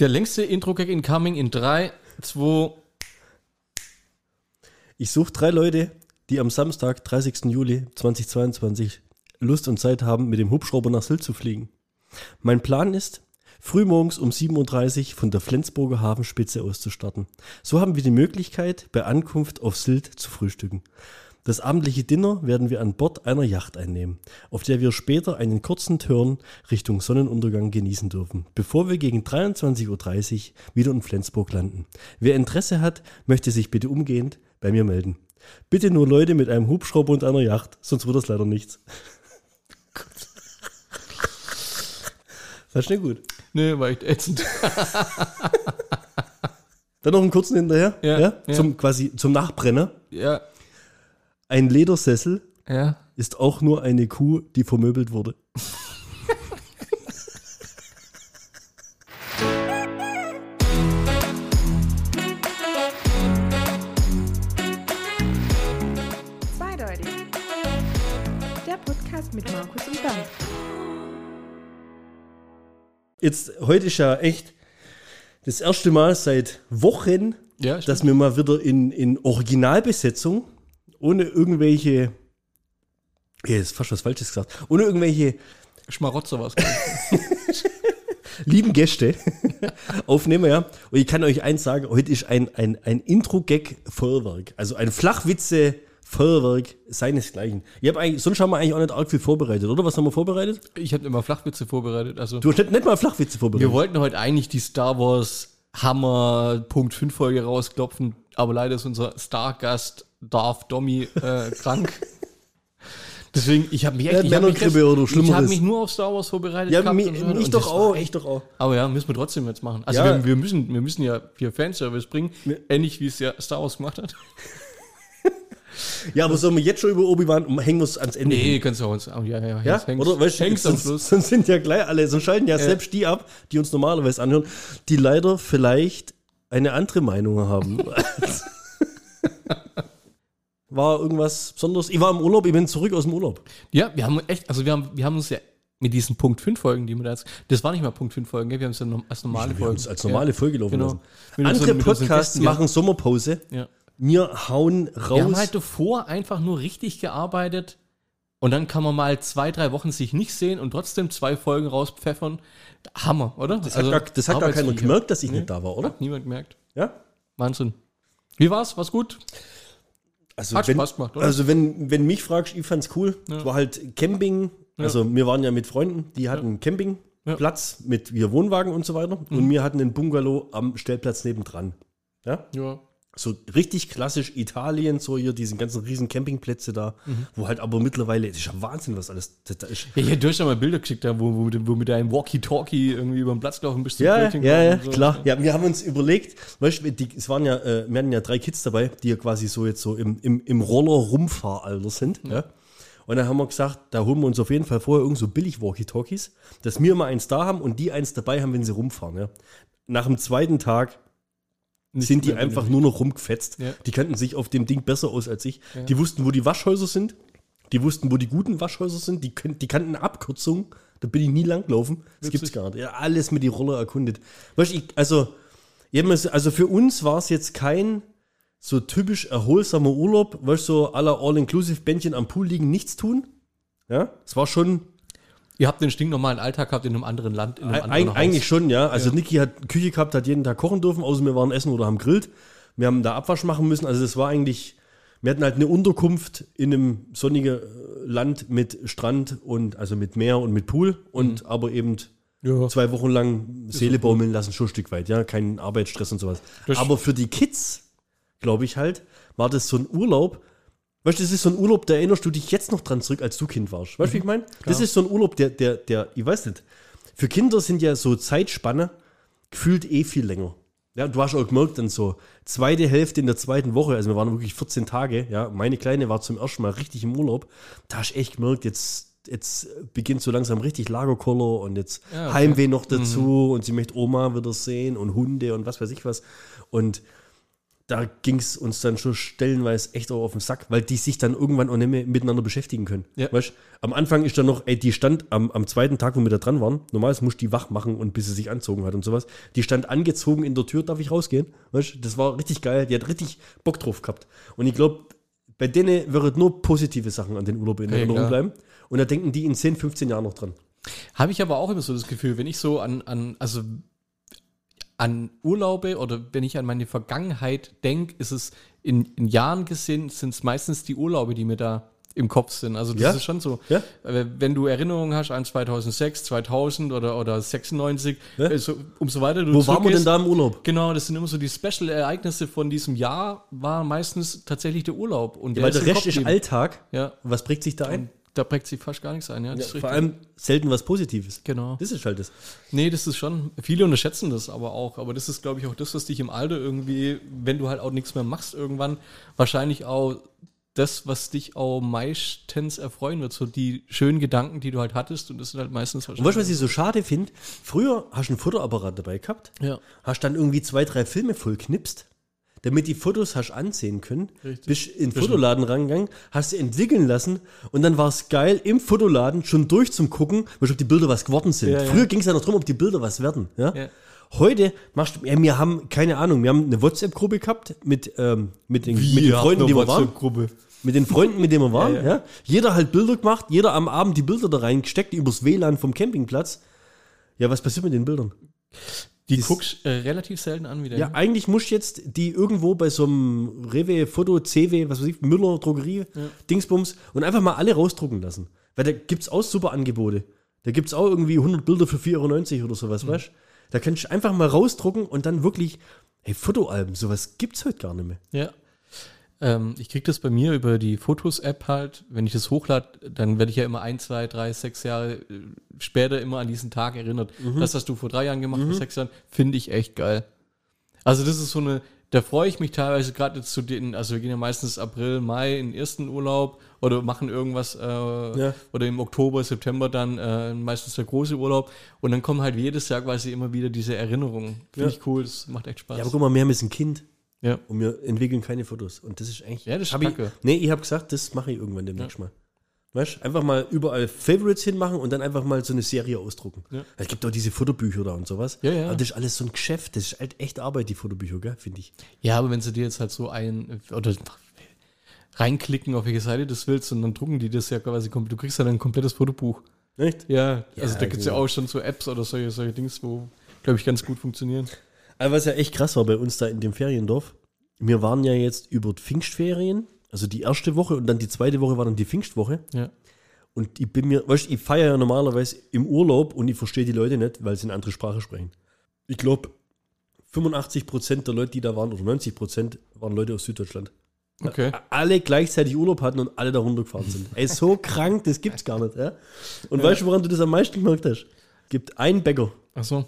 Der längste Intro-Gag incoming in 3, 2. Ich suche drei Leute, die am Samstag, 30. Juli 2022, Lust und Zeit haben, mit dem Hubschrauber nach Sylt zu fliegen. Mein Plan ist, frühmorgens um 7.30 Uhr von der Flensburger Hafenspitze aus zu starten. So haben wir die Möglichkeit, bei Ankunft auf Sylt zu frühstücken. Das abendliche Dinner werden wir an Bord einer Yacht einnehmen, auf der wir später einen kurzen Turn Richtung Sonnenuntergang genießen dürfen, bevor wir gegen 23.30 Uhr wieder in Flensburg landen. Wer Interesse hat, möchte sich bitte umgehend bei mir melden. Bitte nur Leute mit einem Hubschrauber und einer Yacht, sonst wird das leider nichts. Ist nicht gut. Nee, war echt ätzend. Dann noch einen kurzen hinterher. Ja, ja. Zum quasi zum Nachbrenner. Ja, Ein Ledersessel ja. ist auch nur eine Kuh, die vermöbelt wurde. Zweideutig. Der Podcast mit Markus und Bernd. Jetzt, heute ist ja echt das erste Mal seit Wochen, Ja, dass wir mal wieder in, in Originalbesetzung, ohne irgendwelche, ja, ist fast was Falsches gesagt, ohne irgendwelche Schmarotzer was. lieben Gäste aufnehmen, ja. Und ich kann euch eins sagen, heute ist ein, ein, ein Intro-Gag-Feuerwerk. Also ein Flachwitze-Feuerwerk seinesgleichen. Ich hab eigentlich, sonst haben wir eigentlich auch nicht arg viel vorbereitet, oder? Was haben wir vorbereitet? Ich habe immer Flachwitze vorbereitet. Also Du hast nicht, nicht mal Flachwitze vorbereitet. wir wollten heute eigentlich die Star Wars Hammer Punkt 5 Folge rausklopfen, aber leider ist unser Stargast Darth Dommy äh, krank. Deswegen, ich habe mich echt, Ja, ich habe mich, oder ich hab Schlimmeres. mich nur auf Star Wars vorbereitet. ja, und so. Und doch auch, ich doch auch. Aber ja, müssen wir trotzdem jetzt machen. Also Ja. wir, wir, müssen, wir müssen ja hier Fanservice bringen, ähnlich wie es ja Star Wars gemacht hat. Ja, aber sollen wir jetzt schon über Obi-Wan und hängen wir es ans Ende? Nee, hin? kannst du uns. Oh, ja, ja, Ja, hängst- oder? Weißt hängst am sonst, Schluss. sonst sind ja gleich alle, sonst schalten ja selbst die ab, die uns normalerweise anhören, die leider vielleicht eine andere Meinung haben. war irgendwas Besonderes? Ich war im Urlaub, ich bin zurück aus dem Urlaub. Ja, wir haben echt, also wir haben, wir haben uns ja mit diesen Punkt 5 Folgen, die wir da jetzt, das war nicht mal Punkt 5 Folgen, gell? wir haben es ja als normale Wir es als normale Folge laufen genau. lassen. Andere Podcasts Gästen, ja. machen Sommerpause. Ja. Wir hauen raus. Wir haben halt davor einfach nur richtig gearbeitet und dann kann man mal zwei, drei Wochen sich nicht sehen und trotzdem zwei Folgen rauspfeffern. Hammer, oder? das hat, gar, das hat gar keiner gemerkt, dass ich Nee. nicht da war, oder? Hat niemand gemerkt. Ja? Wahnsinn. Wie war's? War's gut? Also, Hat wenn, Spaß gemacht, oder? also wenn, wenn mich fragst, ich fand's cool. Es war halt Camping. Also wir waren ja mit Freunden, die hatten einen Campingplatz mit ihr Wohnwagen und so weiter. Mhm. Und wir hatten einen Bungalow am Stellplatz nebendran. Ja? Ja. So richtig klassisch Italien, so hier diesen ganzen riesen Campingplätze da, Mhm. wo halt aber mittlerweile, das ist ja Wahnsinn, was alles da ist. Ja, ich hätte euch ja mal Bilder geschickt, da, wo, wo, wo mit deinem Walkie-Talkie irgendwie über den Platz gelaufen bist. Ja, ja, ja, so. klar. Ja, wir haben uns überlegt, weißt du, die, es waren ja, äh, wir hatten ja drei Kids dabei, die ja quasi so jetzt so im, im, im Roller-Rumfahralter sind. Ja. Und dann haben wir gesagt, da holen wir uns auf jeden Fall vorher irgend so billig Walkie-Talkies, dass wir mal eins da haben und die eins dabei haben, wenn sie rumfahren. Ja. Nach dem zweiten Tag Nicht sind die einfach benötigt. nur noch rumgefetzt. Ja. Die kannten sich auf dem Ding besser aus als ich. Die wussten, wo die Waschhäuser sind. Die wussten, wo die guten Waschhäuser sind. Die, die kannten Abkürzungen. Da bin ich nie lang gelaufen. Das Witzig. gibt's gar nicht. Ja, alles mit die Roller erkundet. Weißt du, ich, also, also für uns war es jetzt kein so typisch erholsamer Urlaub, weißt du, so aller All-Inclusive-Bändchen am Pool liegen, nichts tun. Ja, es war schon Ihr habt den stinknormalen Alltag gehabt in einem anderen Land, in einem anderen Eig Haus. eigentlich schon, ja. Also Niki hat Küche gehabt, hat jeden Tag kochen dürfen, außer wir waren essen oder haben grillt. Wir haben da Abwasch machen müssen. Also das war eigentlich, wir hatten halt eine Unterkunft in einem sonnigen äh, Land mit Strand und also mit Meer und mit Pool und aber eben Ja. zwei Wochen lang Seele baumeln lassen, schon ein Stück weit, ja. Kein Arbeitsstress und sowas. Das- aber für die Kids, glaube ich halt, war das so ein Urlaub. Weißt du, das ist so ein Urlaub, da erinnerst du dich jetzt noch dran zurück, als du Kind warst. Weißt du, wie ich meine? Das ist so ein Urlaub, der, der, der, ich weiß nicht. Für Kinder sind ja so Zeitspanne gefühlt eh viel länger. Ja, du hast auch gemerkt, dann so zweite Hälfte in der zweiten Woche, also wir waren wirklich 14 Tage, ja, meine Kleine war zum ersten Mal richtig im Urlaub, da hast du echt gemerkt, jetzt, jetzt beginnt so langsam richtig Lagerkoller und jetzt Ja, okay. Heimweh noch dazu und sie möchte Oma wieder sehen und Hunde und was weiß ich was. Und da ging es uns dann schon stellenweise echt auch auf den Sack, weil die sich dann irgendwann auch nicht mehr miteinander beschäftigen können. Ja. Weißt, am Anfang ist dann noch, ey, die stand am, am zweiten Tag, wo wir da dran waren, normalerweise muss die wach machen und bis sie sich anzogen hat und sowas. Die stand angezogen in der Tür, darf ich rausgehen? Weißt, das war richtig geil, die hat richtig Bock drauf gehabt. Und ich glaube, bei denen wird nur positive Sachen an den Urlaub in Erinnerung klar. bleiben. Und da denken die in 10, 15 Jahren noch dran. Habe ich aber auch immer so das Gefühl, wenn ich so an, an also an Urlaube oder wenn ich an meine Vergangenheit denke, ist es in, in Jahren gesehen, sind es meistens die Urlaube, die mir da im Kopf sind. Also das Ja. ist schon so. Ja. Äh, Wenn du Erinnerungen hast an 2006, 2000 oder, oder 96, Ja. äh, so, umso weiter du Wo waren wir denn da im Urlaub? Genau, das sind immer so die Special-Ereignisse von diesem Jahr, war meistens tatsächlich der Urlaub. Und Weil ist der Rest ist. Alltag. Ja, Was prägt sich da ein? und da prägt sich fast gar nichts ein. Ja, ist Vor allem selten was Positives. Genau. Das ist halt das. Nee, das ist schon, viele unterschätzen das aber auch. Aber das ist, glaube ich, auch das, was dich im Alter irgendwie, wenn du halt auch nichts mehr machst, irgendwann wahrscheinlich auch das, was dich auch meistens erfreuen wird. So die schönen Gedanken, die du halt hattest. Und das sind halt meistens Und weißt du, was ich so schade finde? Früher hast du einen Fotoapparat dabei gehabt, Ja. hast dann irgendwie zwei, drei Filme voll knipst, damit die Fotos hast ansehen können. Richtig. Bist in den Fotoladen rangegangen, hast sie entwickeln lassen und dann war es geil, im Fotoladen schon durch zum Gucken, ob die Bilder was geworden sind. Ja, ja. Früher ging es ja noch darum, ob die Bilder was werden. Ja? Ja. Heute machst du, ja, wir haben, keine Ahnung, wir haben eine WhatsApp-Gruppe gehabt mit, ähm, mit, den, mit den Freunden, die wir waren. Mit den Freunden, mit denen wir waren, ja, Ja, ja. Jeder halt Bilder gemacht, jeder am Abend die Bilder da reingesteckt, übers WLAN vom Campingplatz. Ja, was passiert mit den Bildern? Die guckst äh, relativ selten an wieder. Ja, eigentlich musst du jetzt die irgendwo bei so einem Rewe, Foto, CW, was weiß ich, Müller, Drogerie, Dingsbums und einfach mal alle rausdrucken lassen. Weil da gibt es auch super Angebote. Da gibt es auch irgendwie 100 Bilder für 4,90 Euro oder sowas, weißt du? Da kannst du einfach mal rausdrucken und dann wirklich, hey, Fotoalben, sowas gibt's heute gar nicht mehr. Ja. Ähm, ich kriege das bei mir über die Fotos-App halt. Wenn ich das hochlade, dann werde ich ja immer ein, zwei, drei, sechs Jahre äh, später immer an diesen Tag erinnert. Das hast du vor drei Jahren gemacht, vor sechs Jahren, finde ich echt geil. Also das ist so eine, da freue ich mich teilweise gerade zu den, also wir gehen ja meistens April, Mai in den ersten Urlaub oder machen irgendwas äh, oder im Oktober, September dann äh, meistens der große Urlaub und dann kommen halt jedes Jahr quasi immer wieder diese Erinnerungen. Finde Ja. ich cool, das macht echt Spaß. Ja, aber guck mal, wir haben jetzt ein Kind ja. und wir entwickeln keine Fotos. Und das ist eigentlich. Ja, das ist ich. Nee, ich habe gesagt, das mache ich irgendwann demnächst mal. Weißt du, einfach mal überall Favorites hinmachen und dann einfach mal so eine Serie ausdrucken. Ja. Es gibt auch diese Fotobücher da und sowas. Ja, ja. Aber das ist alles so ein Geschäft. Das ist halt echt Arbeit, die Fotobücher, gell, finde ich. Ja, aber wenn sie dir jetzt halt so ein oder reinklicken, auf welche Seite du das willst, und dann drucken die das ja quasi komplett. Du kriegst ja dann ein komplettes Fotobuch. Echt? Ja, also Ja, da gibt es ja auch schon so Apps oder solche, solche Dings, wo, glaube ich, ganz gut funktionieren. Aber was ja echt krass war bei uns da in dem Feriendorf, wir waren ja jetzt über die Pfingstferien, also die erste Woche und dann die zweite Woche war dann die Pfingstwoche. Ja. Und ich bin mir, weißt du, ich feiere ja normalerweise im Urlaub und ich verstehe die Leute nicht, weil sie eine andere Sprache sprechen. Ich glaube, 85% der Leute, die da waren, oder 90% waren Leute aus Süddeutschland. Okay. Alle gleichzeitig Urlaub hatten und alle da runtergefahren sind. Ey, so krank, das gibt's gar nicht. Ja? Und weißt du, woran du das am meisten gemerkt hast? Gibt einen Bäcker. Achso.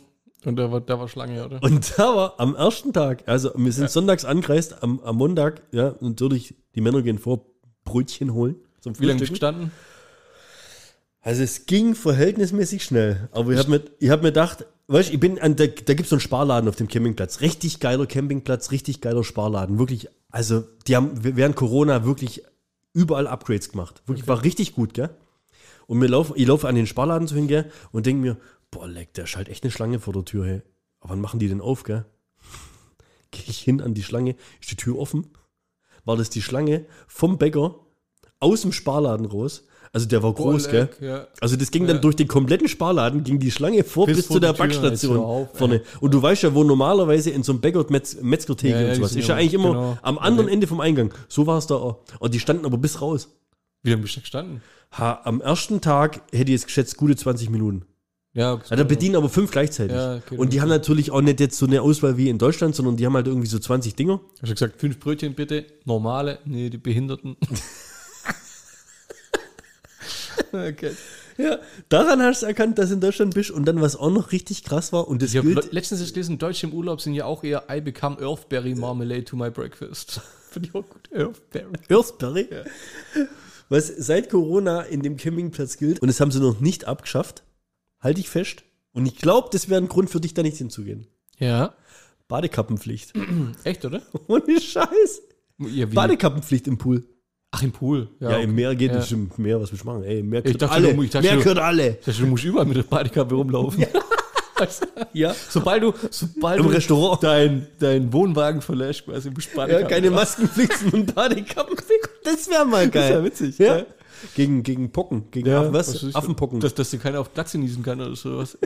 Und da war, da war Schlange, oder? Und da war am ersten Tag, also wir sind sonntags angereist, am, am Montag, ja, natürlich, die Männer gehen vor, Brötchen holen. Zum Wie lange bist du gestanden? Also es ging verhältnismäßig schnell. Aber ich habe mir, ich hab mir gedacht, weißt du, ich bin an der, da gibt es so einen Sparladen auf dem Campingplatz. Richtig geiler Campingplatz, richtig geiler Sparladen. Wirklich, also die haben während Corona wirklich überall Upgrades gemacht. Wirklich, war richtig gut, gell? Und wir laufen, ich laufe an den Sparladen so hin, gell? Und denke mir, boah, leck, da ist halt echt eine Schlange vor der Tür, hey. Aber wann machen die denn auf, gell? Gehe ich hin an die Schlange, ist die Tür offen? War das die Schlange vom Bäcker aus dem Sparladen raus? Also der war groß, gell? Leck, Ja. Also das ging dann Ja. durch den kompletten Sparladen, ging die Schlange vor bis, Bis zu vor der die Tür, Backstation auf, vorne. Und du weißt ja, wo normalerweise in so einem Bäcker Metz, Metzgertheke Ja, und sowas, ist ja eigentlich immer genau. am anderen. Ende vom Eingang. So war es da auch. Und die standen aber bis raus. Wie lange bist du gestanden? Ha, am ersten Tag hätte ich jetzt geschätzt, gute 20 Minuten. Ja, okay. Ja, da bedienen aber fünf gleichzeitig. Ja, okay, und die okay. haben natürlich auch nicht jetzt so eine Auswahl wie in Deutschland, sondern die haben halt irgendwie so 20 Dinger. Hast du gesagt, fünf Brötchen bitte? Normale? Nee, die Behinderten. okay. Ja, daran hast du erkannt, dass du in Deutschland bist. Und dann, was auch noch richtig krass war, und das Ich gilt, letztens erst gelesen, Deutsche im Urlaub sind ja auch eher I become Earthberry Marmalade to my breakfast. Finde ich auch gut. Earthberry. Earthberry. Was seit Corona in dem Campingplatz gilt, und das haben sie noch nicht abgeschafft, halte ich fest. Und ich glaube, das wäre ein Grund für dich, da nicht hinzugehen. Ja. Badekappenpflicht. Echt, oder? Ohne Scheiß. Ja? Badekappenpflicht im Pool. Ach, im Pool. Ja, okay. im Meer geht Ja. nicht im Meer, was wir machen. Ey, im Meer Ich gehört dachte, alle. du- ich dachte, Meer du- gehört alle. Das heißt, Du musst überall mit der Badekappe rumlaufen. Ja. Sobald du, sobald Im du Restaurant. dein, dein Wohnwagen verlässt, quasi musst du Ja, keine. Maskenpflichten und Badekappenpflicht. Das wäre mal geil. wär witzig, Ja. ja. Gegen, gegen Pocken. Gegen Ja, Affen, was? was. Affenpocken. Dass, dass dir keiner auf Glatze niesen kann oder sowas.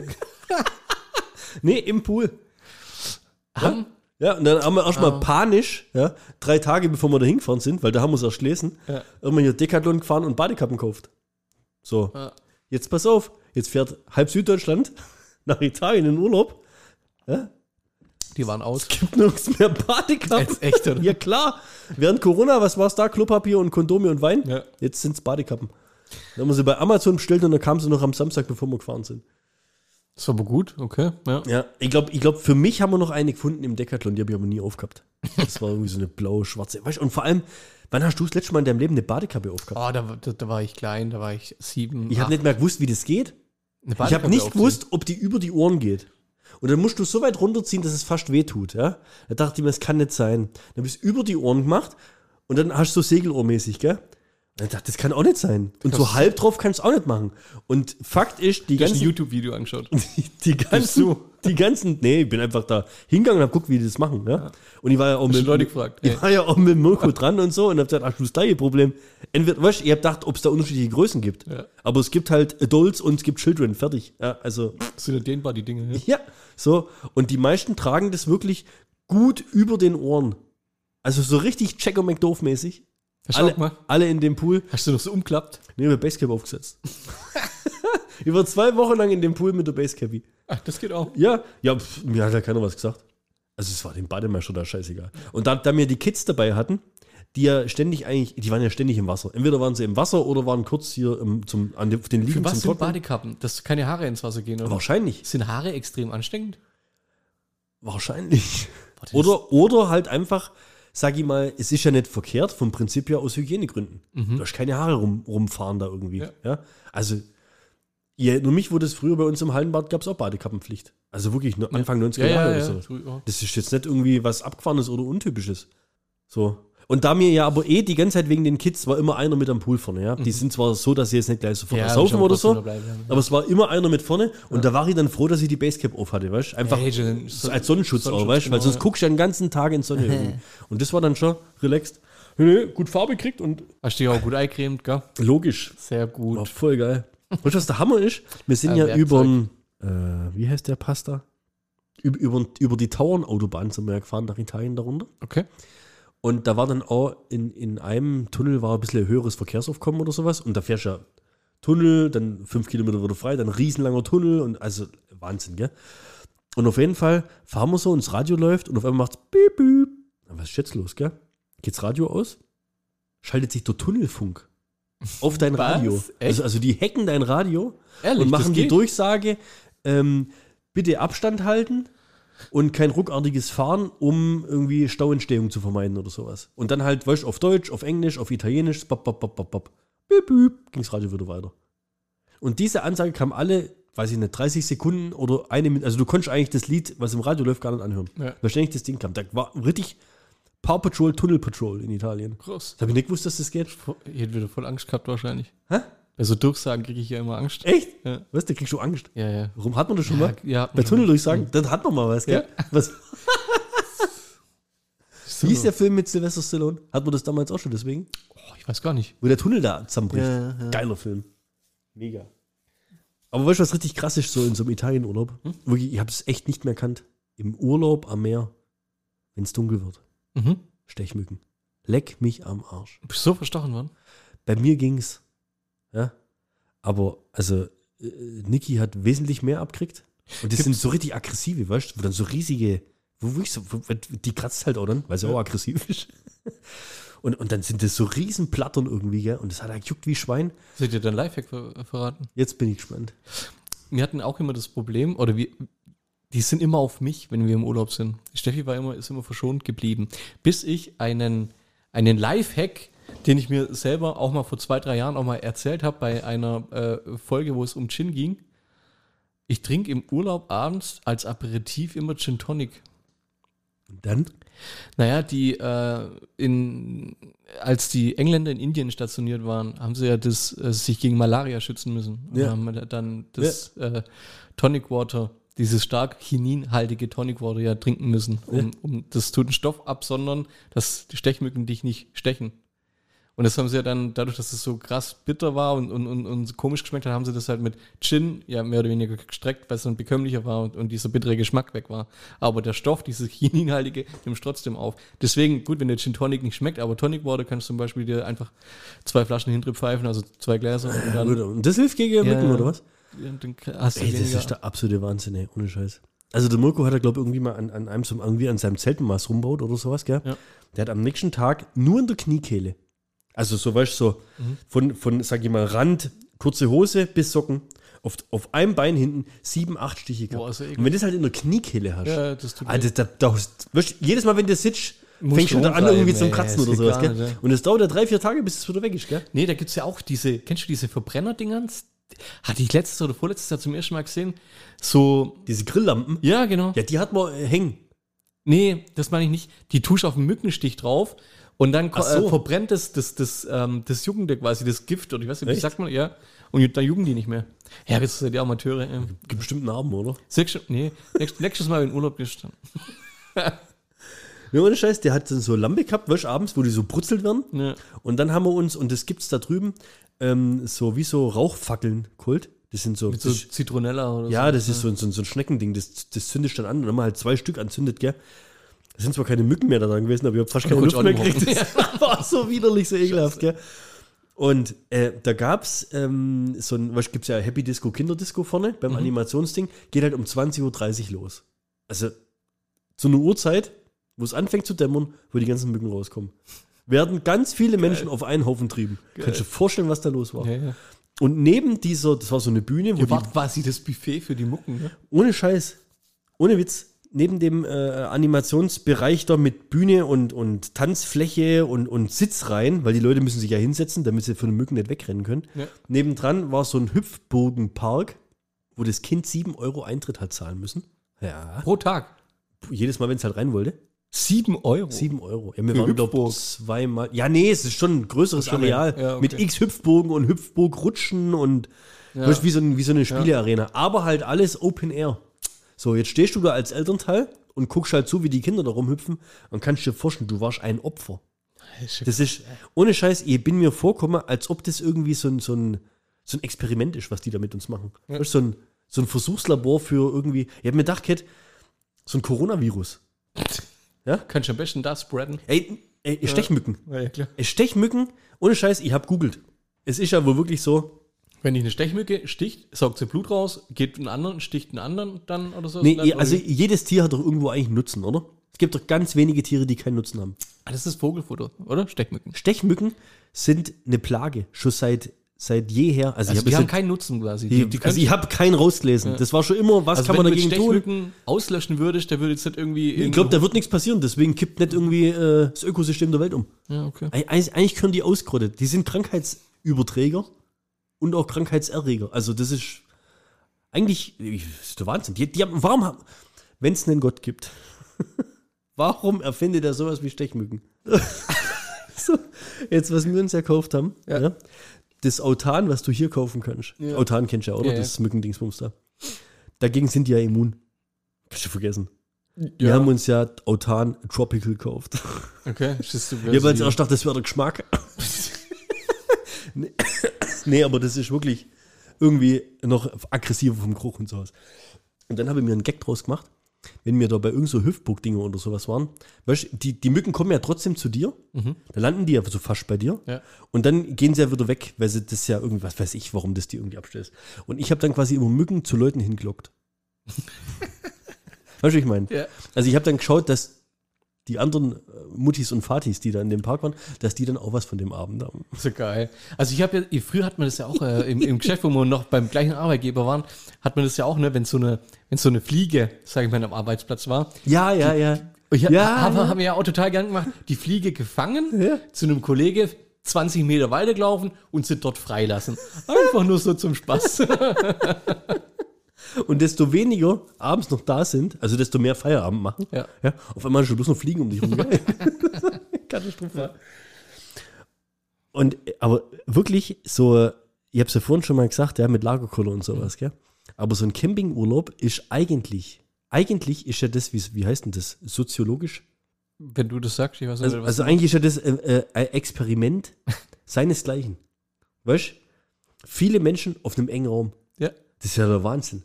nee, im Pool. Haben? Ja, und dann haben wir erstmal Ah. panisch, ja, drei Tage bevor wir da hingefahren sind, weil da haben wir es erst lesen, Ja. irgendwann hier Decathlon gefahren und Badekappen gekauft. So, Ja. jetzt pass auf, jetzt fährt halb Süddeutschland nach Italien in Urlaub, Die waren aus. gibt nirgends mehr Badekappen. Jetzt echt, oder? Ja klar, während Corona, was war es da? Klopapier und Kondome und Wein? Ja. Jetzt sind es Badekappen. Dann haben wir sie bei Amazon bestellt und dann kamen sie noch am Samstag, bevor wir gefahren sind. Das war aber gut, okay. Ja. Ja, ich glaube, ich glaub, für mich haben wir noch eine gefunden im Decathlon, die habe ich aber nie aufgehabt. Das war irgendwie so eine blaue-schwarze. Weißt, du, und vor allem, wann hast du das letzte Mal in deinem Leben eine Badekappe aufgehabt? Oh, da, da, da war ich klein, da war ich sieben. ich habe nicht mehr gewusst, wie das geht. Ich habe nicht gewusst, ob die über die Ohren geht. Und dann musst du so weit runterziehen, dass es fast weh tut. Ja? Da dachte ich mir, das kann nicht sein. Dann bist du über die Ohren gemacht und dann hast du so Segelohrmäßig, gell? Und ich dachte, das kann auch nicht sein. Und so halb drauf kannst du auch nicht machen. Und Fakt ist, die Du hast ein ganzen, YouTube-Video angeschaut. die, die ganzen, die ganzen, nee, ich bin einfach da hingegangen und hab geguckt, wie die das machen. Ja? Und ich war ja auch mit, Leute gefragt? ich Ey. war ja auch mit Mirko dran und so und hab gesagt, ach, du das gleiche Problem. Entweder, weißt du, ich hab gedacht, ob es da unterschiedliche Größen gibt. Ja. Aber es gibt halt Adults und es gibt Children, fertig. Ja, also, Das sind ja dehnbar, die Dinge. Ja. ja, so. Und die meisten tragen das wirklich gut über den Ohren. Also so richtig Checker McDoof-mäßig. Hast du Alle, mal? alle in dem Pool. Hast du noch so umklappt? Nee, mit Basecap aufgesetzt. ich war zwei Wochen lang in dem Pool mit der Basecap. Ach, das geht auch. Ja, ja, pf, mir hat ja keiner was gesagt. Also es war dem Bademeister da scheißegal. Und da, da wir die Kids dabei hatten, die ja ständig eigentlich, die waren ja ständig im Wasser. Entweder waren sie im Wasser oder waren kurz hier im, zum, an den, auf den Liegen Für was zum sind Trocknen. Badekappen? Dass keine Haare ins Wasser gehen, oder? Wahrscheinlich. Sind Haare extrem ansteckend? Wahrscheinlich. das Oder, oder halt einfach, sag ich mal, es ist ja nicht verkehrt, vom Prinzip her aus Hygienegründen. Du hast keine Haare rum, rumfahren da irgendwie. Ja. Ja. Also, ja, nur mich wurde es früher bei uns im Hallenbad, gab es auch Badekappenpflicht. Also wirklich Anfang 90er Jahre oder so. Ja. Das ist jetzt nicht irgendwie was Abgefahrenes oder Untypisches. So. Und da mir ja aber eh die ganze Zeit wegen den Kids war immer einer mit am Pool vorne, ja. Die sind zwar so, dass sie jetzt nicht gleich sofort Ja, saufen oder so, aber es war immer einer mit vorne und da war ich dann froh, dass ich die Basecap auf hatte, weißt du? Einfach Hey, so als Sonnenschutz, auch, Sonnenschutz, weißt du? Weil genau, sonst ja. guckst du ja den ganzen Tag in Sonne irgendwie. Und das war dann schon relaxed. Nee, gut Farbe gekriegt und Hast du dich auch gut eingecremt, gell? logisch. Sehr gut. War voll geil. Weißt du, was der Hammer ist? Wir sind ja über, äh, wie heißt der Pasta? Über, über, über die Tauernautobahn sind wir ja gefahren nach Italien darunter. Okay. Und da war dann auch in, in einem Tunnel war ein bisschen höheres Verkehrsaufkommen oder sowas. Und da fährst du ja Tunnel, dann fünf Kilometer wurde frei, dann ein riesenlanger Tunnel und also Wahnsinn, gell? Und auf jeden Fall fahren wir so und das Radio läuft und auf einmal macht's piep, piep. Was ist jetzt los, gell? Geht's Radio aus? Schaltet sich der Tunnelfunk auf dein Was? Radio. Also, also die hacken dein Radio Ehrlich, und machen die? Durchsage, ähm, bitte Abstand halten und kein ruckartiges Fahren, um irgendwie Stauentstehung zu vermeiden oder sowas. Und dann halt, weißt du, auf Deutsch, auf Englisch, auf Italienisch, bop, bop, bop, bop, bop. Büb, büb, ging's Radio wieder weiter. Und diese Ansage kam alle, weiß ich nicht, 30 Sekunden oder eine Minute, also du konntest eigentlich das Lied, was im Radio läuft, gar nicht anhören. Ja. Weil ständig das Ding kam. Da war richtig Power Patrol, Tunnel Patrol in Italien. Krass. Da habe ich nicht gewusst, dass das geht. Ich hätte wieder voll Angst gehabt wahrscheinlich. Hä? Bei so Durchsagen kriege ich ja immer Angst. Echt? Ja. Was, da kriegst du Angst. Ja, ja. Warum hat man das schon Ja, mal? ja, Bei Tunneldurchsagen? Dann hat man mal was, gell? Ja. Was? So. Wie ist der Film mit Sylvester Stallone? Hat man das damals auch schon deswegen? Oh, ich weiß gar nicht. Wo der Tunnel da zusammenbricht. Ja, ja. Geiler Film. Mega. Aber weißt du, was richtig krass ist, so in so einem Italienurlaub? Hm? Wirklich, ich habe es echt nicht mehr erkannt. Im Urlaub am Meer, wenn es dunkel wird, Mhm. Stechmücken. Leck mich am Arsch. Bist du so verstochen worden? Bei mir ging's. Ja. Aber, also, äh, Niki hat wesentlich mehr abkriegt. Und das sind so richtig aggressive, weißt du, wo dann so riesige, wo wirklich so, wo, die kratzt halt auch dann, weil sie auch aggressiv ist. Und, und dann sind das so riesen Plattern irgendwie, gell? Und das hat halt juckt wie Schwein. Soll ich dir dein Lifehack ver verraten? Jetzt bin ich gespannt. Wir hatten auch immer das Problem, oder wir, die sind immer auf mich, wenn wir im Urlaub sind. Steffi war immer, ist immer verschont geblieben. Bis ich einen, einen Lifehack, den ich mir selber auch mal vor zwei, drei Jahren auch mal erzählt habe bei einer äh, Folge, wo es um Gin ging. Ich trinke im Urlaub abends als Aperitif immer Gin Tonic. Und dann? Naja, die äh, in als die Engländer in Indien stationiert waren, haben sie ja das äh, sich gegen Malaria schützen müssen. Und Ja. haben dann das äh, Tonic Water, dieses stark chininhaltige Tonic Water ja trinken müssen, um, um das tut einen Stoff absondern, dass die Stechmücken dich nicht stechen. Und das haben sie ja dann, dadurch, dass es so krass bitter war und, und, und, und so komisch geschmeckt hat, haben sie das halt mit Gin ja mehr oder weniger gestreckt, weil es dann bekömmlicher war und, und dieser bittere Geschmack weg war. Aber der Stoff, dieses chininhaltige, nimmt trotzdem auf. Deswegen, gut, wenn der Gin Tonic nicht schmeckt, aber Tonic Water kannst du zum Beispiel dir einfach zwei Flaschen hinter pfeifen, also zwei Gläser und dann, Und das hilft gegen ja. oder was? ja, dann hast du Ey, das ist der absolute Wahnsinn, ey, ohne Scheiß. Also der Mirko hat er, glaube ich, irgendwie mal an, an einem so, irgendwie an seinem Zeltenmaß rumbaut oder sowas, gell? Ja. Der hat am nächsten Tag nur in der Kniekehle. Also so, weißt du, so Mhm. von, von, sag ich mal, Rand, kurze Hose bis Socken. Auf, auf einem Bein hinten sieben, acht Stiche gehabt. Boah, eklig. Und wenn du das halt in der Kniekehle hast, Ja, das tut Alter, da, da, weißt, jedes Mal, wenn du sitzt, fängst du wieder an, irgendwie zum ey, Kratzen das oder sowas, nicht, ja. Und es dauert ja drei, vier Tage, bis es wieder weg ist, gell? Nee, da gibt's ja auch diese, kennst du diese Verbrenner-Dingens? Hatte ich letztes oder vorletztes Jahr zum ersten Mal gesehen. So, Diese Grilllampen, ja, genau. ja, die hat man äh, hängen. Nee, das meine ich nicht. Die tust auf einen Mückenstich drauf und dann Ach so. äh, verbrennt das, das, das, ähm, das Juckende quasi, das Gift oder ich weiß nicht, wie Echt? sagt man, ja. Und dann jucken die nicht mehr. Ja, das sind die Amateure. Ähm. Gibt bestimmt Narben, oder? Nächstes, nee, nächstes, nächstes Mal in Urlaub dann. Ja, ohne Scheiß, der hat so Lampe gehabt, weißt abends, wo die so brutzelt werden. Ja. Und dann haben wir uns, und das gibt's da drüben, ähm, so wie so Rauchfackeln geholt. Das sind so, Mit so Zitronella oder ja, so. das ist so, ein- so, so ein Schneckending, das, das zündet dann an. Und dann haben wir halt zwei Stück anzündet, gell. Da sind zwar keine Mücken mehr da dran gewesen, aber ich habe fast keine Luft mehr gekriegt. Das war so widerlich, so ekelhaft, gell. Und äh, da gab's ähm, so ein, was gibt's ja Happy Disco Kinderdisco vorne beim Animationsding, geht halt um 20.30 Uhr los. Also zu einer Uhrzeit, wo es anfängt zu dämmern, wo die ganzen Mücken rauskommen. Werden ganz viele Menschen auf einen Haufen trieben. Kannst du dir vorstellen, was da los war? Ja, ja. Und neben dieser, das war so eine Bühne, wo die, wart quasi das Buffet für die Mucken, ne? ohne Scheiß, ohne Witz, neben dem äh, Animationsbereich da mit Bühne und, und Tanzfläche und, und Sitzreihen, weil die Leute müssen sich ja hinsetzen, damit sie von den Mücken nicht wegrennen können. Ja. Nebendran war so ein Hüpfburgenpark, wo das Kind 7 Euro Eintritt hat zahlen müssen. Ja. Pro Tag. Jedes Mal, wenn es halt rein wollte. Sieben Euro. 7 Euro. Ja, wir Für waren, glaube Hüpfburg. zweimal. Ja, nee, es ist schon ein größeres Areal. Ja, okay. Mit x Hüpfburgen und Hüpfburgrutschen und Ja. wie, so ein, wie so eine Spielearena. Aber halt alles Open Air. So, jetzt stehst du da als Elternteil und guckst halt zu, wie die Kinder da rumhüpfen und kannst dir vorstellen, du warst ein Opfer. Das ist, ohne Scheiß, ich bin mir vorkomme, als ob das irgendwie so ein, so ein, so ein Experiment ist, was die da mit uns machen. Du, so, ein, so ein Versuchslabor für irgendwie, ich hab mir gedacht, Kat, so ein Coronavirus. Kannst du am besten da spreaden? Ey, ey Stechmücken. Ja, klar. Ey, Stechmücken, ohne Scheiß, ich hab googelt. Es ist ja wohl wirklich so, Wenn dich eine Stechmücke sticht, saugt sie Blut raus, geht einen anderen, sticht einen anderen dann oder so. nee, Dann, also oder jedes Tier hat doch irgendwo eigentlich einen Nutzen, oder? Es gibt doch ganz wenige Tiere, die keinen Nutzen haben. Ah, das ist Vogelfutter, oder? Stechmücken. Stechmücken sind eine Plage, schon seit, seit jeher. Also, Also ich die habe haben keinen Nutzen quasi. die, also ich hab keinen rausgelesen. Das war schon immer, was also kann man wenn du dagegen tun? Stechmücken auslöschen würdest, der würde jetzt nicht irgendwie. Ich glaube, da wird nichts passieren, deswegen kippt nicht irgendwie äh, das Ökosystem der Welt um. Ja, okay. Eig- eigentlich können die ausgerottet. Die sind Krankheitsüberträger und auch Krankheitserreger. Also das ist eigentlich das ist der Wahnsinn. Die, die haben, warum, wenn es einen Gott gibt, warum erfindet er sowas wie Stechmücken? so, jetzt, was wir uns ja gekauft haben, ja. das Autan, was du hier kaufen kannst. Ja. Autan kennst du ja, oder? Ja, ja. Das Mückendingsbums da. Dagegen sind die ja immun. Kannst du vergessen. Wir Ja. haben uns ja Autan Tropical gekauft. Okay, schießt du Ich habe jetzt erst gedacht, das wäre der Geschmack. nee, aber das ist wirklich irgendwie noch aggressiver vom Geruch und sowas. Und dann habe ich mir einen Gag draus gemacht, wenn wir da bei irgend so Hüftburg-Dinge oder sowas waren. Weißt du, die, die Mücken kommen ja trotzdem zu dir. Da landen die ja so fast bei dir. Ja. Und dann gehen sie ja wieder weg, weil sie das ja irgendwie, was weiß ich, warum das die irgendwie abstellt. Und ich habe dann quasi immer Mücken zu Leuten hingelockt. weißt du, wie ich meine? Ja. Also ich habe dann geschaut, dass die anderen äh, Muttis und Fatis, die da in dem Park waren, dass die dann auch was von dem Abend haben. So geil. Also ich habe ja, früher hat man das ja auch äh, im, im Geschäft, wo wir noch beim gleichen Arbeitgeber waren, hat man das ja auch, ne, wenn so eine, wenn so eine Fliege, sage ich mal, am Arbeitsplatz war. Ja, ja, ja. Ich, Ja, haben, ja. haben wir ja auch total gern gemacht, die Fliege gefangen, Ja. zu einem Kollege 20 Meter weitergelaufen und sie dort freilassen. Einfach nur so zum Spaß. Und desto weniger abends noch da sind, also desto mehr Feierabend machen. Ja. Ja, auf einmal schon bloß noch fliegen um dich rum. gell? Katastrophal. Und, aber wirklich so, ich habe es ja vorhin schon mal gesagt, ja, mit Lagerkoller und sowas, gell? Aber so ein Campingurlaub ist eigentlich, eigentlich ist ja das, wie, wie heißt denn das, soziologisch? Wenn du das sagst, ich weiß nicht, Also, was also eigentlich ist ja das äh, äh, ein Experiment seinesgleichen. Weißt du? Viele Menschen auf einem engen Raum. ja. Das ist ja der Wahnsinn.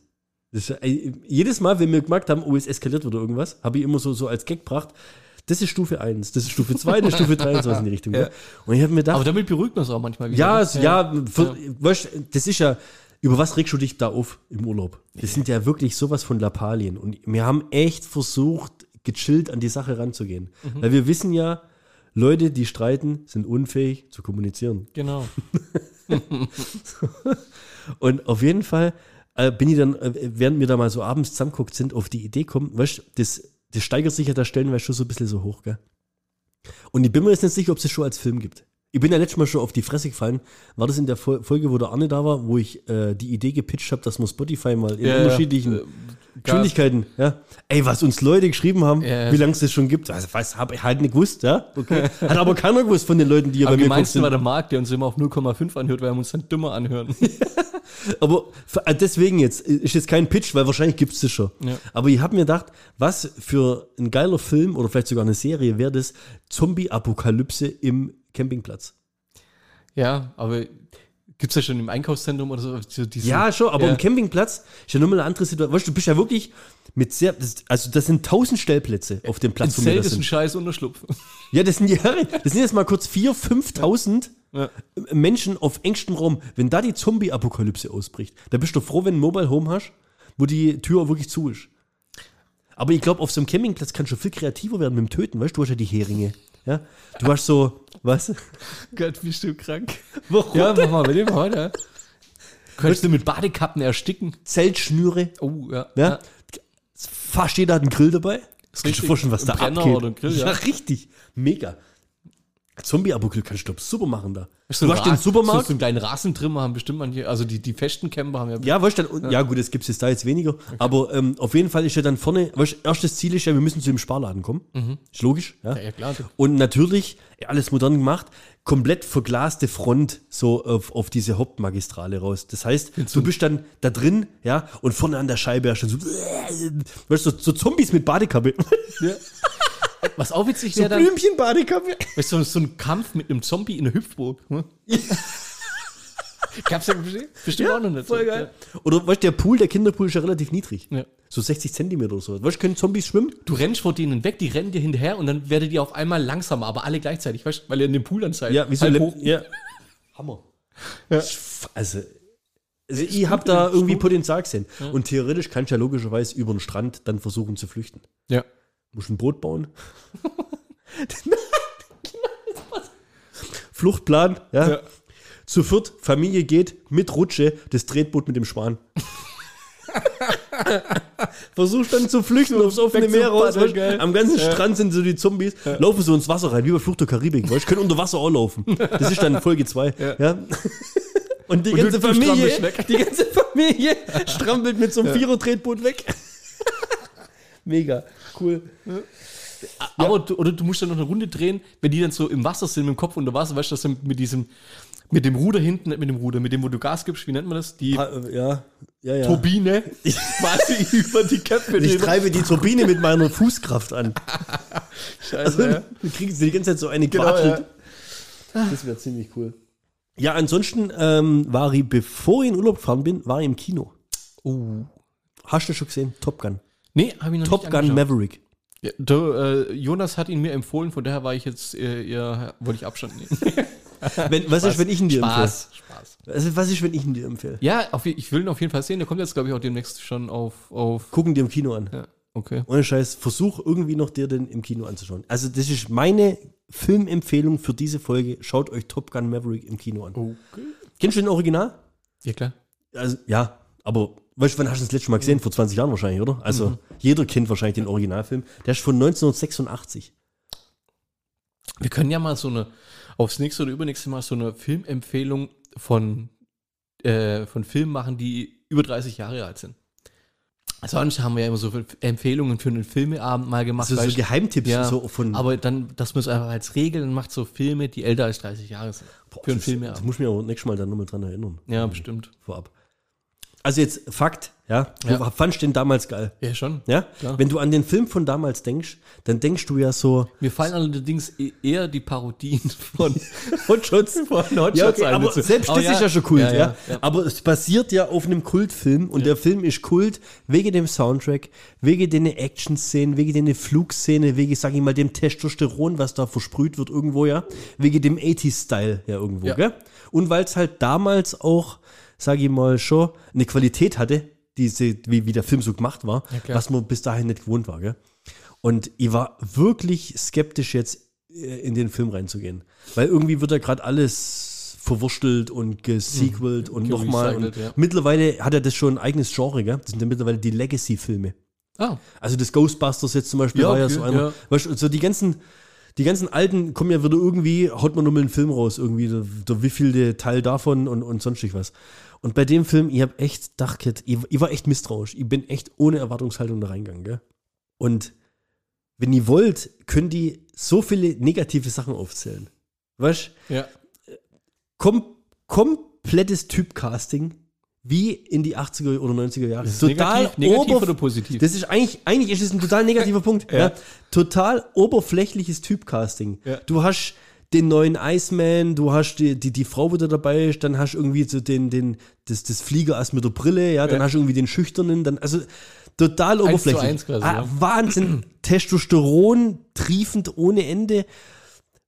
Das ja, äh, jedes Mal, wenn wir gemerkt haben, oh, es eskaliert oder irgendwas, habe ich immer so, so als Gag gebracht, das ist Stufe 1, das ist Stufe 2, das ist Stufe 3 und sowas in die Richtung. Ja. Und ich habe mir gedacht, Aber damit beruhigt man es auch manchmal wieder. ja, ne? es- ja, für, Weißt, das ist ja, über was regst du dich da auf im Urlaub? Das sind ja wirklich sowas von Lappalien. Und wir haben echt versucht, gechillt an die Sache ranzugehen. Mhm. Weil wir wissen ja, Leute, die streiten, sind unfähig zu kommunizieren. Genau. Und auf jeden Fall äh, bin ich dann, äh, während wir da mal so abends zusammenguckt sind, auf die Idee kommen, weißt du, das, das steigert sich ja da stellenweise schon so ein bisschen so hoch, gell? Und ich bin mir jetzt nicht sicher, ob es das schon als Film gibt. Ich bin ja letztes Mal schon auf die Fresse gefallen. War das in der Fol- Folge, wo der Arne da war, wo ich äh, die Idee gepitcht habe, dass man Spotify mal in Ja, ja. unterschiedlichen Äh, Geschwindigkeiten, ja. Ey, was uns Leute geschrieben haben, Ja, wie lange es das schon gibt, also was habe ich halt nicht gewusst, ja. Okay. Hat aber keiner gewusst von den Leuten, die ja bei mir gemeinsten war sind. der Marc, der uns immer auf 0,5 anhört, weil wir uns dann dümmer anhören. Aber äh, deswegen jetzt, ist jetzt kein Pitch, weil wahrscheinlich gibt es das schon. Ja. Aber ich habe mir gedacht, was für ein geiler Film oder vielleicht sogar eine Serie wäre das Zombie-Apokalypse im Campingplatz. ja, aber gibt es ja schon im Einkaufszentrum oder so? so diese, Ja, schon, aber ja. im Campingplatz ist ja nochmal eine andere Situation. Weißt du, du bist ja wirklich mit sehr, das, also das sind tausend Stellplätze auf dem Ein Platz, wir Zelt ist ein scheiß Unterschlupf. Ja, das sind, ja, das sind jetzt mal kurz 4.000, 5.000 Ja. Menschen auf engstem Raum. Wenn da die Zombie-Apokalypse ausbricht, dann bist du froh, wenn du ein Mobile Home hast, wo die Tür wirklich zu ist. Aber ich glaube, auf so einem Campingplatz kannst du viel kreativer werden mit dem Töten, weißt du? Du hast ja die Heringe. Ja? Du hast so, was? Gott, bist du krank. Warum? Ja, mach mal, mit dem heute. Könntest du mit Badekappen ersticken? Zeltschnüre. Oh, ja. Ja? Fast jeder hat einen Grill dabei. Das Richtig. dir vorstellen, was da Brenner abgeht. Grill, ja. ja, richtig. Mega. Zombie-Apokalypse kannst du glaub, super machen da. So du hast den Supermarkt. So, einen kleinen Rasentrimmer haben bestimmt manche, also die, die festen Camper haben ja. Ja, weißt du, dann, ja. gut, das gibt es jetzt da jetzt weniger. Aber ähm, auf jeden Fall ist ja dann vorne, weißt du, erstes Ziel ist ja, wir müssen zu dem Sparladen kommen. Ist logisch, ja. Mhm. Ja, ja, klar. Und natürlich, ja, alles modern gemacht, komplett verglaste Front so auf, auf diese Hauptmagistrale raus. Das heißt, du bist dann da drin, ja, und vorne an der Scheibe hast du so, weißt du, so, so Zombies mit Badekappe. Was auch witzig so wäre dann, Blümchen-Badekappe. weißt du, so ein Kampf mit einem Zombie in einer Hüpfburg. Hm? Gab's ja bestimmt, bestimmt auch noch nicht. Voll geil. Oder weißt du, der Pool, der Kinderpool ist ja relativ niedrig. Ja. So 60 Zentimeter oder so. Weißt du, können Zombies schwimmen? Du rennst vor denen weg, die rennen dir hinterher und dann werdet ihr auf einmal langsamer, aber alle gleichzeitig, weißt du, weil ihr in dem Pool dann seid. Ja, wie so hoch. ja. Hammer. Ja. Also, also ich habe da irgendwie Potenzial gesehen. Und theoretisch kannst du ja logischerweise über den Strand dann versuchen zu flüchten. Ja. Musst ein Boot bauen. Fluchtplan, ja. Ja. Zu viert, Familie geht mit Rutsche, das Tretboot mit dem Schwan. Versuchst dann zu flüchten aufs offene Meer raus. Am ganzen Strand sind so die Zombies, laufen so ins Wasser rein, wie bei Flucht der Karibik. Weißt, können unter Wasser auch laufen. Das ist dann Folge 2. Ja. Und die Und ganze Familie, die ganze Familie strampelt mit so einem Vierer-Tretboot weg. Mega, cool. Aber du, oder du musst dann noch eine Runde drehen, wenn die dann so im Wasser sind, mit dem Kopf unter Wasser, weißt du, dass du mit diesem, mit dem Ruder hinten, nicht mit dem Ruder, mit dem, wo du Gas gibst, wie nennt man das? Die äh, Ja, ja, ja. Turbine quasi über die Köpfe Ich treibe die Turbine mit meiner Fußkraft an. Scheiße, ja. Du kriegst die ganze Zeit so eine Genau, Quatschelt. Das wäre ziemlich cool. Ja, ansonsten ähm, war ich, bevor ich in Urlaub gefahren bin, war ich im Kino. Oh. Hast du schon gesehen? Top Gun. Nee, habe ich noch Top nicht Gun angeschaut. Maverick. Ja, du, äh, Jonas hat ihn mir empfohlen, von daher war ich jetzt äh, eher, wollte ich Abstand nehmen. Wenn, was ist, wenn ich ihn dir Spaß, Spaß. empfehle? Also, was ist, wenn ich ihn dir empfehle? Ja, auf, ich will ihn auf jeden Fall sehen. Der kommt jetzt, glaube ich, auch demnächst schon auf. auf Gucken dir im Kino an. ja, okay. Ohne Scheiß, versuch irgendwie noch dir den im Kino anzuschauen. Also, das ist meine Filmempfehlung für diese Folge. Schaut euch Top Gun Maverick im Kino an. Okay. Kennst du den Original? Ja, klar. Also, ja, aber weißt du, wann hast du das letzte Mal gesehen? Vor 20 Jahren wahrscheinlich, oder? Also, jeder kennt wahrscheinlich den Originalfilm. Der ist von 1986. Wir können ja mal so eine, aufs nächste oder übernächste Mal so eine Filmempfehlung von, äh, von Filmen machen, die über 30 Jahre alt sind. Sonst haben wir ja immer so Empfehlungen für einen Filmeabend mal gemacht. Also so Geheimtipps ja, so von. aber dann, dass man es einfach als Regel und macht so Filme, die älter als 30 Jahre sind. für einen das, Filmeabend. das muss ich mir aber nächstes Mal dann nochmal dran erinnern. Ja, bestimmt. Vorab. Also jetzt Fakt, ja. Ja. Fandst du den damals geil? Ja, schon. Ja? Klar. Wenn du an den Film von damals denkst, dann denkst du ja so, Mir fallen allerdings e- eher die Parodien von Hotshots. von Hotshots Ja, okay, ein aber selbst das ist ja schon Kult, ja, ja, ja. Aber es basiert ja auf einem Kultfilm und der Film ist Kult wegen dem Soundtrack, wegen den Action-Szenen, wegen den Flugszene, wegen, sag ich mal, dem Testosteron, was da versprüht wird irgendwo, ja. Wegen dem 80s-Style ja irgendwo, Ja. gell? Und weil es halt damals auch, sag ich mal, schon eine Qualität hatte, diese, wie, wie der Film so gemacht war, Ja, was man bis dahin nicht gewohnt war, gell? Und ich war wirklich skeptisch jetzt äh, in den Film reinzugehen. Weil irgendwie wird ja gerade alles verwurstelt und gesequelt und nochmal. Und gerecycelt, ja. Mittlerweile hat er das schon ein eigenes Genre, gell? Das sind ja mittlerweile die Legacy-Filme. Ah, Also das Ghostbusters jetzt zum Beispiel Ja, war ja okay, so einer. ja. Weißt so die ganzen, die ganzen alten kommen ja wieder irgendwie, haut man nur mal einen Film raus, irgendwie, der, der wievielte Teil davon und, und sonstig was. Und bei dem Film, ich habe echt gedacht, ich, ich war echt misstrauisch. Ich bin echt ohne Erwartungshaltung da reingegangen, gell? Und wenn ihr wollt, könnt ihr so viele negative Sachen aufzählen. Weißt ja. kom komplettes Typcasting wie in die 80er oder 90er Jahre. Ist es negativ, negativ oder positiv? Das ist eigentlich, eigentlich ist es ein total negativer Punkt. Ja. Total oberflächliches Typcasting. Ja. Du hast den neuen Iceman, du hast die, die, die Frau wieder dabei, ist, dann hast du irgendwie so den, den, das, das Fliegerass mit der Brille, ja, dann Ja. hast du irgendwie den Schüchternen, dann, also total zu oberflächlich. eins quasi, ah, ja. Wahnsinn, Testosteron triefend ohne Ende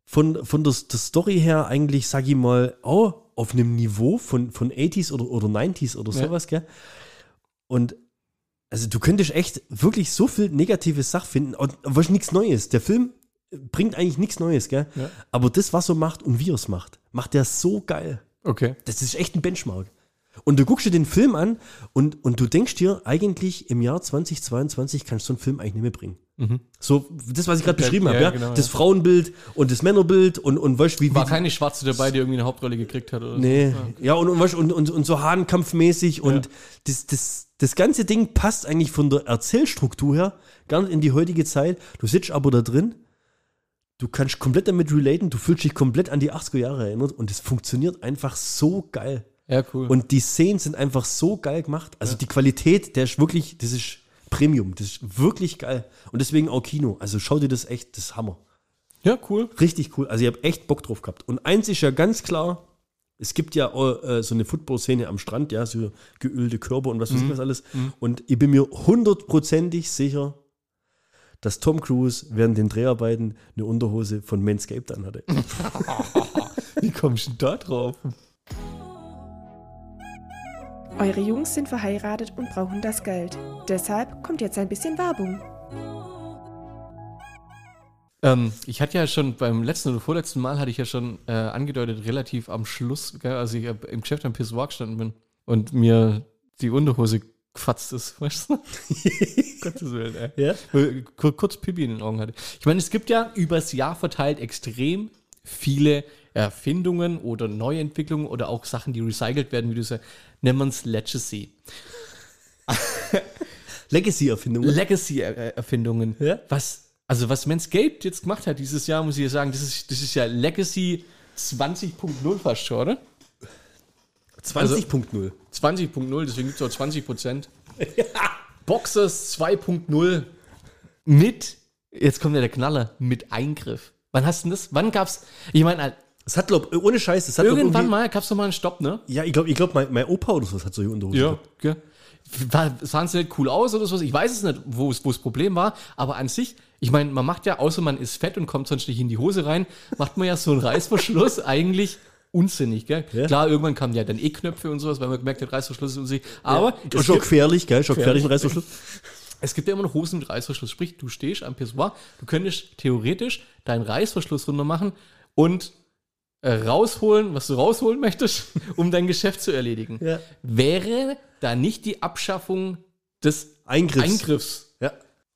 von, von der, der Story her eigentlich, sag ich mal, auch auf einem Niveau von, von 80s oder, oder 90s oder Ja. sowas, gell? Und also du könntest echt wirklich so viel negative Sachen finden und was nichts Neues. Der Film bringt eigentlich nichts Neues, gell? Ja. Aber das, was er macht und wie er es macht, macht er so geil. Okay. Das ist echt ein Benchmark. Und du guckst dir den Film an und, und du denkst dir, eigentlich im Jahr 2022 kannst du so einen Film eigentlich nicht mehr bringen. So, das, was ich gerade Okay, beschrieben habe, ja, ja, genau, das ja. Frauenbild und das Männerbild und, und weißt, wie, War wie keine Schwarze dabei, die irgendwie eine Hauptrolle gekriegt hat oder Nee, so. ja, und, und, weißt, und, und, und so Hahnkampfmäßig und das, das, das ganze Ding passt eigentlich von der Erzählstruktur her gar nicht in die heutige Zeit. Du sitzt aber da drin, du kannst komplett damit relaten, du fühlst dich komplett an die 80er Jahre erinnert und es funktioniert einfach so geil. Ja, cool. Und die Szenen sind einfach so geil gemacht. Also die Qualität, der ist wirklich, das ist Premium, das ist wirklich geil. Und deswegen auch Kino. Also schau dir das echt, das ist Hammer. ja, cool. Richtig cool. Also ich habe echt Bock drauf gehabt. Und eins ist ja ganz klar, es gibt ja äh, so eine Football-Szene am Strand, ja, so geölte Körper und was weiß ich was alles. Und ich bin mir hundertprozentig sicher, dass Tom Cruise während den Dreharbeiten eine Unterhose von Manscaped anhatte. Wie kommst du denn da drauf? Eure Jungs sind verheiratet und brauchen das Geld. Deshalb kommt jetzt ein bisschen Werbung. Ähm, ich hatte ja schon beim letzten oder vorletzten Mal hatte ich ja schon äh, angedeutet, relativ am Schluss, gell, als ich äh, im Geschäft am Pissoir gestanden bin und mir die Unterhose gefatzt ist, weißt du? Gottes Willen, ey. Ja? Ich kur- kurz Pipi in den Augen hatte. Ich meine, es gibt ja übers Jahr verteilt extrem viele Erfindungen oder Neuentwicklungen oder auch Sachen, die recycelt werden, wie du sagst, nennen wir es Legacy. Legacy-Erfindung. Legacy-Erfindungen. Ja. Was, also was Manscaped jetzt gemacht hat dieses Jahr, muss ich ja sagen, das ist, das ist ja Legacy 20.0 fast schon, oder? 20.0. 20.0, deswegen gibt es auch 20 Prozent. Boxers 2.0 mit, jetzt kommt ja der Knaller, mit Eingriff. Wann hast du denn das? Wann gab's, ich meine, Das hat, glaub, ohne Scheiß, das hat irgendwann mal gab's doch mal einen Stopp, ne? Ja, ich glaube, ich glaub, mein, mein Opa oder so hat solche Unterhosen. gehabt. gell. War, sahen sie nicht cool aus oder so? Ich weiß es nicht, wo es wo das Problem war, aber an sich, ich meine, man macht ja, außer man ist fett und kommt sonst nicht in die Hose rein, macht man ja so einen Reißverschluss eigentlich unsinnig, gell? Ja. Klar, irgendwann kamen ja dann E-Knöpfe und sowas, weil man gemerkt hat, Reißverschluss ist unsinnig. Aber Ja. es Schon gibt- gefährlich, gell? Schon gefährlich, ein Reißverschluss. es gibt ja immer noch Hosen mit Reißverschluss. Sprich, du stehst am Pissoir, du könntest theoretisch deinen Reißverschluss runter machen und äh, rausholen, was du rausholen möchtest, um dein Geschäft zu erledigen. Ja. Wäre da nicht die Abschaffung des Eingriffs. Eingriffs? Ja.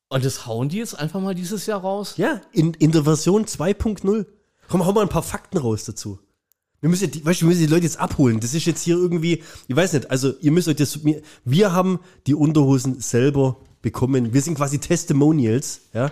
Und das hauen die jetzt einfach mal dieses Jahr raus? Ja, in, in der Version 2.0. Komm, hau mal ein paar Fakten raus dazu. Wir müssen, die, weißt, wir müssen die Leute jetzt abholen. Das ist jetzt hier irgendwie, ich weiß nicht, also ihr müsst euch das, wir haben die Unterhosen selber bekommen. Wir sind quasi Testimonials, ja.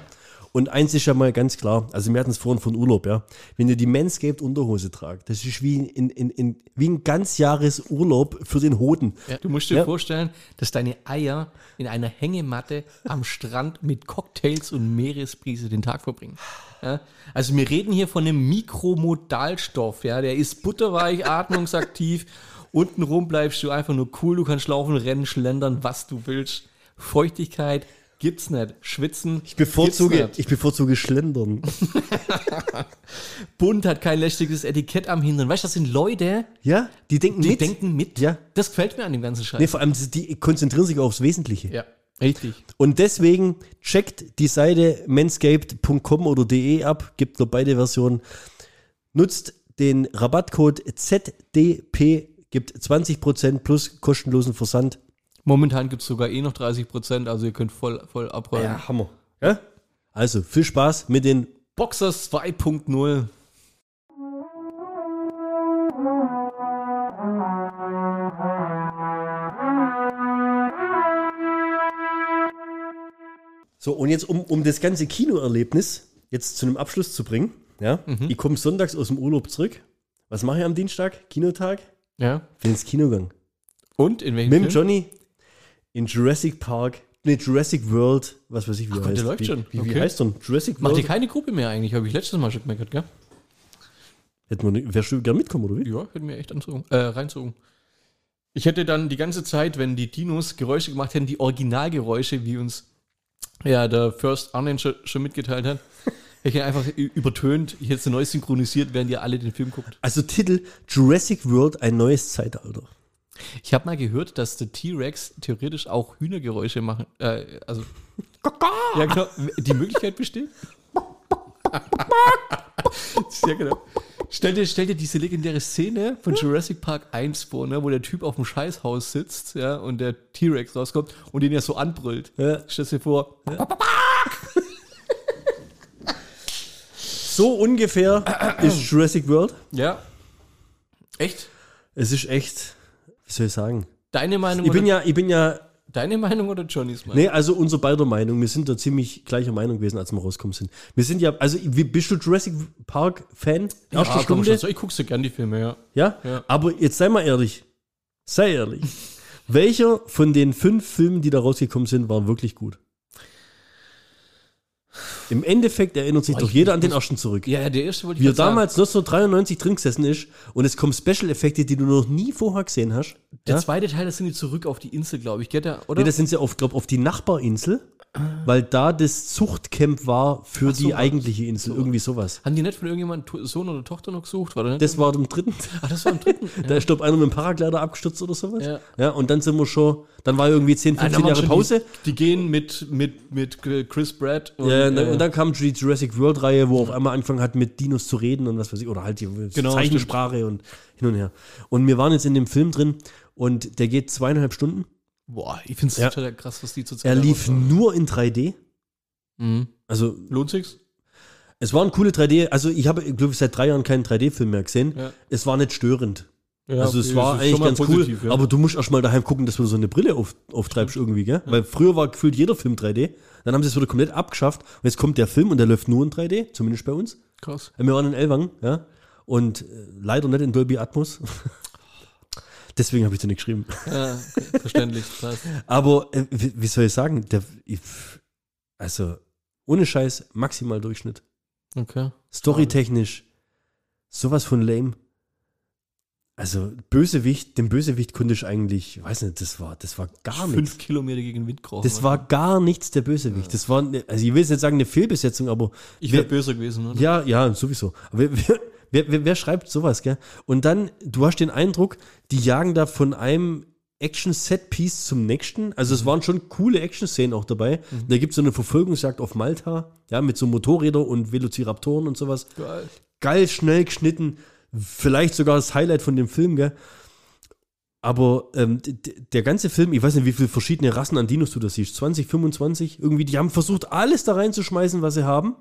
Und eins ist ja mal ganz klar, also wir hatten es vorhin von Urlaub, ja. Wenn ihr die Manscaped Unterhose tragt, das ist wie, in, in, in, wie ein ganz Jahres Urlaub für den Hoden. Ja, du musst dir Ja. vorstellen, dass deine Eier in einer Hängematte am Strand mit Cocktails und Meeresbrise den Tag verbringen. Ja? Also wir reden hier von einem Mikromodalstoff, ja, der ist butterweich, atmungsaktiv. Untenrum bleibst du einfach nur cool, du kannst laufen, rennen, schlendern, was du willst. Feuchtigkeit gibt's nicht. Schwitzen Ich bevorzuge, ich bevorzuge Schlendern. Bunt hat kein lästiges Etikett am Hintern. Weißt du, das sind Leute, Ja, die denken die mit. denken mit. Ja. Das gefällt mir an dem ganzen Scheiß. Nee, vor allem, die konzentrieren sich aufs Wesentliche. ja, richtig. Und deswegen checkt die Seite manscaped.com oder de ab, gibt nur beide Versionen. Nutzt den Rabattcode ZDP, gibt 20% plus kostenlosen Versand. Momentan gibt es sogar eh noch 30 Prozent, also ihr könnt voll, voll abräumen. Hammer. Ja? Also viel Spaß mit den Boxers 2.0. So, und jetzt, um, um das ganze Kinoerlebnis jetzt zu einem Abschluss zu bringen, ja, ich komme sonntags aus dem Urlaub zurück. Was mache ich am Dienstag? Kinotag? Ja. Bin ins Kino gegangen. Und in welchem Mit dem Film? Johnny in Jurassic Park, nee, Jurassic World, was weiß ich, wie Ach Gott, der heißt. läuft wie, schon. Wie, wie Okay. heißt der? Jurassic Macht ihr World? keine Gruppe mehr eigentlich? Habe ich letztes Mal schon gemerkt, gell? Hätten wir nicht, wärst du gerne mitkommen, oder wie? Ja, hätten wir echt anzogen, äh, reinzogen. Ich hätte dann die ganze Zeit, wenn die Dinos Geräusche gemacht hätten, die Originalgeräusche, wie uns ja der First Arnen schon, schon mitgeteilt hat, hätte ich einfach übertönt. Ich hätte es neu synchronisiert, während ihr alle den Film guckt. Also Titel Jurassic World, ein neues Zeitalter. Ich habe mal gehört, dass der T-Rex theoretisch auch Hühnergeräusche machen. Äh, also. ja, genau. Die Möglichkeit besteht. Sehr genau. Stell dir, stell dir diese legendäre Szene von Jurassic Park 1 vor, ne, wo der Typ auf dem Scheißhaus sitzt, ja, und der T-Rex rauskommt und den ja so anbrüllt. Ja. Stell dir vor. So ungefähr ist Jurassic World. Ja. Echt? Es ist echt, wie soll ich sagen? Deine Meinung Ich bin ja, ich bin ja, deine Meinung oder Johnnys Meinung? nee, also unser beider Meinung. Wir sind da ziemlich gleicher Meinung gewesen, als wir rausgekommen sind. Wir sind ja, also wie, bist du Jurassic Park Fan? Erste ja, komm Stunde? ich gucke so gern die Filme, ja. Ja? Ja. Aber jetzt sei mal ehrlich. Sei ehrlich. Welcher von den fünf Filmen, die da rausgekommen sind, war wirklich gut? Im Endeffekt erinnert sich Boah, doch jeder an den ersten zurück. Ja, der erste wollte ich Wie er damals 1993 drin gesessen ist und es kommen Special-Effekte, die du noch nie vorher gesehen hast. Der Ja? zweite Teil, das sind die zurück auf die Insel, glaube ich, geht der, oder? Nee, das sind sie auf, glaub, auf die Nachbarinsel, weil da das Zuchtcamp war für Ach so, die war- eigentliche Insel. Irgendwie sowas. Haben die nicht von irgendjemandem Sohn oder Tochter noch gesucht? War? Das war im dritten. Ach, das war im dritten. Da ist, glaub einer mit dem Paraglider abgestürzt oder sowas. Ja. ja. Und dann sind wir schon, dann war irgendwie 10, Ah, dann 15 waren Jahre Pause. Die, die gehen mit, mit, mit Chris Pratt und, Ja, und dann, und dann kam die Jurassic World Reihe, wo auf einmal angefangen hat mit Dinos zu reden und was weiß ich, oder halt die Genau, Zeichensprache und hin und her. Und wir waren jetzt in dem Film drin und der geht zweieinhalb Stunden. boah, ich finde es Ja. total krass, was die zu Er lief nur in 3D. Mhm. Also Lohnt sich's? es war ein coole 3D. Also ich habe, glaube ich, seit drei Jahren keinen 3D-Film mehr gesehen. Ja. Es war nicht störend. Ja, also es war eigentlich ganz positiv, cool. ja. Aber du musst erst mal daheim gucken, dass du so eine Brille auf, auftreibst irgendwie, gell? Weil früher war gefühlt jeder Film 3D. Dann haben sie es wieder komplett abgeschafft. Und jetzt kommt der Film und der läuft nur in 3D, zumindest bei uns. Krass. Wir waren in Elwang, ja. Und äh, leider nicht in Dolby Atmos. Deswegen habe ich dir nicht geschrieben. Ja, verständlich. Passt. Aber äh, wie, wie soll ich sagen? Der, ich, also, ohne Scheiß, maximal Durchschnitt. Okay. Storytechnisch, sowas von lame. Also, Bösewicht, den Bösewicht konnte ich eigentlich, weiß nicht, das war, das war gar nichts. Fünf Kilometer gegen Wind krochen. Das war gar nichts der Bösewicht. Das war, ne, also ich will jetzt nicht sagen eine Fehlbesetzung, aber Ich wäre böser gewesen, oder? ja, ja, sowieso. Aber wer, wer, wer, wer, schreibt sowas, gell? Und dann, du hast den Eindruck, die jagen da von einem Action-Set-Piece zum nächsten. Also es waren schon coole Action-Szenen auch dabei. Da gibt es so eine Verfolgungsjagd auf Malta, ja, mit so Motorrädern und Velociraptoren und sowas. Geil. Geil, schnell geschnitten. Vielleicht sogar das Highlight von dem Film, gell? Aber ähm, der ganze Film, ich weiß nicht, wie viele verschiedene Rassen an Dinos du da siehst, 20, 25, irgendwie, die haben versucht, alles da reinzuschmeißen, was sie haben.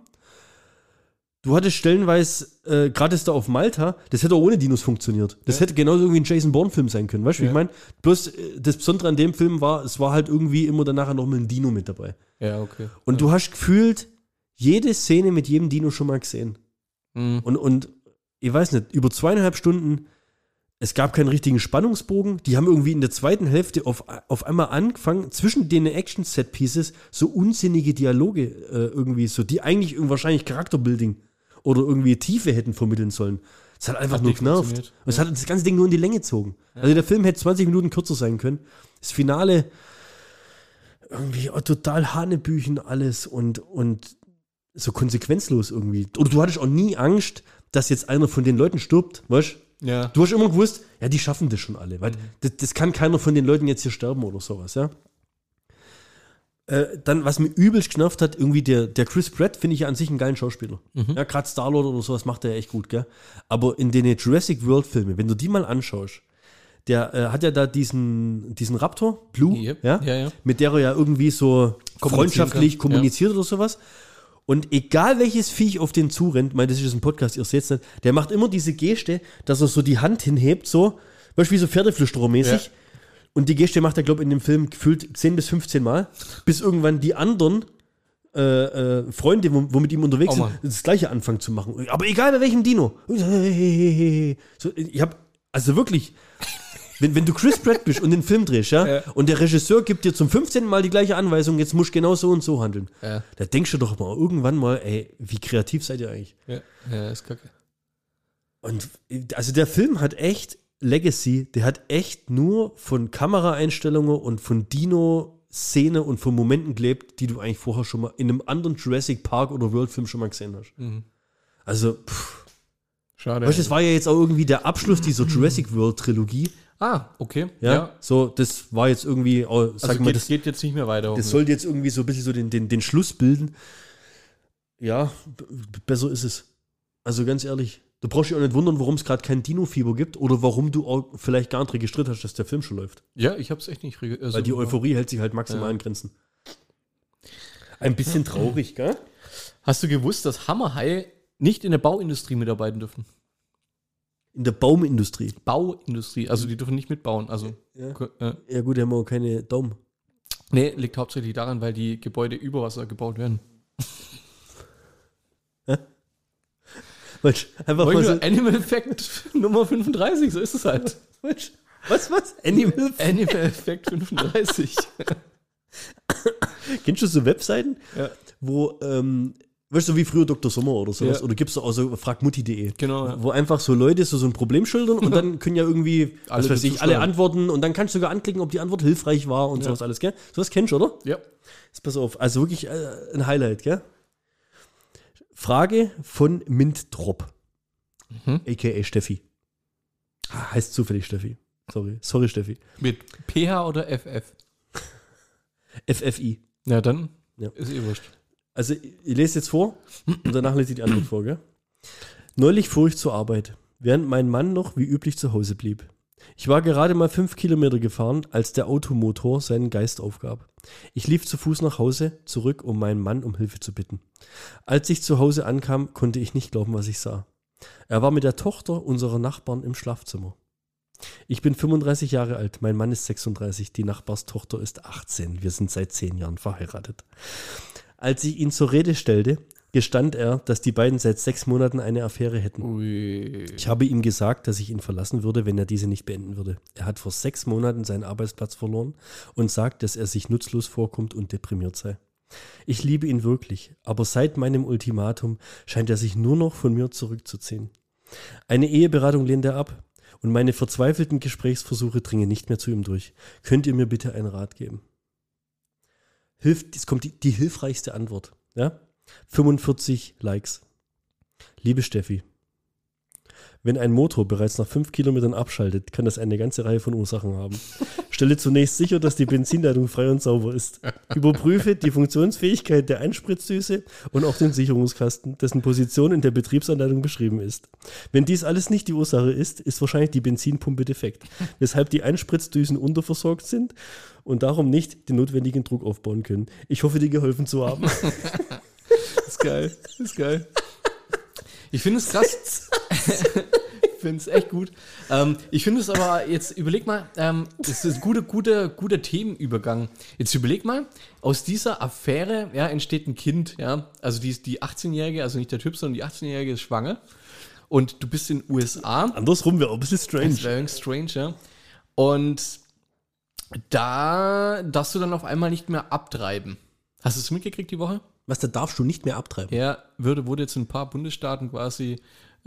du hattest stellenweise, äh, gerade ist da auf Malta, das hätte auch ohne Dinos funktioniert. Das hätte genauso irgendwie ein Jason Bourne-Film sein können, weißt du, wie Ja. ich meine? Bloß äh, das Besondere an dem Film war, es war halt irgendwie immer danach noch mal ein Dino mit dabei. Ja, okay. Und du hast gefühlt jede Szene mit jedem Dino schon mal gesehen. Mhm. Und, und ich weiß nicht, über zweieinhalb Stunden, es gab keinen richtigen Spannungsbogen. Die haben irgendwie in der zweiten Hälfte auf, auf einmal angefangen, zwischen den Action-Set-Pieces so unsinnige Dialoge äh, irgendwie so, die eigentlich wahrscheinlich Charakterbuilding oder irgendwie Tiefe hätten vermitteln sollen. Es hat einfach Hat nur genervt. Und es hat das ganze Ding nur in die Länge gezogen. Also der Film hätte 20 Minuten kürzer sein können. Das Finale irgendwie auch total Hanebüchen alles und, und so konsequenzlos irgendwie. Oder du hattest auch nie Angst, dass jetzt einer von den Leuten stirbt, weißt Ja. du? hast immer gewusst, ja, die schaffen das schon alle, weil das, das kann keiner von den Leuten jetzt hier sterben oder sowas, ja. Äh, dann, was mir übelst genervt hat, irgendwie der, der Chris Pratt finde ich ja an sich einen geilen Schauspieler. Ja, gerade Star-Lord oder sowas macht er ja echt gut, gell? Aber in den Jurassic World-Filmen, wenn du die mal anschaust, der äh, hat ja da diesen, diesen Raptor, Blue, Yep. ja? Ja, ja. mit der er ja irgendwie so Kommunizieren freundschaftlich kommuniziert oder sowas. Und egal welches Viech auf den zurennt, mein, das ist ein Podcast, ihr seht es nicht, der macht immer diese Geste, dass er so die Hand hinhebt, so, wie so Pferdeflüsterer-mäßig. Ja. Und die Geste macht er, glaube ich, in dem Film gefühlt 10 bis 15 Mal, bis irgendwann die anderen äh, äh, Freunde, wo, wo mit ihm unterwegs Oh sind, das gleiche anfangen zu machen. Aber egal bei welchem Dino. So, ich habe, also wirklich, wenn, wenn du Chris Pratt bist und den Film drehst, ja, Ja. und der Regisseur gibt dir zum 15. Mal die gleiche Anweisung, jetzt musst du genau so und so handeln. Ja. Da denkst du doch mal irgendwann mal, ey, wie kreativ seid ihr eigentlich? Ja, ja ist kacke. Und also der Film hat echt Legacy, der hat echt nur von Kameraeinstellungen und von Dino-Szene und von Momenten gelebt, die du eigentlich vorher schon mal in einem anderen Jurassic Park oder World-Film schon mal gesehen hast. Mhm. Also, pff, Schade. weißt du, das war ja jetzt auch irgendwie der Abschluss dieser Jurassic World-Trilogie. Ah, okay. Ja, so, das war jetzt irgendwie, oh, sag Also mal, geht, das, geht jetzt nicht mehr weiter. das sollte jetzt irgendwie so ein bisschen so den, den, den Schluss bilden. Ja, besser ist es. Also ganz ehrlich, du brauchst dich auch nicht wundern, warum es gerade kein Dino-Fieber gibt oder warum du auch vielleicht gar nicht registriert hast, dass der Film schon läuft. ja, ich habe es echt nicht rege- also, Weil die Euphorie hält sich halt maximal Ja. in Grenzen. Ein bisschen traurig, gell? Hast du gewusst, dass Hammerhaie nicht in der Bauindustrie mitarbeiten dürfen? In der Baumindustrie. Bauindustrie, also die dürfen nicht mitbauen. Also, Ja. äh, Ja gut, die haben auch keine Daumen. nee, liegt hauptsächlich daran, weil die Gebäude über Wasser gebaut werden. Mensch, einfach mal so, Animal Fact Nummer 35, so ist es halt. Mensch, was, was? Animal? Animal Fact 35. Kennst du so Webseiten, Ja. wo, ähm, weißt du, wie früher Dr. Sommer oder sowas? Ja. Oder gibst du auch so fragmutti.de? Genau, ja. Wo einfach so Leute so, so ein Problem schildern und dann können ja irgendwie, Alle was ich, alle antworten und dann kannst du sogar anklicken, ob die Antwort hilfreich war und Ja. sowas alles, gell? Sowas kennst du, oder? Ja. Jetzt pass auf, also wirklich äh, ein Highlight, gell? Frage von Mintdrop, Mhm. a.k.a. Steffi. Ah, Heißt zufällig Steffi. Sorry, sorry Steffi. Mit PH oder FF? FFI. Ja, dann Ja. ist eh wurscht. Also, ich lese jetzt vor und danach lese ich die Antwort vor, gell? Neulich fuhr ich zur Arbeit, während mein Mann noch wie üblich zu Hause blieb. Ich war gerade mal fünf Kilometer gefahren, als der Automotor seinen Geist aufgab. Ich lief zu Fuß nach Hause zurück, um meinen Mann um Hilfe zu bitten. Als ich zu Hause ankam, konnte ich nicht glauben, was ich sah. Er war mit der Tochter unserer Nachbarn im Schlafzimmer. Ich bin 35 Jahre alt, mein Mann ist 36, die Nachbarstochter ist 18. Wir sind seit zehn Jahren verheiratet. Als ich ihn zur Rede stellte, gestand er, dass die beiden seit sechs Monaten eine Affäre hätten. Ui. Ich habe ihm gesagt, dass ich ihn verlassen würde, wenn er diese nicht beenden würde. Er hat vor sechs Monaten seinen Arbeitsplatz verloren und sagt, dass er sich nutzlos vorkommt und deprimiert sei. Ich liebe ihn wirklich, aber seit meinem Ultimatum scheint er sich nur noch von mir zurückzuziehen. Eine Eheberatung lehnt er ab und meine verzweifelten Gesprächsversuche dringen nicht mehr zu ihm durch. Könnt ihr mir bitte einen Rat geben? Hilft, es kommt die, die hilfreichste Antwort. Ja? 45 Likes. Liebe Steffi, wenn ein Motor bereits nach fünf Kilometern abschaltet, kann das eine ganze Reihe von Ursachen haben. Stelle zunächst sicher, dass die Benzinleitung frei und sauber ist. Überprüfe die Funktionsfähigkeit der Einspritzdüse und auch den Sicherungskasten, dessen Position in der Betriebsanleitung beschrieben ist. Wenn dies alles nicht die Ursache ist, ist wahrscheinlich die Benzinpumpe defekt, weshalb die Einspritzdüsen unterversorgt sind und darum nicht den notwendigen Druck aufbauen können. Ich hoffe, dir geholfen zu haben. ist geil. Ist geil. Ich finde es krass. ich finde es echt gut. Ähm, ich finde es aber, jetzt überleg mal, ähm, das ist ein guter, guter, guter Themenübergang. Jetzt überleg mal, aus dieser Affäre ja, entsteht ein Kind, ja. Also die, die 18-Jährige, also nicht der Typ, sondern die 18-Jährige ist schwanger. Und du bist in den USA. Andersrum wäre auch ein bisschen strange. Das wäre strange, ja. Und da darfst du dann auf einmal nicht mehr abtreiben. Hast du es mitgekriegt die Woche? Was, da darfst du nicht mehr abtreiben? Ja, würde, wurde jetzt in ein paar Bundesstaaten quasi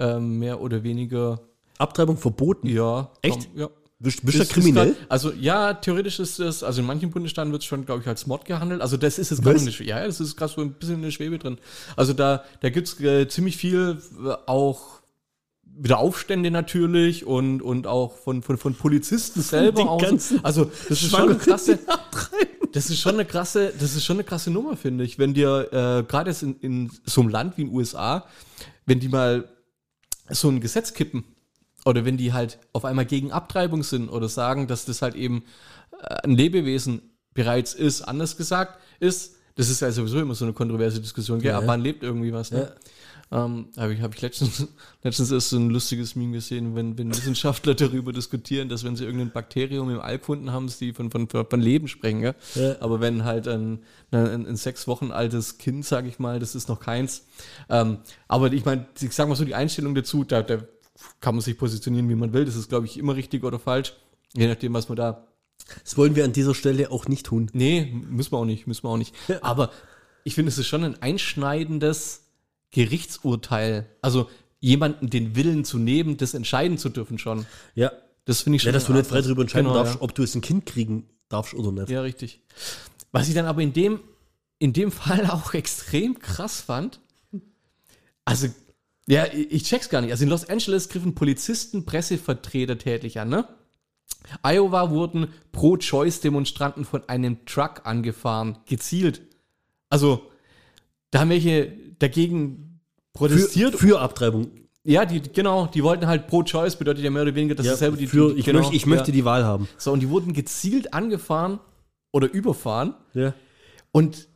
ähm, mehr oder weniger. Abtreibung verboten? Ja. Echt? Komm, ja. Bist, bist du kriminell? grad, also ja, theoretisch ist es, also in manchen Bundesstaaten wird es schon, glaube ich, als Mord gehandelt. Also das ist jetzt gerade eine Schwebe. Ja, das ist gerade so ein bisschen in der Schwebe drin. Also da, da gibt es äh, ziemlich viel äh, auch wieder Aufstände natürlich und, und auch von, von, von Polizisten selber auch. So. Also das ist schon eine krasse. Das ist schon eine krasse, das ist schon eine krasse Nummer, finde ich. Wenn dir äh, gerade jetzt in, in so einem Land wie in den USA, wenn die mal so ein Gesetz kippen oder wenn die halt auf einmal gegen Abtreibung sind oder sagen, dass das halt eben äh, ein Lebewesen bereits ist, anders gesagt ist, das ist ja sowieso immer so eine kontroverse Diskussion, gell? Ja, ab ja. wann lebt irgendwie was, ne? Ähm, habe ich, hab ich letztens, letztens erst so ein lustiges Meme gesehen, wenn, wenn Wissenschaftler darüber diskutieren, dass wenn sie irgendein Bakterium im All gefunden haben, sie von, von, von Leben sprechen. Gell? Ja. Aber wenn halt ein, ein, ein sechs Wochen altes Kind, sage ich mal, das ist noch keins. Ähm, aber ich meine, ich sag mal so, die Einstellung dazu, da, da kann man sich positionieren, wie man will. Das ist, glaube ich, immer richtig oder falsch. Je nachdem, was man da Das wollen wir an dieser Stelle auch nicht tun. Nee, müssen wir auch nicht, müssen wir auch nicht. Aber ich finde, es ist schon ein einschneidendes Gerichtsurteil. Also jemanden den Willen zu nehmen, das entscheiden zu dürfen schon. Ja. Das finde ich Ja, schon. dass du nicht frei darüber entscheiden Genau, darfst, ja. ob du jetzt ein Kind kriegen darfst oder nicht. Ja, richtig. Was ich dann aber in dem, in dem Fall auch extrem krass fand, also, ja, ich ich check's gar nicht. Also in Los Angeles griffen Polizisten Pressevertreter tätlich an, ne? Iowa wurden Pro-Choice-Demonstranten von einem Truck angefahren, gezielt. Also, da haben welche dagegen protestiert. Für, für Abtreibung. ja, die, genau, die wollten halt Pro-Choice, bedeutet ja mehr oder weniger, dass Ja, selber die, für, die ich, genau, möchte, ich ja. möchte die Wahl haben. So, und die wurden gezielt angefahren oder überfahren. Ja. Und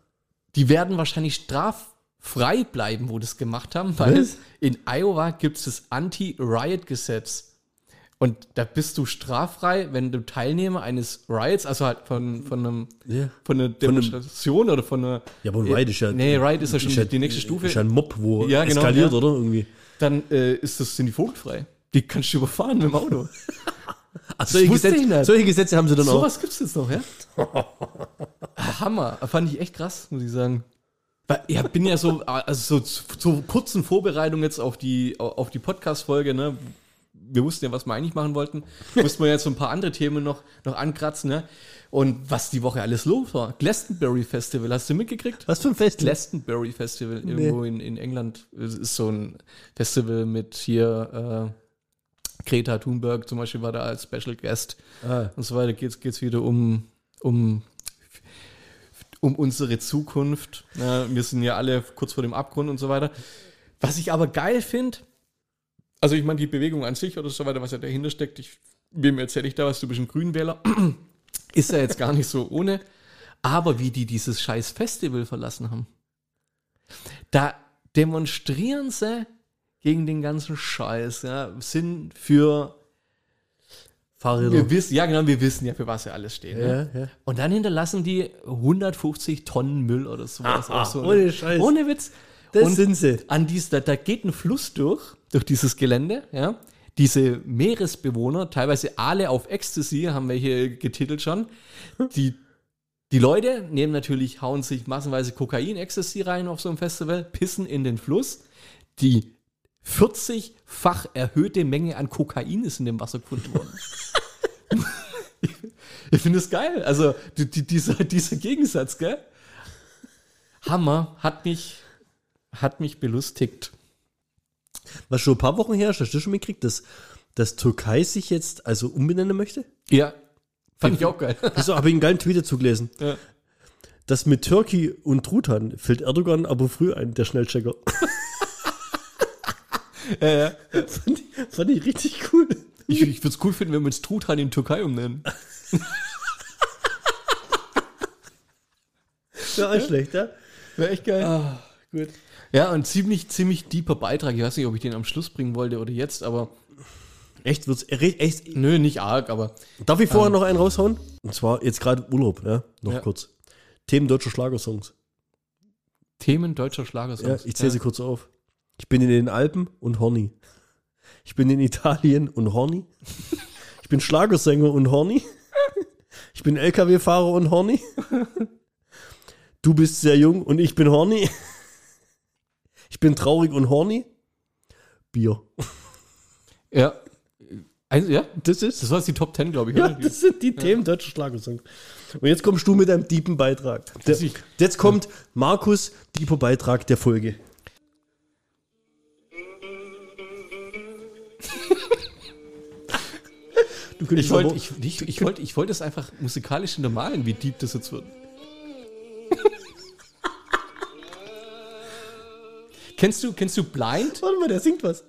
die werden wahrscheinlich straffrei bleiben, wo das gemacht haben, weil Was? in Iowa gibt es das Anti-Riot-Gesetz. Und da bist du straffrei, wenn du Teilnehmer eines Riots, also halt von, von, einem, Ja. von einer Demonstration oder von einer. Ja, aber ein Riot ist ja. Nee, Riot ist ja schon ist ja- die nächste Stufe. Ist ja ein Mob, wo Ja, genau, eskaliert, ja. oder? Irgendwie. Dann äh, ist das, sind die vogelfrei. Die kannst du überfahren mit dem Auto. Ach, solche, Gesetze, solche Gesetze haben sie dann auch. Sowas gibt's jetzt noch, ja? Hammer. Fand ich echt krass, muss ich sagen. Weil ich bin ja so, also so zur kurzen Vorbereitung jetzt auf die, auf die Podcast-Folge, ne? Wir wussten ja, was wir eigentlich machen wollten. Mussten wir jetzt so ein paar andere Themen noch, noch ankratzen, ne? Und was die Woche alles los war. Glastonbury Festival, hast du mitgekriegt? Was für ein Fest? Glastonbury Festival irgendwo in, in England. Es ist so ein Festival mit hier äh, Greta Thunberg zum Beispiel war da als Special Guest Ah. und so weiter. Geht's geht's wieder um um um unsere Zukunft. Ja, wir sind ja alle kurz vor dem Abgrund und so weiter. Was ich aber geil finde, also ich meine die Bewegung an sich oder so weiter, was ja dahinter steckt. Ich, wem erzähle ich da was? Du bist ein Grünwähler. Ist ja jetzt gar nicht so ohne. Aber wie die dieses scheiß Festival verlassen haben, da demonstrieren sie gegen den ganzen Scheiß, ja, sind für, Fahrräder. wir wissen, ja genau, wir wissen ja, für was sie alles stehen. ne? Ja, ja. Und dann hinterlassen die 150 Tonnen Müll oder sowas. Aha, so ohne Scheiß. Ohne Witz. Das Und sind sie. an dies, da, da geht ein Fluss durch, durch dieses Gelände, ja. Diese Meeresbewohner, teilweise Aale auf Ecstasy, haben welche getitelt schon. Die, die Leute nehmen natürlich, hauen sich massenweise Kokain, Ecstasy rein auf so einem Festival, pissen in den Fluss. Die 40-fach erhöhte Menge an Kokain ist in dem Wasser gefunden worden. ich finde es geil. Also, die, die, dieser, dieser Gegensatz, gell? Hammer, hat mich, hat mich belustigt. Was schon ein paar Wochen her ist, hast du schon mitgekriegt, dass, dass Türkei sich jetzt also umbenennen möchte? Ja, fand ich auch geil. Also habe ich einen geilen Tweet dazu gelesen. Ja. Das mit Türkei und Truthahn fällt Erdogan aber früh ein, der Schnellchecker. fand, ich, fand ich richtig cool. Ich, ich würde es cool finden, wenn wir uns Truthahn in Türkei umnennen. Ja, auch schlecht, ja? Wäre echt geil. Gut. Ja, ein ziemlich, ziemlich deeper Beitrag. Ich weiß nicht, ob ich den am Schluss bringen wollte oder jetzt, aber Echt, wird's echt. nö, nicht arg, aber Darf ich vorher noch einen raushauen? Und zwar jetzt gerade Urlaub, ja? Noch Ja. kurz. Themen deutscher Schlagersongs. Themen deutscher Ja, Schlagersongs. ich zähle sie kurz auf. Ich bin in den Alpen und horny. Ich bin in Italien und horny. Ich bin Schlagersänger und horny. Ich bin LKW-Fahrer und horny. Du bist sehr jung und ich bin horny. Ich bin traurig und horny. Bier. Ja. Also, ja, Das ist. das war jetzt die Top 10, glaube ich. Ja, oder? das sind die Themen deutscher Schlagersongs. Und jetzt kommst du mit einem tiefen Beitrag. Der, jetzt kommt Markus, tiefer Beitrag der Folge. Ich wollte ich, ich, ich wollt, ich wollt es einfach musikalisch hintermalen, wie deep das jetzt wird. Kennst, du, kennst du Blind? Warte mal, der singt was.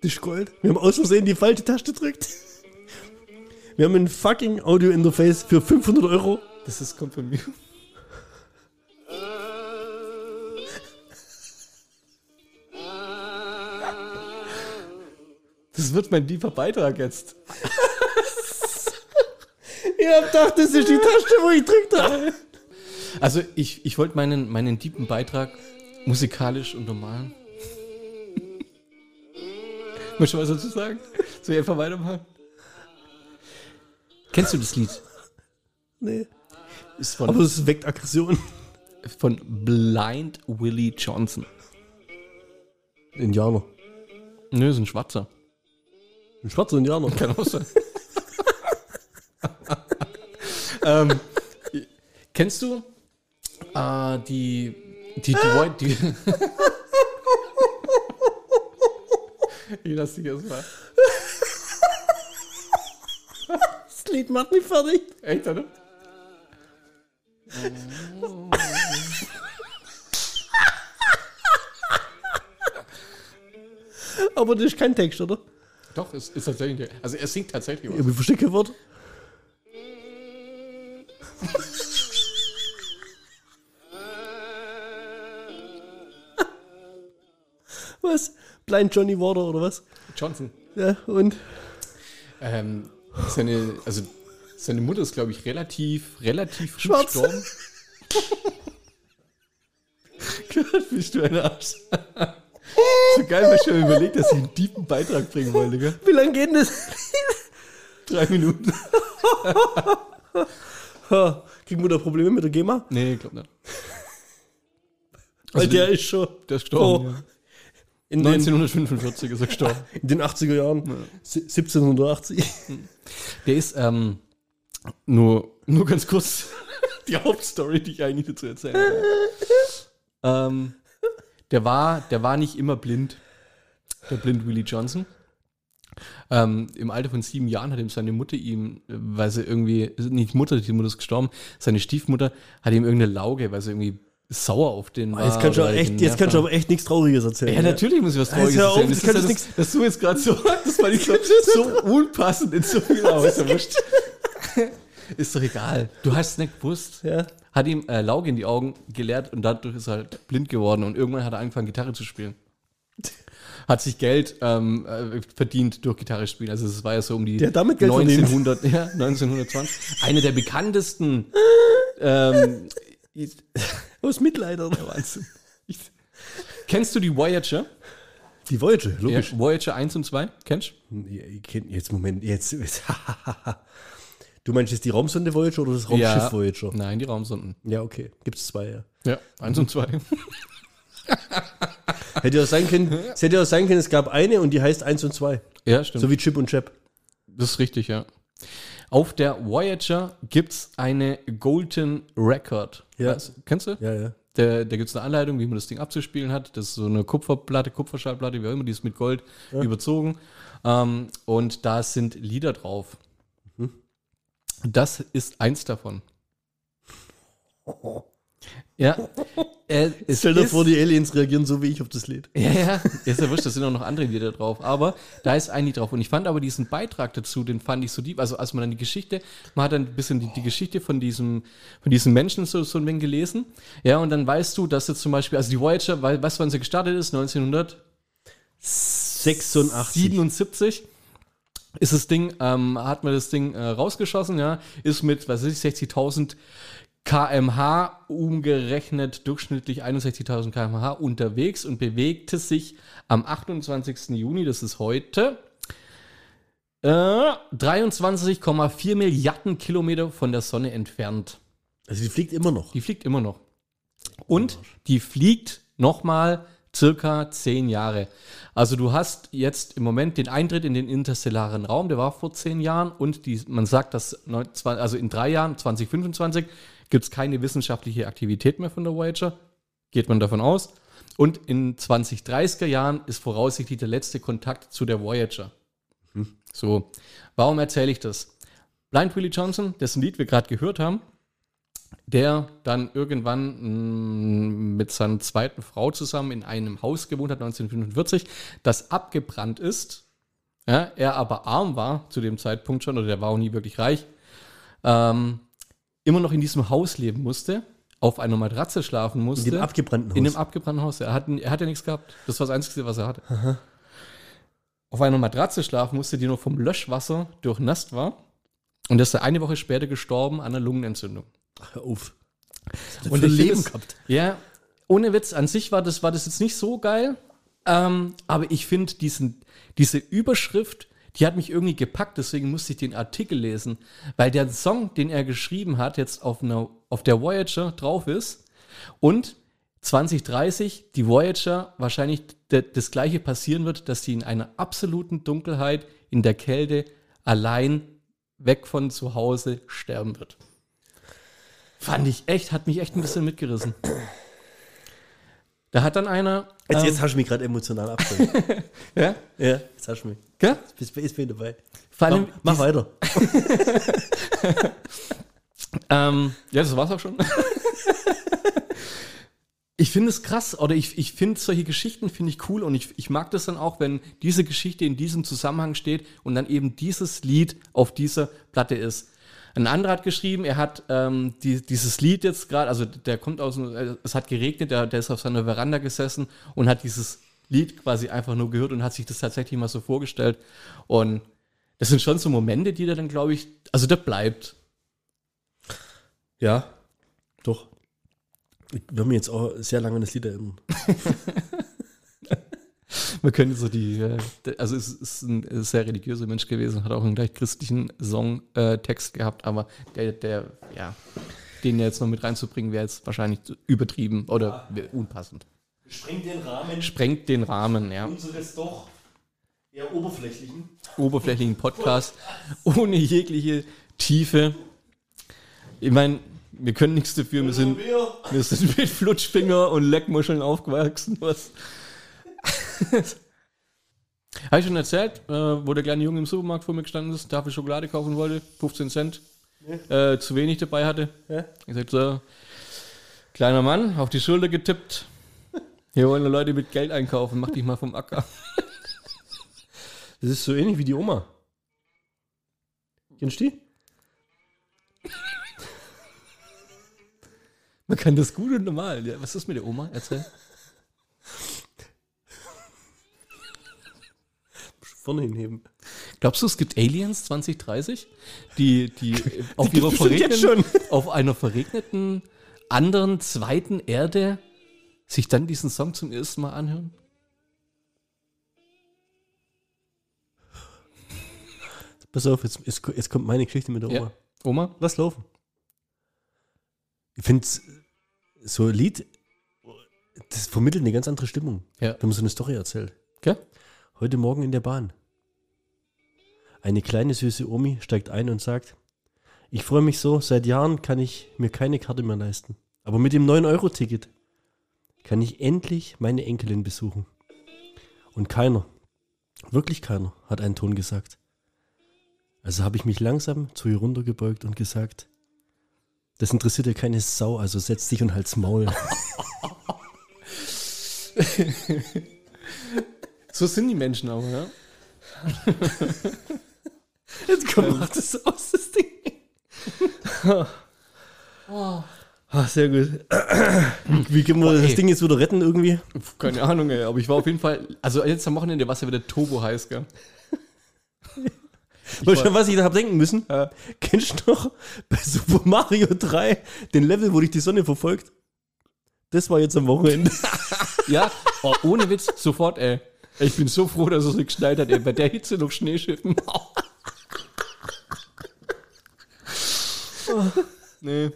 Das ist Gold. Wir haben aus Versehen die falsche Taste gedrückt. Wir haben ein fucking Audio-Interface für 500 Euro. Das ist, kommt von mir. Das wird mein deeper Beitrag jetzt. Ich hab gedacht, das ist die Taste, wo ich drückt habe. Also ich, ich wollte meinen, meinen deepen Beitrag musikalisch untermalen. Möchtest du was dazu sagen? Soll ich einfach weitermachen? Kennst du das Lied? Nee. Ist von, Aber es weckt Aggression. von Blind Willie Johnson. Indianer. Nö, ist ein Schwarzer. Ein schwarzer Indianer. Kann auch sein. ähm, kennst du äh, die, die, die, White- die Ich lass dich erst mal. Das Lied macht mich fertig. Echt, oder? Aber das ist kein Text, oder? Doch, es ist tatsächlich. Also er singt tatsächlich was. Ich verstehe kein Wort. Blind Johnny Water oder was? Johnson. Ja, und? Ähm, seine, also seine Mutter ist, glaube ich, relativ, relativ Schwarz. Gott, bist du ein Arsch. so geil, weil ich schon überlegt, dass ich einen tiefen Beitrag bringen wollte, gell? Wie lange geht denn das? Drei Minuten. Kriegen wir da Probleme mit der GEMA? Nee, ich glaube nicht. Weil Also der die- ist schon Der ist gestorben. Oh. ja. In den, 1945 ist er gestorben. in den 80er Jahren. Si- 1780. Der ist, ähm, nur, nur ganz kurz die Hauptstory, die ich eigentlich dazu erzählen kann. ähm, der war, der war nicht immer blind. Der blind Willie Johnson. Ähm, Im Alter von sieben Jahren hat ihm seine Mutter ihm, weil sie irgendwie, nicht Mutter, die Mutter ist gestorben, seine Stiefmutter hat ihm irgendeine Lauge, weil sie irgendwie sauer auf den war. Jetzt kannst du aber echt, jetzt kannst du aber echt nichts Trauriges erzählen. ja, natürlich muss ich was Trauriges auf, erzählen. das Das, ist das, dass du jetzt gerade so, das war nicht so, so unpassend in so viel aus. Ist doch egal. Du hast es nicht gewusst. Ja. Hat ihm äh, Lauge in die Augen gelehrt und dadurch ist er halt blind geworden und irgendwann hat er angefangen, Gitarre zu spielen. Hat sich Geld ähm, äh, verdient durch Gitarre spielen. Also es war ja so um die Der hat damit Geld 1900, ja, 1920. Eine der bekanntesten ähm, Aus Mitleid, oder? Ich, kennst du die Voyager? Die Voyager, Ja, logisch. Voyager 1 und 2, kennst Ja, ich kenn, jetzt, Moment, jetzt. du meinst jetzt die Raumsonde Voyager oder das Raumschiff Voyager? Nein, die Raumsonden. Ja, okay. Gibt es zwei, ja. Ja, 1 und 2. Hätte ja sein können, es hätte ja sein können, es gab eine und die heißt 1 und 2. Ja, stimmt. So wie Chip und Chap. das ist richtig, ja. Auf der Voyager gibt es eine Golden Record. Ja. Weißt, kennst du? Ja, ja. Da, da gibt es eine Anleitung, wie man das Ding abzuspielen hat. Das ist so eine Kupferplatte, Kupferschallplatte, wie auch immer, die ist mit Gold überzogen. Ähm, und da sind Lieder drauf. Das ist eins davon. Ja. äh, Stell dir vor, die Aliens reagieren so wie ich auf das Lied. Ja, ja, ist ja wurscht, da sind auch noch andere Lieder drauf. Aber da ist ein Lied drauf. Und ich fand aber diesen Beitrag dazu, den fand ich so deep. Also als man dann die Geschichte, man hat dann ein bisschen die, die Geschichte von diesem, von diesem Menschen so, so ein wenig gelesen. Ja, und dann weißt du, dass jetzt zum Beispiel, also die Voyager, weil, weißt du, wann sie gestartet ist? 1987 86. ist das Ding, ähm, hat man das Ding äh, rausgeschossen, ja, ist mit, was weiß ich, 60.000 kmh umgerechnet durchschnittlich 61.000 kmh unterwegs und bewegte sich am 28. Juni, das ist heute, äh, 23,4 Milliarden Kilometer von der Sonne entfernt. Also die fliegt immer noch. Die fliegt immer noch. Und die fliegt nochmal circa zehn Jahre. Also du hast jetzt im Moment den Eintritt in den interstellaren Raum, der war vor zehn Jahren und die, man sagt, dass neun- zwei- also in drei Jahren, 2025, gibt es keine wissenschaftliche Aktivität mehr von der Voyager. Geht man davon aus. Und in 2030er Jahren ist voraussichtlich der letzte Kontakt zu der Voyager. So, warum erzähle ich das? Blind Willie Johnson, dessen Lied wir gerade gehört haben, der dann irgendwann mh, mit seiner zweiten Frau zusammen in einem Haus gewohnt hat, 1945, das abgebrannt ist. Ja, er aber arm war zu dem Zeitpunkt schon, oder der war auch nie wirklich reich, ähm, immer noch in diesem Haus leben musste, auf einer Matratze schlafen musste. In dem abgebrannten Haus. In dem abgebrannten Haus. Er hat, er hat ja nichts gehabt. Das war das Einzige, was er hatte. Auf einer Matratze schlafen musste, die nur vom Löschwasser durchnasst war. Und er ist eine Woche später gestorben an einer Lungenentzündung. Hör auf. Und ein Leben es- gehabt. Ja, ohne Witz, an sich war das, war das jetzt nicht so geil. Ähm, aber ich finde diesen, diese Überschrift, die hat mich irgendwie gepackt, deswegen musste ich den Artikel lesen. Weil der Song, den er geschrieben hat, jetzt auf, einer, auf der Voyager drauf ist. Und 2030 die Voyager wahrscheinlich das gleiche passieren wird, dass sie in einer absoluten Dunkelheit, in der Kälte, allein weg von zu Hause sterben wird. Fand ich echt, hat mich echt ein bisschen mitgerissen. Da hat dann einer. Jetzt, ähm, jetzt hast du mich gerade emotional abgeholt. ja, ja, jetzt hast du mich. gell? Jetzt bist, bin ich dabei. Vor allem, Mach, mach weiter. Ähm, ja, das war's auch schon. ich finde es krass, oder ich, ich finde solche Geschichten finde ich cool und ich, ich mag das dann auch, wenn diese Geschichte in diesem Zusammenhang steht und dann eben dieses Lied auf dieser Platte ist. Ein anderer hat geschrieben, er hat ähm, die, dieses Lied jetzt gerade, also der kommt aus, äh, es hat geregnet, der, der ist auf seiner Veranda gesessen und hat dieses Lied quasi einfach nur gehört und hat sich das tatsächlich mal so vorgestellt. Und das sind schon so Momente, die da dann, glaube ich, also der bleibt. Ja, doch. Ich würde mich jetzt auch sehr lange an das Lied erinnern. Man könnte so die, äh, also es ist ein sehr religiöser Mensch gewesen, hat auch einen gleich christlichen Songtext äh, gehabt, aber der, der, ja, den jetzt noch mit reinzubringen, wäre jetzt wahrscheinlich übertrieben oder wär unpassend. Sprengt den Rahmen Sprengt den Rahmen, ja. unseres doch eher oberflächlichen. Oberflächlichen Podcast ohne jegliche Tiefe. Ich meine, wir können nichts dafür, wir sind, wir sind mit Flutschfinger und Leckmuscheln aufgewachsen. Was? Habe ich schon erzählt, äh, wo der kleine Junge im Supermarkt vor mir gestanden ist, dafür Schokolade kaufen wollte, 15 Cent, äh, zu wenig dabei hatte. Ja. Ich sagte so, kleiner Mann, auf die Schulter getippt. Hier wollen Leute mit Geld einkaufen, mach dich mal vom Acker. Das ist so ähnlich wie die Oma. Kennst du die? Man kann das gut und normal. Ja, was ist mit der Oma? Erzähl. Vorne hinheben. Glaubst du, es gibt Aliens 2030, die, die auf, ihrer verregneten, auf einer verregneten anderen zweiten Erde sich dann diesen Song zum ersten Mal anhören? Pass auf, jetzt, jetzt, kommt meine Geschichte mit der Oma. Ja. Oma? Lass laufen. Ich finde, so ein Lied, das vermittelt eine ganz andere Stimmung. Ja. Wenn man so eine Story erzählt. Gell? Heute Morgen in der Bahn. Eine kleine süße Omi steigt ein und sagt, ich freue mich so, seit Jahren kann ich mir keine Karte mehr leisten. Aber mit dem 9-Euro-Ticket kann ich endlich meine Enkelin besuchen. Und keiner, wirklich keiner, hat einen Ton gesagt. Also habe ich mich langsam zu ihr runtergebeugt und gesagt, das interessiert ja keine Sau, also setz dich und halt's Maul. So sind die Menschen aber, ja. Jetzt komm, mach das aus, das Ding. Ah, sehr gut. Wie können wir Boah, das. Ding jetzt wieder retten irgendwie? Keine Ahnung, ey, aber ich war auf jeden Fall, also jetzt am Wochenende war es ja wieder turbo heiß, gell? Weißt du, was ich da habe denken müssen? Ja. Kennst du noch bei Super Mario 3 den Level, wo dich die Sonne verfolgt? Das war jetzt am Wochenende. Ja, oh, ohne Witz, sofort, ey. Ich bin so froh, dass es nicht geschneit hat. Bei der Hitze noch Schneeschiffen. nee.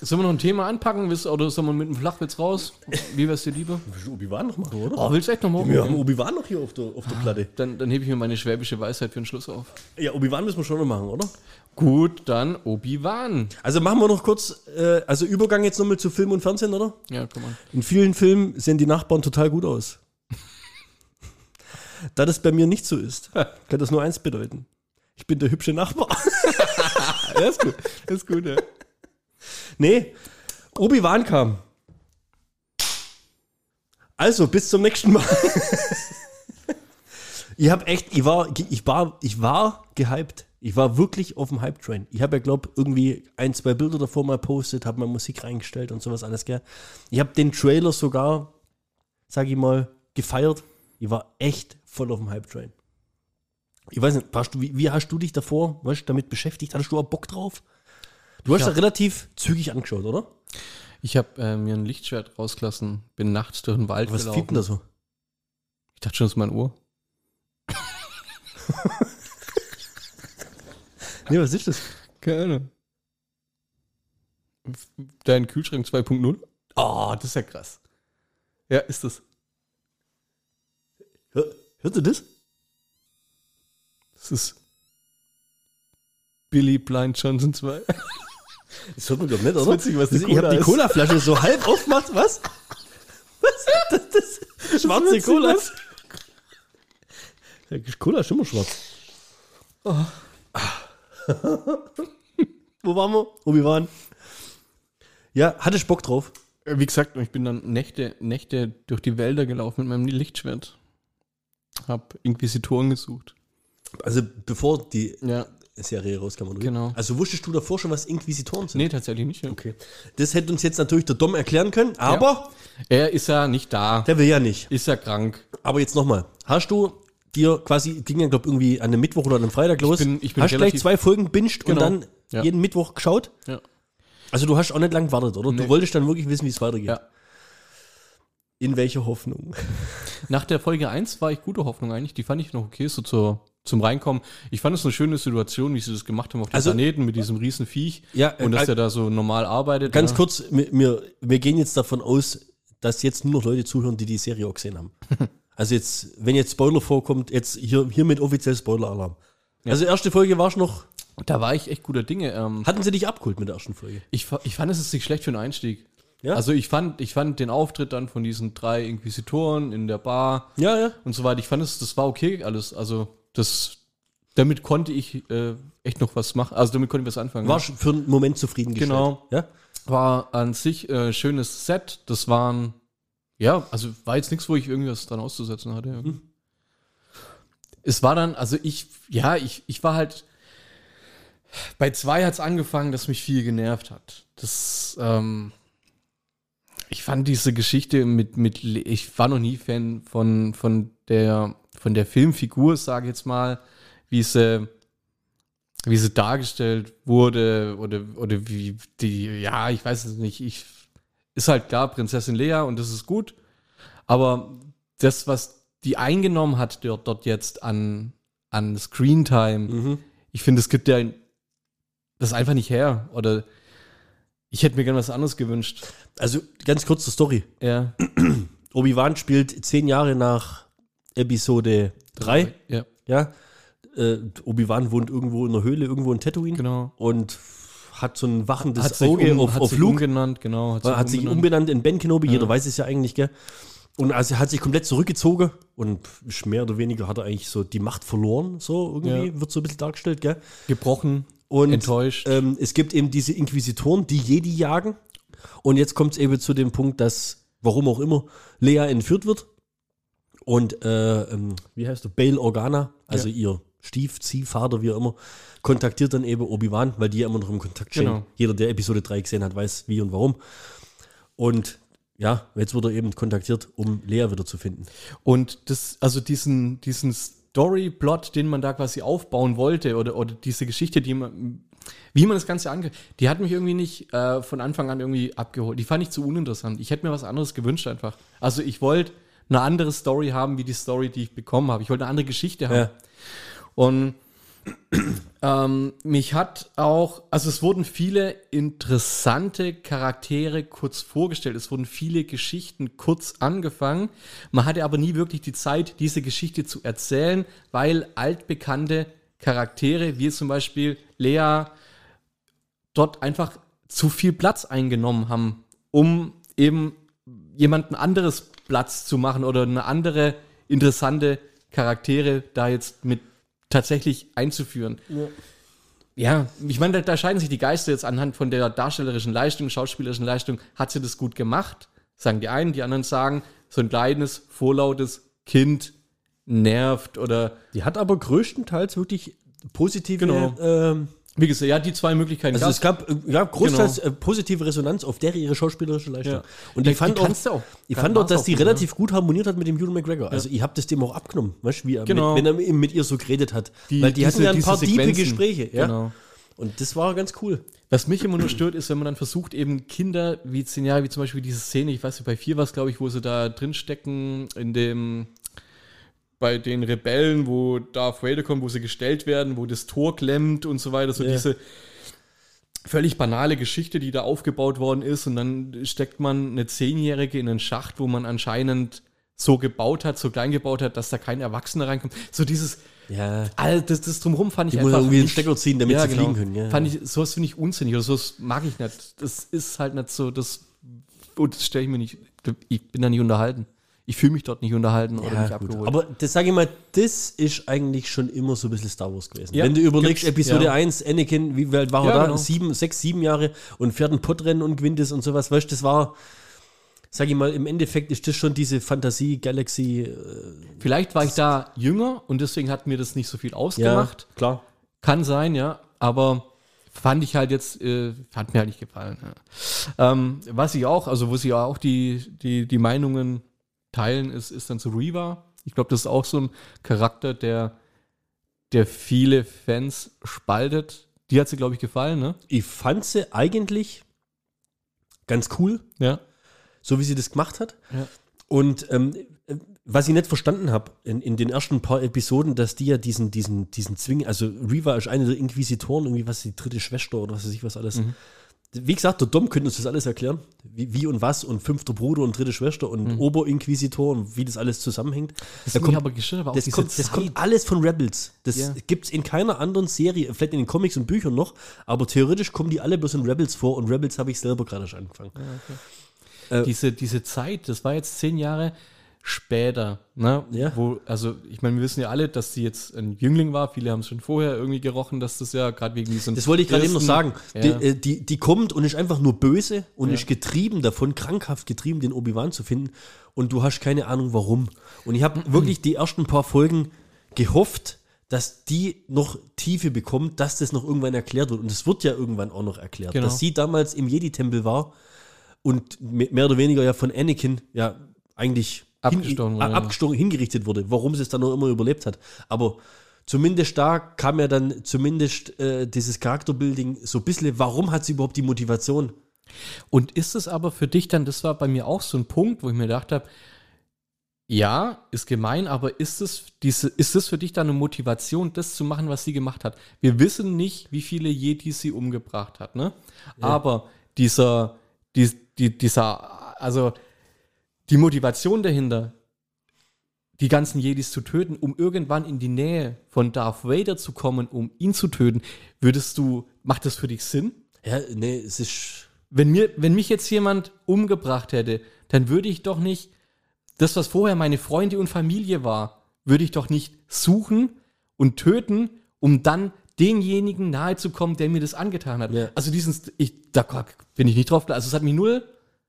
Sollen wir noch ein Thema anpacken? Oder sollen wir mit dem Flachwitz raus? Wie wär's dir lieber? Willst du Obi-Wan noch machen, oder? Oh, willst du echt noch machen? Wir haben Obi-Wan noch hier auf der, auf der Platte. Dann, dann hebe ich mir meine schwäbische Weisheit für den Schluss auf. Ja, Obi-Wan müssen wir schon noch machen, oder? Gut, dann Obi-Wan. Also machen wir noch kurz, äh, also Übergang jetzt nochmal zu Film und Fernsehen, oder? Ja, komm mal. In vielen Filmen sehen die Nachbarn total gut aus. da das bei mir nicht so ist, kann das nur eins bedeuten. Ich bin der hübsche Nachbar. Das ist gut. Das ist gut, ja. nee, Obi-Wan kam. Also, bis zum nächsten Mal. ich habe echt, ich war, ich war, ich war gehypt. Ich war wirklich auf dem Hype-Train. Ich habe ja, glaube irgendwie ein, zwei Bilder davor mal postet, habe mal Musik reingestellt und sowas alles, gell. Ich habe den Trailer sogar, sag ich mal, gefeiert. Ich war echt voll auf dem Hype-Train. Ich weiß nicht, warst du, wie, wie hast du dich davor weißt, damit beschäftigt? Hattest du auch Bock drauf? Du hast Ja. ja relativ zügig angeschaut, oder? Ich habe äh, mir ein Lichtschwert rausgelassen, bin nachts durch den Wald Was gelaufen. fiebt denn da so? Ich dachte schon, das ist mein Ohr. Nee, was ist das? Keine Ahnung. Dein Kühlschrank 2.0? Oh, das ist ja krass. Ja, ist das. Hör, hörst du das? Das ist Billy Blind Johnson 2. Das hört man doch nicht, oder? ist witzig, was die ich Cola habe die ist. Colaflasche so halb aufgemacht. Was? Was? Das, das schwarze witzig, Cola. was? Cola ist immer schwarz. Wo waren wir? Wo wir waren? Ja, hatte ich Bock drauf. Wie gesagt, ich bin dann Nächte, Nächte durch die Wälder gelaufen mit meinem Lichtschwert. Hab Inquisitoren gesucht. Also bevor die Ja. Serie rauskam, oder? Genau. Also wusstest du davor schon, was Inquisitoren sind? Nee, tatsächlich nicht. Ja. Okay. Das hätte uns jetzt natürlich der Dom erklären können, aber Er ist ja nicht da. der will ja nicht. Ist ja krank. Aber jetzt nochmal. Hast du dir quasi, ging ja, glaube irgendwie an einem Mittwoch oder an einem Freitag los, bin- ich bin hast gleich zwei Folgen binged und Genau. dann Ja. jeden Mittwoch geschaut? Ja. Also du hast auch nicht lang gewartet, oder? Nee. Du wolltest dann wirklich wissen, wie es weitergeht. Ja. In welcher Hoffnung? Nach der Folge 1 war ich guter Hoffnung eigentlich. Die fand ich noch okay, so zur, zum Reinkommen. Ich fand es eine schöne Situation, wie sie das gemacht haben auf dem Also- Planeten mit diesem riesen Viech. Ja, Und dass äh, der da so normal arbeitet. Ganz ja. kurz, wir, wir, wir gehen jetzt davon aus, dass jetzt nur noch Leute zuhören, die die Serie auch gesehen haben. also jetzt, wenn jetzt Spoiler vorkommt, jetzt hier, hiermit offiziell Spoiler-Alarm. Also erste Folge war noch, Da war ich echt guter Dinge. Ähm, hatten sie dich abgeholt mit der ersten Folge? ich, ich fand es ist nicht schlecht für einen Einstieg. Ja? Also ich fand, ich fand den Auftritt dann von diesen drei Inquisitoren in der Bar Ja, ja. und so weiter. Ich fand es, das war okay alles. Also das, damit konnte ich äh, echt noch was machen. Also damit konnte ich was anfangen. War schon für einen Moment zufriedengestellt. Genau. Ja? war an sich äh, schönes Set. Das waren, ja, also war jetzt nichts, wo ich irgendwas dran auszusetzen hatte. Mhm. Es war dann, also ich, ja, ich, ich war halt, bei zwei hat es angefangen, dass mich viel genervt hat. Das, ähm, ich fand diese Geschichte mit, mit, ich war noch nie Fan von, von der, von der Filmfigur, sage ich jetzt mal, wie sie, wie sie dargestellt wurde oder, oder wie die, ja, ich weiß es nicht. Ich, ist halt klar, Prinzessin Lea und das ist gut. Aber das, was die eingenommen hat dort, dort jetzt an, an Screentime, Mhm. ich finde, es gibt ja das einfach nicht her. Oder ich hätte mir gern was anderes gewünscht. Also ganz kurz zur Story. Ja. Obi-Wan spielt zehn Jahre nach Episode 3. Ja, Ja. Äh, Obi-Wan wohnt irgendwo in einer Höhle, irgendwo in Tatooine. genau. Und hat so ein wachendes Hat sich, Auge um, auf, hat auf sich Luke. umgenannt, genau. Hat hat sich umbenannt in Ben Kenobi, jeder weiß es ja eigentlich, gell? Und also er hat sich komplett zurückgezogen und mehr oder weniger hat er eigentlich so die Macht verloren, so irgendwie, Ja. wird so ein bisschen dargestellt, gell? gebrochen, Und enttäuscht. ähm, es gibt eben diese Inquisitoren, die Jedi jagen. Und jetzt kommt es eben zu dem Punkt, dass warum auch immer, Leia entführt wird. Und, äh, ähm, wie heißt du, Bail Organa, also Ja. ihr Stiefziehvater, wie auch immer, kontaktiert dann eben Obi-Wan, weil die ja immer noch im Kontakt stehen. Genau. Jeder, der Episode 3 gesehen hat, weiß wie und warum. Und ja, jetzt wird er eben kontaktiert, um Leia wieder zu finden. Und das, also diesen, diesen Story-Plot, den man da quasi aufbauen wollte, oder, oder diese Geschichte, die man, wie man das Ganze ange, die hat mich irgendwie nicht äh, von Anfang an irgendwie abgeholt. Die fand ich zu uninteressant. Ich hätte mir was anderes gewünscht einfach. Also ich wollte eine andere Story haben, wie die Story, die ich bekommen habe. Ich wollte eine andere Geschichte haben. Ja. Und ähm, mich hat auch, also es wurden viele interessante Charaktere kurz vorgestellt. Es wurden viele Geschichten kurz angefangen. Man hatte aber nie wirklich die Zeit, diese Geschichte zu erzählen, weil altbekannte Charaktere, wie zum Beispiel Lea, dort einfach zu viel Platz eingenommen haben, um eben jemanden anderes Platz zu machen oder eine andere interessante Charaktere da jetzt mit tatsächlich einzuführen. Ja, ich meine, da, da scheiden sich die Geister jetzt anhand von der darstellerischen Leistung, schauspielerischen Leistung. Hat sie das gut gemacht? Sagen die einen, die anderen sagen, so ein kleines, vorlautes Kind nervt oder Die hat aber größtenteils wirklich positive Genau. ähm, wie gesagt, ja, die zwei Möglichkeiten. Also es gab, äh, gab großteils äh, positive Resonanz auf der ihre schauspielerische Leistung. Ja. Und Ja, ich fand auch, auch. ich fand auch, dass auch die gut, relativ gut harmoniert hat mit dem Ewan McGregor. Also ich habe das dem auch abgenommen, weißt, wie er Genau. mit, wenn er mit ihr so geredet hat. Die- Weil die hatten diese- ja ein paar tiefe. Gespräche. Ja? Genau. Und das war ganz cool. Was mich immer nur stört, ist, wenn man dann versucht, eben Kinder wie zehn Jahre, wie zum Beispiel diese Szene, ich weiß nicht, bei vier war es, glaube ich, wo sie da drin stecken, in dem, bei den Rebellen, wo Darth Vader kommt, wo sie gestellt werden, wo das Tor klemmt und so weiter, so Ja. diese völlig banale Geschichte, die da aufgebaut worden ist und dann steckt man eine Zehnjährige in einen Schacht, wo man anscheinend so gebaut hat, so klein gebaut hat, dass da kein Erwachsener reinkommt. So dieses, Ja. all das, das drumherum fand ich Die muss einfach irgendwie einen nicht- Stecker ziehen, damit sie genau. fliegen können. Ja. Fand ich, sowas finde ich unsinnig oder sowas mag ich nicht. Das ist halt nicht so, das, und das stelle ich mir nicht, ich bin da nicht unterhalten. Ich fühle mich dort nicht unterhalten oder nicht Ja, gut. abgeholt. Aber das sage ich mal, das ist eigentlich schon immer so ein bisschen Star Wars gewesen. Ja, Wenn du überlegst, Episode ja. 1, Anakin, wie alt war er Ja, da? genau. Sieben, sechs, sieben Jahre und fährt ein Podrennen und gewinnt es und sowas. Weißt du, das war, sag ich mal, im Endeffekt ist das schon diese Fantasie-Galaxy. Äh, Vielleicht war ich da jünger und deswegen hat mir das nicht so viel ja, ausgemacht. klar. Kann sein, ja. Aber fand ich halt jetzt, äh, hat mir halt nicht gefallen. Ja. Ähm, was ich auch, also wo sie auch die, die, die Meinungen teilen, ist, ist dann zu Reva. Ich glaube, das ist auch so ein Charakter, der, der viele Fans spaltet. Die hat sie, glaube ich, gefallen, ne? Ich fand sie eigentlich ganz cool, Ja. so wie sie das gemacht hat. Ja. Und ähm, äh, was ich nicht verstanden habe in, in den ersten paar Episoden, dass die ja diesen, diesen, diesen Zwing, also Reva ist eine der Inquisitoren, irgendwie was die dritte Schwester oder was weiß ich was alles. Mhm. Wie gesagt, der Dom könnte uns das alles erklären, wie, wie und was und fünfter Bruder und dritte Schwester und Oberinquisitor und wie das alles zusammenhängt. Mhm. Das, Da kommt, aber gestört, aber das, kommt, das kommt alles von Rebels. Das Ja. gibt es in keiner anderen Serie, vielleicht in den Comics und Büchern noch, aber theoretisch kommen die alle bloß in Rebels vor und Rebels habe ich selber gerade schon angefangen. diese, diese Zeit, das war jetzt zehn Jahre später, ne? Ja. Wo, also, ich meine, wir wissen ja alle, dass sie jetzt ein Jüngling war. Viele haben es schon vorher irgendwie gerochen, dass das ja gerade wegen diesen. Das wollte ich gerade eben noch sagen. Ja. Die, äh, die, die kommt und ist einfach nur böse und Ja. ist getrieben davon, krankhaft getrieben, den Obi-Wan zu finden. Und du hast keine Ahnung warum. Und ich habe wirklich die ersten paar Folgen gehofft, dass die noch Tiefe bekommt, dass das noch irgendwann erklärt wird. Und es wird ja irgendwann auch noch erklärt. Genau. Dass sie damals im Jedi-Tempel war und me- mehr oder weniger ja von Anakin ja eigentlich Abgestochen hin, wurde, a- ja. abgestochen hingerichtet wurde, warum sie es dann noch immer überlebt hat. Aber zumindest da kam ja dann zumindest äh, dieses Charakterbuilding so ein bisschen, warum hat sie überhaupt die Motivation? Und ist es aber für dich dann, das war bei mir auch so ein Punkt, wo ich mir gedacht habe, ja, ist gemein, aber ist es, diese, ist es für dich dann eine Motivation, das zu machen, was sie gemacht hat? Wir wissen nicht, wie viele Jedi sie umgebracht hat, ne? Aber dieser, die, die, dieser, also die Motivation dahinter, die ganzen Jedis zu töten, um irgendwann in die Nähe von Darth Vader zu kommen, um ihn zu töten, würdest du, macht das für dich Sinn? Ja, nee, es ist. Wenn, mir, wenn mich jetzt jemand umgebracht hätte, dann würde ich doch nicht das, was vorher meine Freunde und Familie war, würde ich doch nicht suchen und töten, um dann denjenigen nahe zu kommen, der mir das angetan hat. Ja. Also diesen, ich, da bin ich nicht drauf, also es hat mich null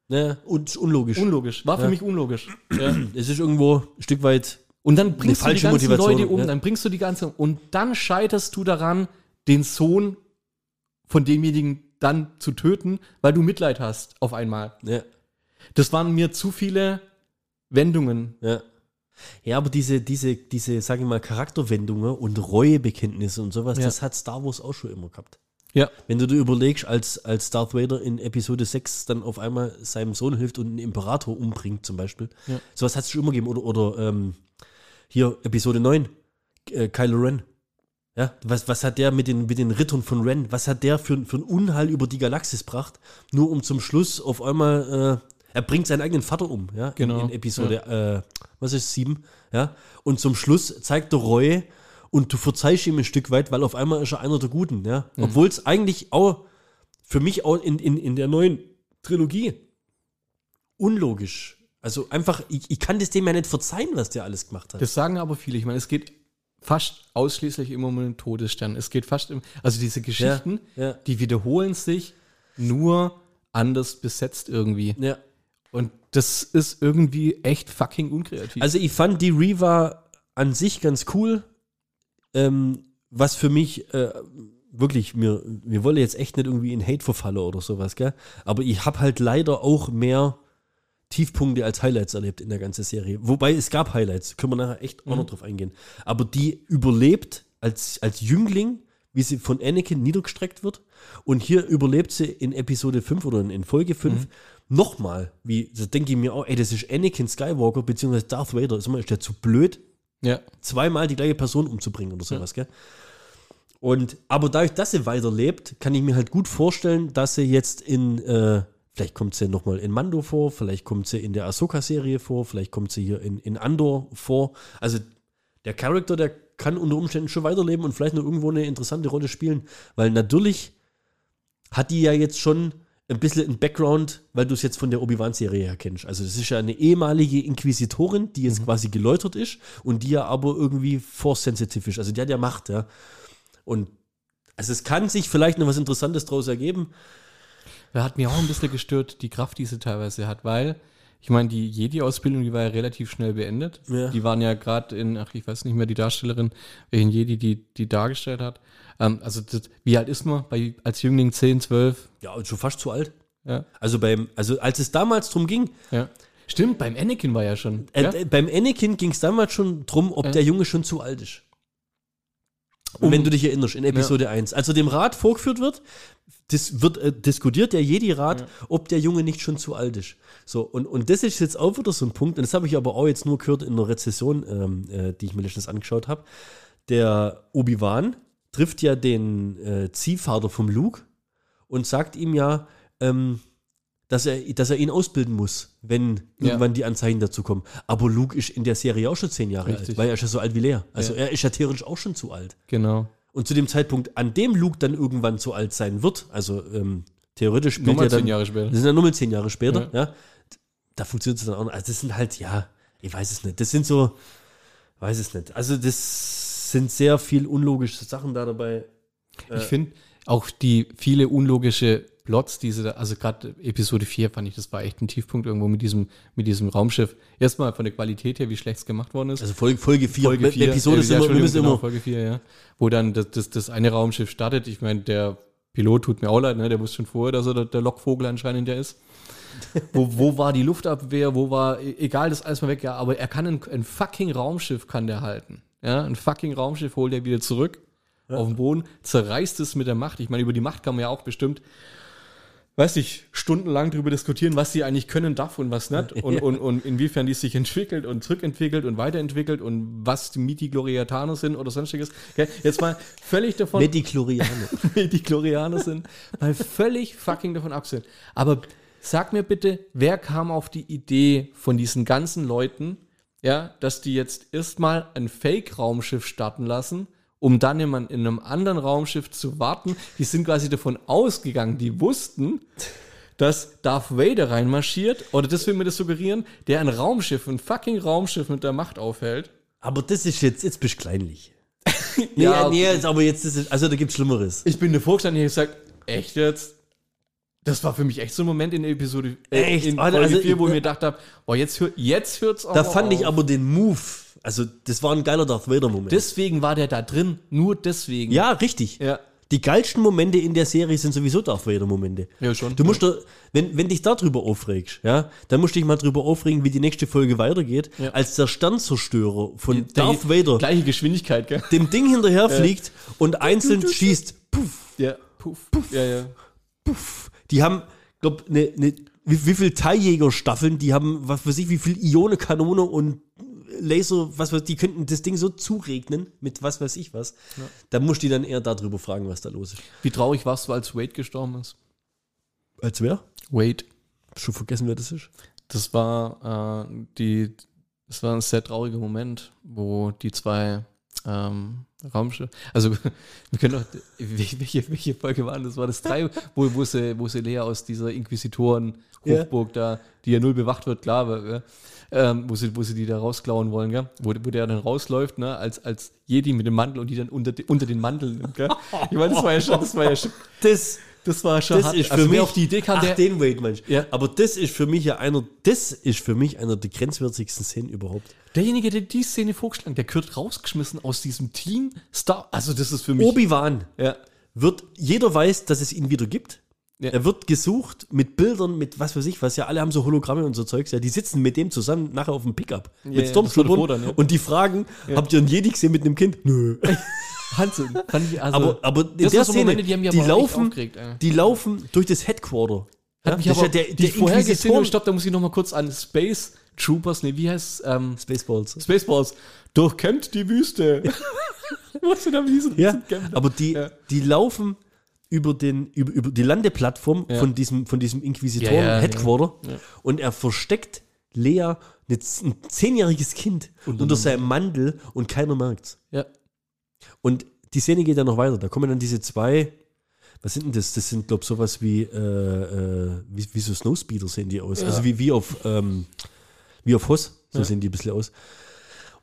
Ne, und unlogisch. Unlogisch. War für Ja. mich unlogisch. ja. es ist irgendwo ein Stück weit. Und dann bringst du die ganzen Motivation, Leute um, ja. dann bringst du die ganze und dann scheiterst du daran, den Sohn von demjenigen dann zu töten, weil du Mitleid hast auf einmal. Ja, Das waren mir zu viele Wendungen. ja. Ja, aber diese, diese, diese, sag ich mal, Charakterwendungen und Reuebekenntnisse und sowas, Ja. das hat Star Wars auch schon immer gehabt. Ja. Wenn du dir überlegst, als, als Darth Vader in Episode 6 dann auf einmal seinem Sohn hilft und einen Imperator umbringt, zum Beispiel. Ja. Sowas hat es schon immer gegeben. Oder, oder ähm, hier Episode 9, äh, Kylo Ren. Ja, was, was hat der mit den, mit den Rittern von Ren, was hat der für, für einen Unheil über die Galaxis gebracht, nur um zum Schluss auf einmal, äh, er bringt seinen eigenen Vater um, ja, Genau, in, in Episode, äh, was ist, 7, ja, und zum Schluss zeigt er Reue und du verzeihst ihm ein Stück weit, weil auf einmal ist er einer der Guten, ja, Mhm. obwohl es eigentlich auch, für mich auch in, in, in der neuen Trilogie unlogisch, also einfach, ich, ich kann das dem ja nicht verzeihen, was der alles gemacht hat. Das sagen aber viele. Ich meine, es geht fast ausschließlich immer um den Todesstern. Es geht fast im, also diese Geschichten, ja. die wiederholen sich nur anders besetzt irgendwie. ja. Und das ist irgendwie echt fucking unkreativ. Also ich fand die Reva an sich ganz cool. Ähm, was für mich äh, wirklich, mir, mir wolle jetzt echt nicht irgendwie in Hate verfallen oder sowas, gell? Aber ich habe halt leider auch mehr Tiefpunkte als Highlights erlebt in der ganzen Serie. Wobei es gab Highlights, können wir nachher echt auch noch drauf eingehen. Aber die überlebt als, als Jüngling, wie sie von Anakin niedergestreckt wird. Und hier überlebt sie in Episode 5 oder in, Folge 5 nochmal. Wie, da denke ich mir auch, ey, das ist Anakin Skywalker beziehungsweise Darth Vader. Ist der zu blöd, ja. zweimal die gleiche Person umzubringen oder sowas, gell? Und, aber dadurch, dass sie weiterlebt, kann ich mir halt gut vorstellen, dass sie jetzt in, äh, vielleicht kommt sie nochmal in Mando vor, vielleicht kommt sie in der Ahsoka-Serie vor, vielleicht kommt sie hier in, in Andor vor. Also der Charakter, der kann unter Umständen schon weiterleben und vielleicht noch irgendwo eine interessante Rolle spielen, weil natürlich hat die ja jetzt schon ein bisschen ein Background, weil du es jetzt von der Obi-Wan-Serie her kennst. Also das ist ja eine ehemalige Inquisitorin, die jetzt quasi geläutert ist und die ja aber irgendwie force-sensitive ist. Also die hat ja Macht, ja. Und also es kann sich vielleicht noch was Interessantes daraus ergeben. Da hat mir auch ein bisschen gestört, die Kraft, die sie teilweise hat, weil, ich meine, die Jedi-Ausbildung, die war ja relativ schnell beendet. Ja. Die waren ja gerade in, ach, ich weiß nicht mehr, die Darstellerin, welchen Jedi die, die dargestellt hat. Ähm, also, das, wie alt ist man bei, als Jüngling 10, 12? Ja, schon fast zu alt. Ja. Also beim, also als es damals drum ging, ja. Stimmt, beim Anakin war ja schon. äh, ja? äh, beim Anakin ging es damals schon drum, ob Ja. der Junge schon zu alt ist. Um- Wenn du dich erinnerst, in Episode 1. Als er dem Rat vorgeführt wird, das wird äh, diskutiert der Jedi-Rat, ob der Junge nicht schon zu alt ist. So, und, und das ist jetzt auch wieder so ein Punkt, und das habe ich aber auch jetzt nur gehört in einer Rezession, ähm, äh, die ich mir letztens angeschaut habe. Der Obi-Wan trifft ja den äh, Ziehvater vom Luke und sagt ihm ja, ähm, dass er, dass er ihn ausbilden muss, wenn Ja. irgendwann die Anzeichen dazu kommen. Aber Luke ist in der Serie auch schon zehn Jahre Richtig. alt, weil er ist ja so alt wie Lea. Also Ja. er ist ja theoretisch auch schon zu alt. Genau. Und zu dem Zeitpunkt, an dem Luke dann irgendwann zu alt sein wird, also ähm, theoretisch spielt Nochmal er dann, zehn Jahre später. das sind ja nochmal zehn Jahre später, ja, da funktioniert es dann auch noch. Also das sind halt, ja, ich weiß es nicht. Das sind so, weiß es nicht. Also das sind sehr viel unlogische Sachen da dabei. Ich finde auch die viele unlogische Plots, diese, da- also gerade Episode 4 fand ich, das war echt ein Tiefpunkt irgendwo mit diesem, mit diesem Raumschiff. Erstmal von der Qualität her, wie schlecht es gemacht worden ist. Also Folge, Folge 4, Folge 4, Episode äh, sind ja, immer, wir müssen genau, immer, Folge 4, ja. Wo dann das, das, das eine Raumschiff startet. Ich meine, der Pilot tut mir auch leid, ne? der wusste schon vorher, dass er der, der Lockvogel anscheinend der ist. wo, wo war die Luftabwehr, wo war, e- egal, das ist alles mal weg, ja, aber er kann ein, ein fucking Raumschiff kann der halten. Ja, ein fucking Raumschiff holt er wieder zurück auf den Boden, zerreißt es mit der Macht. Ich meine, über die Macht kann man ja auch bestimmt, weiß ich, stundenlang darüber diskutieren, was sie eigentlich können darf und was nicht und, und, und inwiefern die sich entwickelt und zurückentwickelt und weiterentwickelt und was die Midi-Gloriataner sind oder sonstiges. Okay, jetzt mal völlig davon, Mediklorianer. die Glorianer sind, mal völlig fucking davon abgesehen. Aber sag mir bitte, wer kam auf die Idee von diesen ganzen Leuten, ja, dass die jetzt erstmal ein Fake-Raumschiff starten lassen, um dann in, in einem anderen Raumschiff zu warten. Die sind quasi davon ausgegangen, die wussten, dass Darth Vader reinmarschiert, oder das will mir das suggerieren, der ein Raumschiff, ein fucking Raumschiff mit der Macht aufhält. Aber das ist jetzt, jetzt bist du kleinlich. Nee, Ja, nee, aber jetzt ist es, also da gibt es Schlimmeres. Ich bin gestanden und habe gesagt, echt jetzt? Das war für mich echt so ein Moment in der Episode äh, Echt? in Alter, Folge also 4, wo ich- mir gedacht habe, boah, jetzt, hör, jetzt hört's Da fand ich auf. aber den Move, also das war ein geiler Darth Vader-Moment. Deswegen war der da drin, nur deswegen. Ja, richtig. Ja. Die geilsten Momente in der Serie sind sowieso Darth Vader-Momente. Ja, schon. Du musst da, wenn, wenn dich darüber aufregst, ja, dann musst du dich mal drüber aufregen, wie die nächste Folge weitergeht, Ja. als der Sternzerstörer von Der- Darth Vader Gleiche Geschwindigkeit, gell? dem Ding hinterher fliegt und einzeln schießt. Puff, Ja, puff, puff. Ja, ja. puff. Die haben, glaub, ne, ne, wie, wie viel Teiljägerstaffeln, die haben, was weiß ich, wie viel Ionenkanone und Laser, was weiß die könnten das Ding so zuregnen mit was weiß ich was. Da musst du die dann eher darüber fragen, was da los ist. Wie traurig warst du, als Wade gestorben ist? Als wer? Wade. Schon vergessen, wer das ist? Das war äh, die, das war ein sehr trauriger Moment, wo die zwei ähm, Raumschiffe, also wir können doch, welche, welche Folge waren das? War das drei, wo, wo, sie, wo sie Lea aus dieser Inquisitoren-Hochburg da, die ja null bewacht wird, klar, aber, ähm, wo, sie, wo sie die da rausklauen wollen, gell? Wo, wo der dann rausläuft, ne, als, als Jedi mit dem Mantel und die dann unter, unter den Mantel nimmt, gell? Ich meine, das war ja schon, das war ja schon, Das, das war schon das hart. ist für also, mich auf die Idee kam, ach, der, den Wade Mensch. Ja. Aber das ist für mich ja einer, das ist für mich einer der grenzwertigsten Szenen überhaupt. Derjenige, der die Szene vorgeschlagen, der gehört rausgeschmissen aus diesem Team Star. Also das ist für mich. Obi-Wan ja. wird, jeder weiß, dass es ihn wieder gibt. Ja. Er wird gesucht mit Bildern, mit was weiß ich was. Ja, alle haben so Hologramme und so Zeugs. Ja, die sitzen mit dem zusammen nachher auf dem Pickup. ja, mit Stormtroopern. ja. Und die fragen, habt ihr einen Jedi gesehen mit einem Kind? Nö. Ich also, aber, aber in der waren so Szene, Momente, die die, laufen, die laufen durch das Headquarter. hat mich aber, ja der, die der Szene, Inquisitor- stopp, da muss ich noch mal kurz an Space Troopers, ne, wie heißt ähm, Spaceballs. Spaceballs, durchkämmt die Wüste. Was da mit diesen Ja, diesen aber die, Ja. die laufen über, den, über, über die Landeplattform Ja. von diesem, von diesem Inquisitoren-Headquarter und er versteckt Lea, eine, ein zehnjähriges Kind, Unter unter einem- seinem Mandel und keiner merkt's. ja. Und die Szene geht dann noch weiter. Da kommen dann diese zwei, was sind denn das? Das sind, glaube ich, sowas wie, äh, äh, wie, wie so Snowspeeder sehen die aus. Also wie, wie auf, ähm, wie auf Hoss, so Ja. sehen die ein bisschen aus.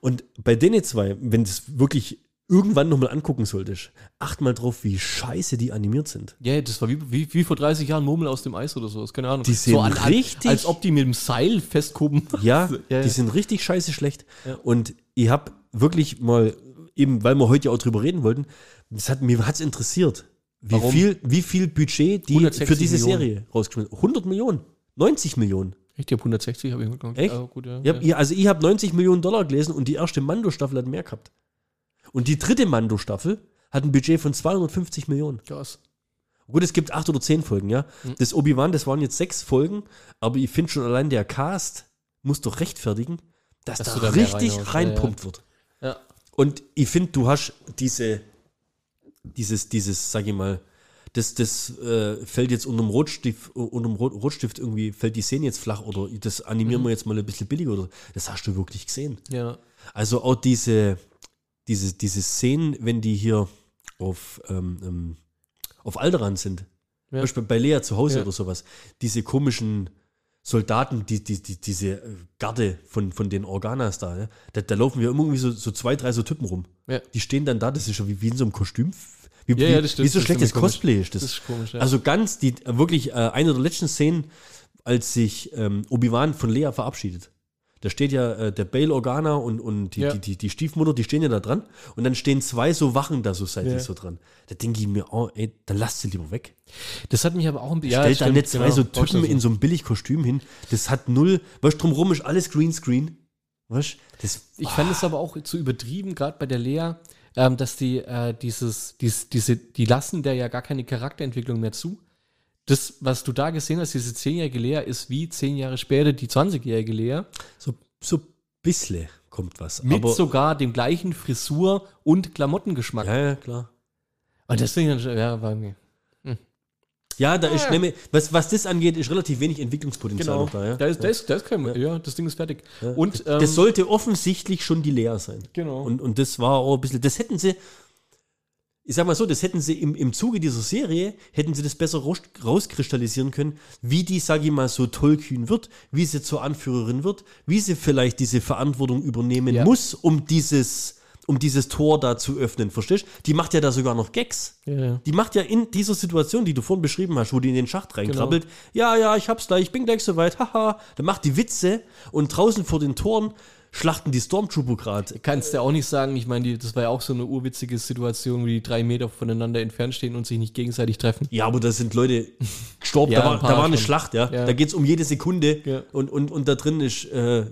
Und bei denen zwei, wenn du es wirklich irgendwann nochmal angucken solltest, acht mal drauf, wie scheiße die animiert sind. Ja, das war wie, wie, wie vor 30 Jahren Murmel aus dem Eis oder sowas, keine Ahnung. Die sehen so an, richtig- Als ob die mit dem Seil festkuben. Ja, Ja, die ja. sind richtig scheiße schlecht. Ja. Und ich habe wirklich mal, eben weil wir heute ja auch drüber reden wollten, das hat, mir hat's interessiert, wie Warum? viel, wie viel Budget die 160 für diese Millionen. Serie rausgeschmissen 100 Millionen, 90 Millionen. Ich habe 160, habe ich mitgenommen. Echt? Ja, gut, ja, Ich hab, ja. Also ich habe 90 Millionen Dollar gelesen und die erste Mando-Staffel hat mehr gehabt. Und die dritte Mando-Staffel hat ein Budget von 250 Millionen. Krass. Gut, es gibt acht oder zehn Folgen, ja. Mhm. Das Obi-Wan, das waren jetzt sechs Folgen, aber ich finde schon allein der Cast muss doch rechtfertigen, dass, Dass da da richtig ja, reinpumpt wird. Ja. Und ich finde, du hast diese, dieses, dieses, sag ich mal, das, das äh, fällt jetzt unterm Rotstift, unterm Rot, Rotstift irgendwie, fällt die Szene jetzt flach oder das animieren Mhm. wir jetzt mal ein bisschen billiger oder das hast du wirklich gesehen. Ja. Also auch diese, diese, diese Szenen, wenn die hier auf, ähm, ähm, auf Alderan sind, Ja. zum Beispiel bei Lea zu Hause Ja. oder sowas, diese komischen Soldaten, die, die, die, diese äh, Garde von, von den Organas da, ne? da, da laufen wir immer irgendwie so, so zwei, drei so Typen rum. Ja. Die stehen dann da, das ist schon wie, wie in so einem Kostüm. Wie, Ja, ja, das stimmt. wie so schlechtes. Cosplay ist das. Das ist komisch, ja. Also ganz, die wirklich, äh, eine der letzten Szenen, als sich ähm, Obi-Wan von Lea verabschiedet. Da steht ja äh, der Bail Organa und, und die, Ja. die, die, die Stiefmutter, die stehen ja da dran. Und dann stehen zwei so Wachen da so seitlich Ja. so dran. Da denke ich mir, oh, ey, dann lasst sie lieber weg. Das hat mich aber auch ein bisschen. Stellt da nicht zwei genau. so Typen in so einem Billigkostüm hin. Das hat null, weißt du, drumherum ist alles Greenscreen. Weißt du, das, Ich fand es aber auch zu übertrieben, gerade bei der Lea, ähm, dass die äh, dieses, dies, diese, die lassen der ja gar keine Charakterentwicklung mehr zu. Das, was du da gesehen hast, diese zehnjährige Lea, ist wie zehn Jahre später die 20-jährige Lea, so, so bissle kommt was. mit aber, sogar dem gleichen Frisur und Klamottengeschmack. ja, ja, klar. Und deswegen, ja, war mir. Ja, da ist nämlich, was, was das angeht, ist relativ wenig Entwicklungspotenzial Genau. noch da. Ja? Da ist, da ist, da ist kein, ja. das Ding ist fertig. Und, ähm, das sollte offensichtlich schon die Lea sein. Genau. Und, und das war auch ein bisschen, das hätten sie, ich sag mal so, das hätten sie im, im Zuge dieser Serie, hätten sie das besser raus, rauskristallisieren können, wie die, sag ich mal, so tollkühn wird, wie sie zur Anführerin wird, wie sie vielleicht diese Verantwortung übernehmen Ja. muss, um dieses, um dieses Tor da zu öffnen, verstehst du? Die macht ja da sogar noch Gags. Ja, ja. Die macht ja in dieser Situation, die du vorhin beschrieben hast, wo die in den Schacht reinkrabbelt, ja, ja, ich hab's gleich, ich bin gleich soweit, haha. Dann macht die Witze und draußen vor den Toren schlachten die Stormtrooper gerade. Kannst du auch nicht sagen, ich meine, das war ja auch so eine urwitzige Situation, wo die drei Meter voneinander entfernt stehen und sich nicht gegenseitig treffen. Ja, aber da sind Leute gestorben. Ja, da, war, ein da war eine schon. Schlacht, ja. Ja. Da geht's um jede Sekunde Ja. und, und, und da drin ist äh,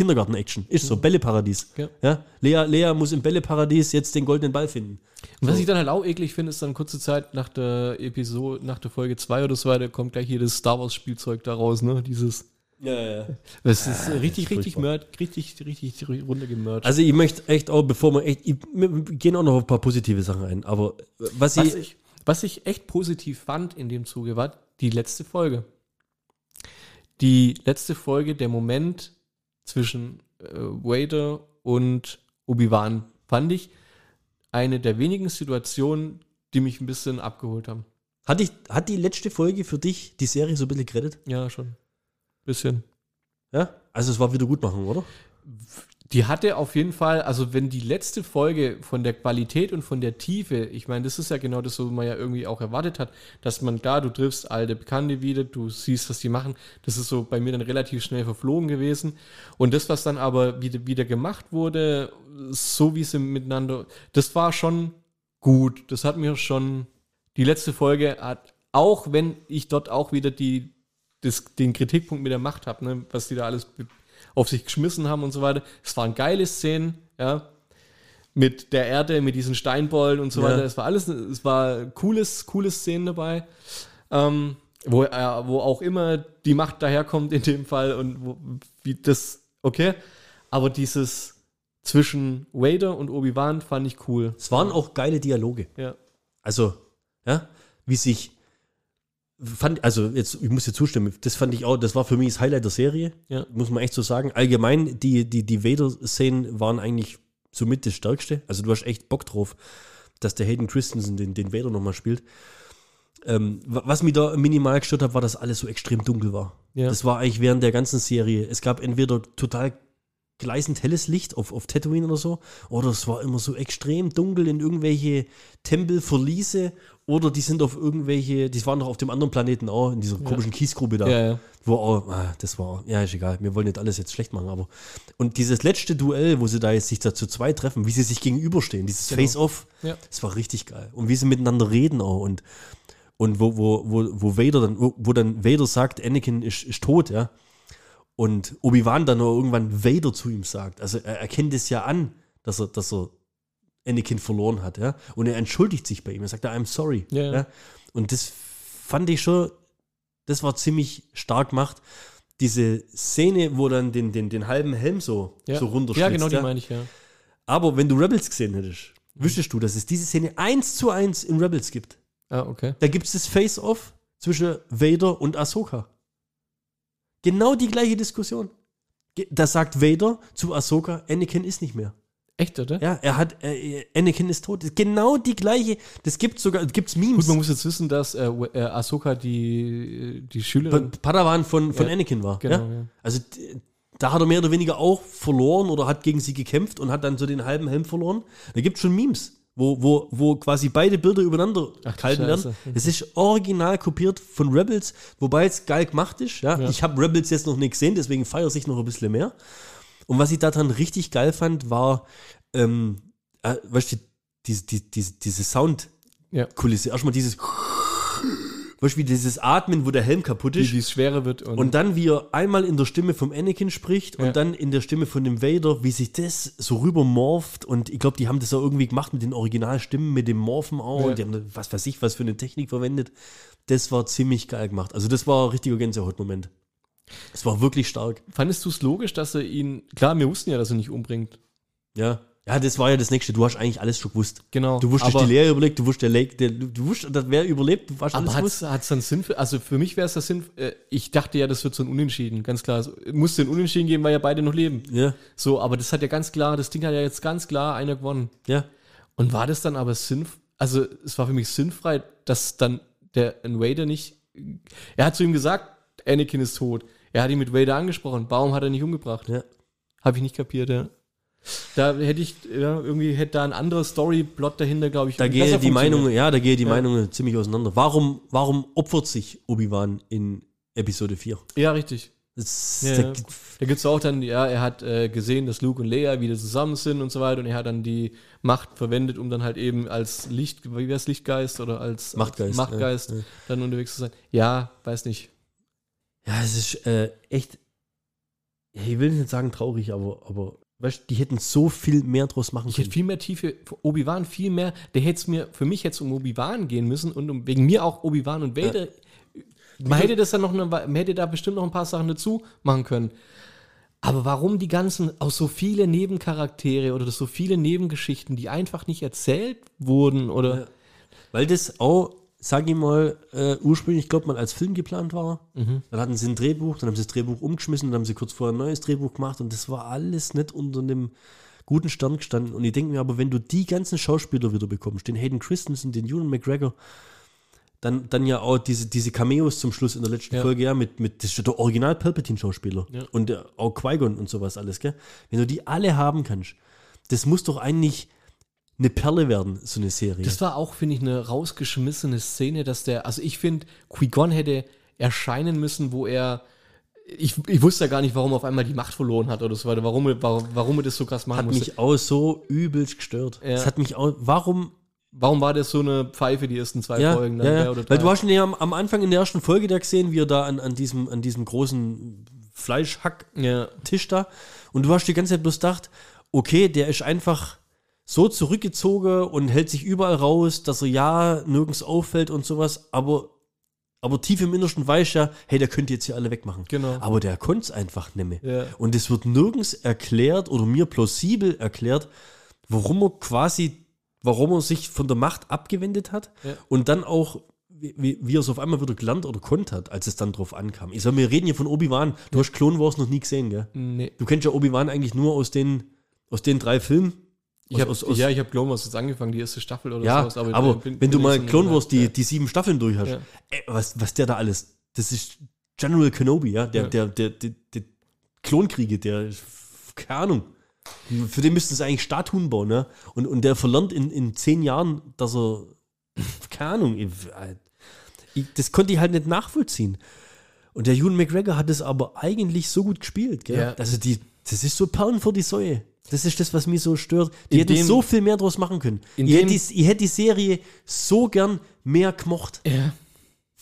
Kindergarten-Action. Ist so, Bälleparadies. Ja. Ja. Lea, Lea muss im Bälleparadies jetzt den goldenen Ball finden. Und was ich dann halt auch eklig finde, ist dann kurze Zeit nach der Episode, nach der Folge 2 oder so weiter, kommt gleich hier das Star Wars Spielzeug da raus, ne? Dieses. Ja, ja. Das ist richtig, richtig furchtbar. mörd, richtig, richtig runtergemercht. Also ich möchte echt auch, bevor wir echt, ich, wir gehen auch noch auf ein paar positive Sachen ein, aber was, was ich, ich, was ich echt positiv fand in dem Zuge war die letzte Folge. Die letzte Folge, der Moment zwischen äh, Vader und Obi-Wan, fand ich eine der wenigen Situationen, die mich ein bisschen abgeholt haben. hat, ich, hat die letzte Folge für dich die Serie so ein bisschen gerettet? Ja, schon. Bisschen. Ja? Also es war wieder gut machen, oder? Die hatte auf jeden Fall, also wenn die letzte Folge von der Qualität und von der Tiefe, ich meine, das ist ja genau das, was man ja irgendwie auch erwartet hat, dass man, klar, du triffst alte Bekannte wieder, du siehst, was die machen, das ist so bei mir dann relativ schnell verflogen gewesen. Und das, was dann aber wieder, wieder gemacht wurde, so wie sie miteinander, das war schon gut. Das hat mir schon, die letzte Folge hat, auch wenn ich dort auch wieder die, das, den Kritikpunkt mit der Macht habe, ne, was die da alles auf sich geschmissen haben und so weiter. Es waren geile Szenen, ja. Mit der Erde, mit diesen Steinbollen und so Ja. weiter. Es war alles, es war cooles, cooles Szenen dabei. Ähm, wo, äh, wo auch immer die Macht daherkommt in dem Fall und wo, wie das, okay. Aber dieses zwischen Vader und Obi-Wan fand ich cool. Es waren auch geile Dialoge. Ja. Also, ja, wie sich fand, also jetzt, ich muss dir zustimmen, das fand ich auch, das war für mich das Highlight der Serie, Ja. muss man echt so sagen. Allgemein, die, die, die Vader-Szenen waren eigentlich somit das Stärkste. Also du hast echt Bock drauf, dass der Hayden Christensen den, den Vader nochmal spielt. Ähm, wa- was mich da minimal gestört hat, war, dass alles so extrem dunkel war. Ja. Das war eigentlich während der ganzen Serie. Es gab entweder total gleißend helles Licht auf, auf Tatooine oder so, oder es war immer so extrem dunkel in irgendwelche Tempelverliese, oder die sind auf irgendwelche, die waren doch auf dem anderen Planeten auch, in dieser komischen Kiesgrube da. Ja, ja. Wo auch, ah, das war, ja, ist egal, wir wollen nicht alles jetzt schlecht machen, aber. Und dieses letzte Duell, wo sie da jetzt sich da zu zwei treffen, wie sie sich gegenüberstehen, dieses Genau. Face-Off, das war richtig geil. Und wie sie miteinander reden auch und, und wo, wo, wo, wo Vader dann, wo, wo dann Vader sagt, Anakin ist, ist tot, ja. Und Obi-Wan dann nur irgendwann Vader zu ihm sagt. Also er erkennt es ja an, dass er, dass er Anakin verloren hat, ja. Und er entschuldigt sich bei ihm. Er sagt, I'm sorry. Ja, ja. Und das fand ich schon, das war ziemlich stark gemacht. Diese Szene, wo dann den, den, den halben Helm so, Ja, so runterschlitzt. ja genau, die meine ich, ja. Aber wenn du Rebels gesehen hättest, wüsstest du, dass es diese Szene eins zu eins in Rebels gibt. Ah, okay. Da gibt es das Face-Off zwischen Vader und Ahsoka. Genau die gleiche Diskussion. Da sagt Vader zu Ahsoka, Anakin ist nicht mehr. Echt, oder? Ja, er hat, äh, Anakin ist tot. Genau die gleiche. Das gibt sogar, gibt's Gut, Memes. man muss jetzt wissen, dass äh, äh, Ahsoka die, die Schülerin. Pa- Padawan von, von Ja, Anakin war. genau, ja? ja. Also da hat er mehr oder weniger auch verloren oder hat gegen sie gekämpft und hat dann so den halben Helm verloren. Da gibt es schon Memes, wo, wo, wo quasi beide Bilder übereinander Ach, gehalten werden. Es ist original kopiert von Rebels, wobei es geil gemacht ist. Ja? Ja. Ich habe Rebels jetzt noch nicht gesehen, deswegen feiere ich noch ein bisschen mehr. Und was ich daran richtig geil fand, war, ähm, äh, weißt du, diese, diese, diese, diese Soundkulisse. Ja. Erstmal dieses, wie dieses Atmen, wo der Helm kaputt ist. wie es schwerer wird. Und, Und dann, wie er einmal in der Stimme vom Anakin spricht und Ja. dann in der Stimme von dem Vader, wie sich das so rüber morpht. Und ich glaube, die haben das auch irgendwie gemacht mit den Originalstimmen, mit dem Morphen auch. Ja. Und die haben, was weiß ich, was für eine Technik verwendet. Das war ziemlich geil gemacht. Also, das war ein richtiger Gänsehaut-Moment. Es war wirklich stark. fandest du es logisch, dass er ihn. Klar, wir wussten ja, dass er nicht umbringt. Ja. Ja, das war ja das nächste. Du hast eigentlich alles schon gewusst. Genau. Du wusstest aber, die Lehre überlegt, du wusstest der Lake, der, du, wusstest, wer überlebt, du hast Aber alles hat es dann Sinn für. Also für mich wäre es das Sinn. Äh, ich dachte ja, das wird so ein Unentschieden, ganz klar. Es musste ein Unentschieden geben, weil ja beide noch leben. Ja, So, aber das hat ja ganz klar, das Ding hat ja jetzt ganz klar einer gewonnen. ja. Und war das dann aber sinnvoll? Also, es war für mich sinnfrei, dass dann der ein Vader nicht. Er hat zu ihm gesagt, Anakin ist tot. Er hat ihn mit Vader angesprochen. Warum hat er nicht umgebracht? Ja. Habe ich nicht kapiert, ja. Da hätte ich, ja, irgendwie hätte da ein anderer Storyplot dahinter, glaube ich. Da gehe die. Meinung, ja, da gehe die Ja. Meinungen ziemlich auseinander. Warum, warum opfert sich Obi-Wan in Episode 4? Ja, richtig. Ja, da, gibt es auch dann, ja, er hat äh, gesehen, dass Luke und Leia wieder zusammen sind und so weiter und er hat dann die Macht verwendet, um dann halt eben als Licht, wie wär's, Lichtgeist oder als Machtgeist, als Machtgeist ja, dann unterwegs zu sein. Ja, weiß nicht. ja, es ist äh, echt, ich will nicht sagen traurig, aber, aber weißt, du, die hätten so viel mehr draus machen Ich hätte können. viel mehr Tiefe, Obi-Wan viel mehr, der hätte es mir, für mich jetzt um Obi-Wan gehen müssen und um, wegen mir auch Obi-Wan und Vader. Man hätte das dann noch, eine, man hätte da bestimmt noch ein paar Sachen dazu machen können. Aber warum die ganzen, auch so viele Nebencharaktere oder so viele Nebengeschichten, die einfach nicht erzählt wurden oder. Weil das auch, sag ich mal, äh, ursprünglich, glaube man, als Film geplant war. Mhm. Dann hatten sie ein Drehbuch, dann haben sie das Drehbuch umgeschmissen, dann haben sie kurz vorher ein neues Drehbuch gemacht und das war alles nicht unter einem guten Stern gestanden. Und ich denke mir aber, wenn du die ganzen Schauspieler wieder bekommst, den Hayden Christensen, den Ewan McGregor, dann, dann ja auch diese, diese Cameos zum Schluss in der letzten Ja. Folge, ja, mit, mit das ist der Original Palpatine-Schauspieler Ja. und der, auch Qui-Gon und sowas alles, gell? Wenn du die alle haben kannst, das muss doch eigentlich eine Perle werden, so eine Serie. Das war auch, finde ich, eine rausgeschmissene Szene, dass der, also ich finde, Qui-Gon hätte erscheinen müssen, wo er. Ich, ich wusste ja gar nicht, warum er auf einmal die Macht verloren hat oder so weiter, warum, er- warum, warum er das so krass machen hat musste. mich auch so übelst gestört. Ja. Es hat mich auch, warum? Warum war das so eine Pfeife, die ersten zwei Ja, Folgen? Dann ja, ja. Weil du hast ihn ja am, am Anfang in der ersten Folge da gesehen, wie er da an, an, diesem, an diesem großen Fleischhack-Tisch ja, da und du hast die ganze Zeit bloß gedacht, okay, der ist einfach so zurückgezogen und hält sich überall raus, dass er ja nirgends auffällt und sowas, aber, aber tief im Innersten weiß ja, hey, der könnte jetzt hier alle wegmachen. Genau. Aber der konnte es einfach nicht mehr. Ja. Und es wird nirgends erklärt oder mir plausibel erklärt, warum er quasi, warum er sich von der Macht abgewendet hat Ja. und dann auch, wie, wie er es auf einmal wieder gelernt oder konnt hat, als es dann drauf ankam. Ich sag, wir reden hier von Obi-Wan. Du hast Clone Wars noch nie gesehen, gell? nee. Du kennst ja Obi-Wan eigentlich nur aus den, aus den drei Filmen. Ich hab, aus- aus- ja, ich habe Clone Wars jetzt angefangen, die erste Staffel oder Ja, sowas. aber, ich bin- wenn bin du mal Clone Wars die, ja. die sieben Staffeln durch hast, Ja. ey, was, was der da alles, das ist General Kenobi, ja, der, Ja. der, der, der, der Klonkriege, der, keine Ahnung, für den müssten sie eigentlich Statuen bauen, ne? Und, und der verlernt in, in zehn Jahren, dass er, keine Ahnung, ich, das konnte ich halt nicht nachvollziehen. Und der Ewan McGregor hat es aber eigentlich so gut gespielt, gell? Ja. Also die, das ist so Perlen vor die Säue. Das ist das, was mich so stört. Die In hätten dem- so viel mehr draus machen können. Ich hätte, die, ich hätte die Serie so gern mehr gemocht. Ja.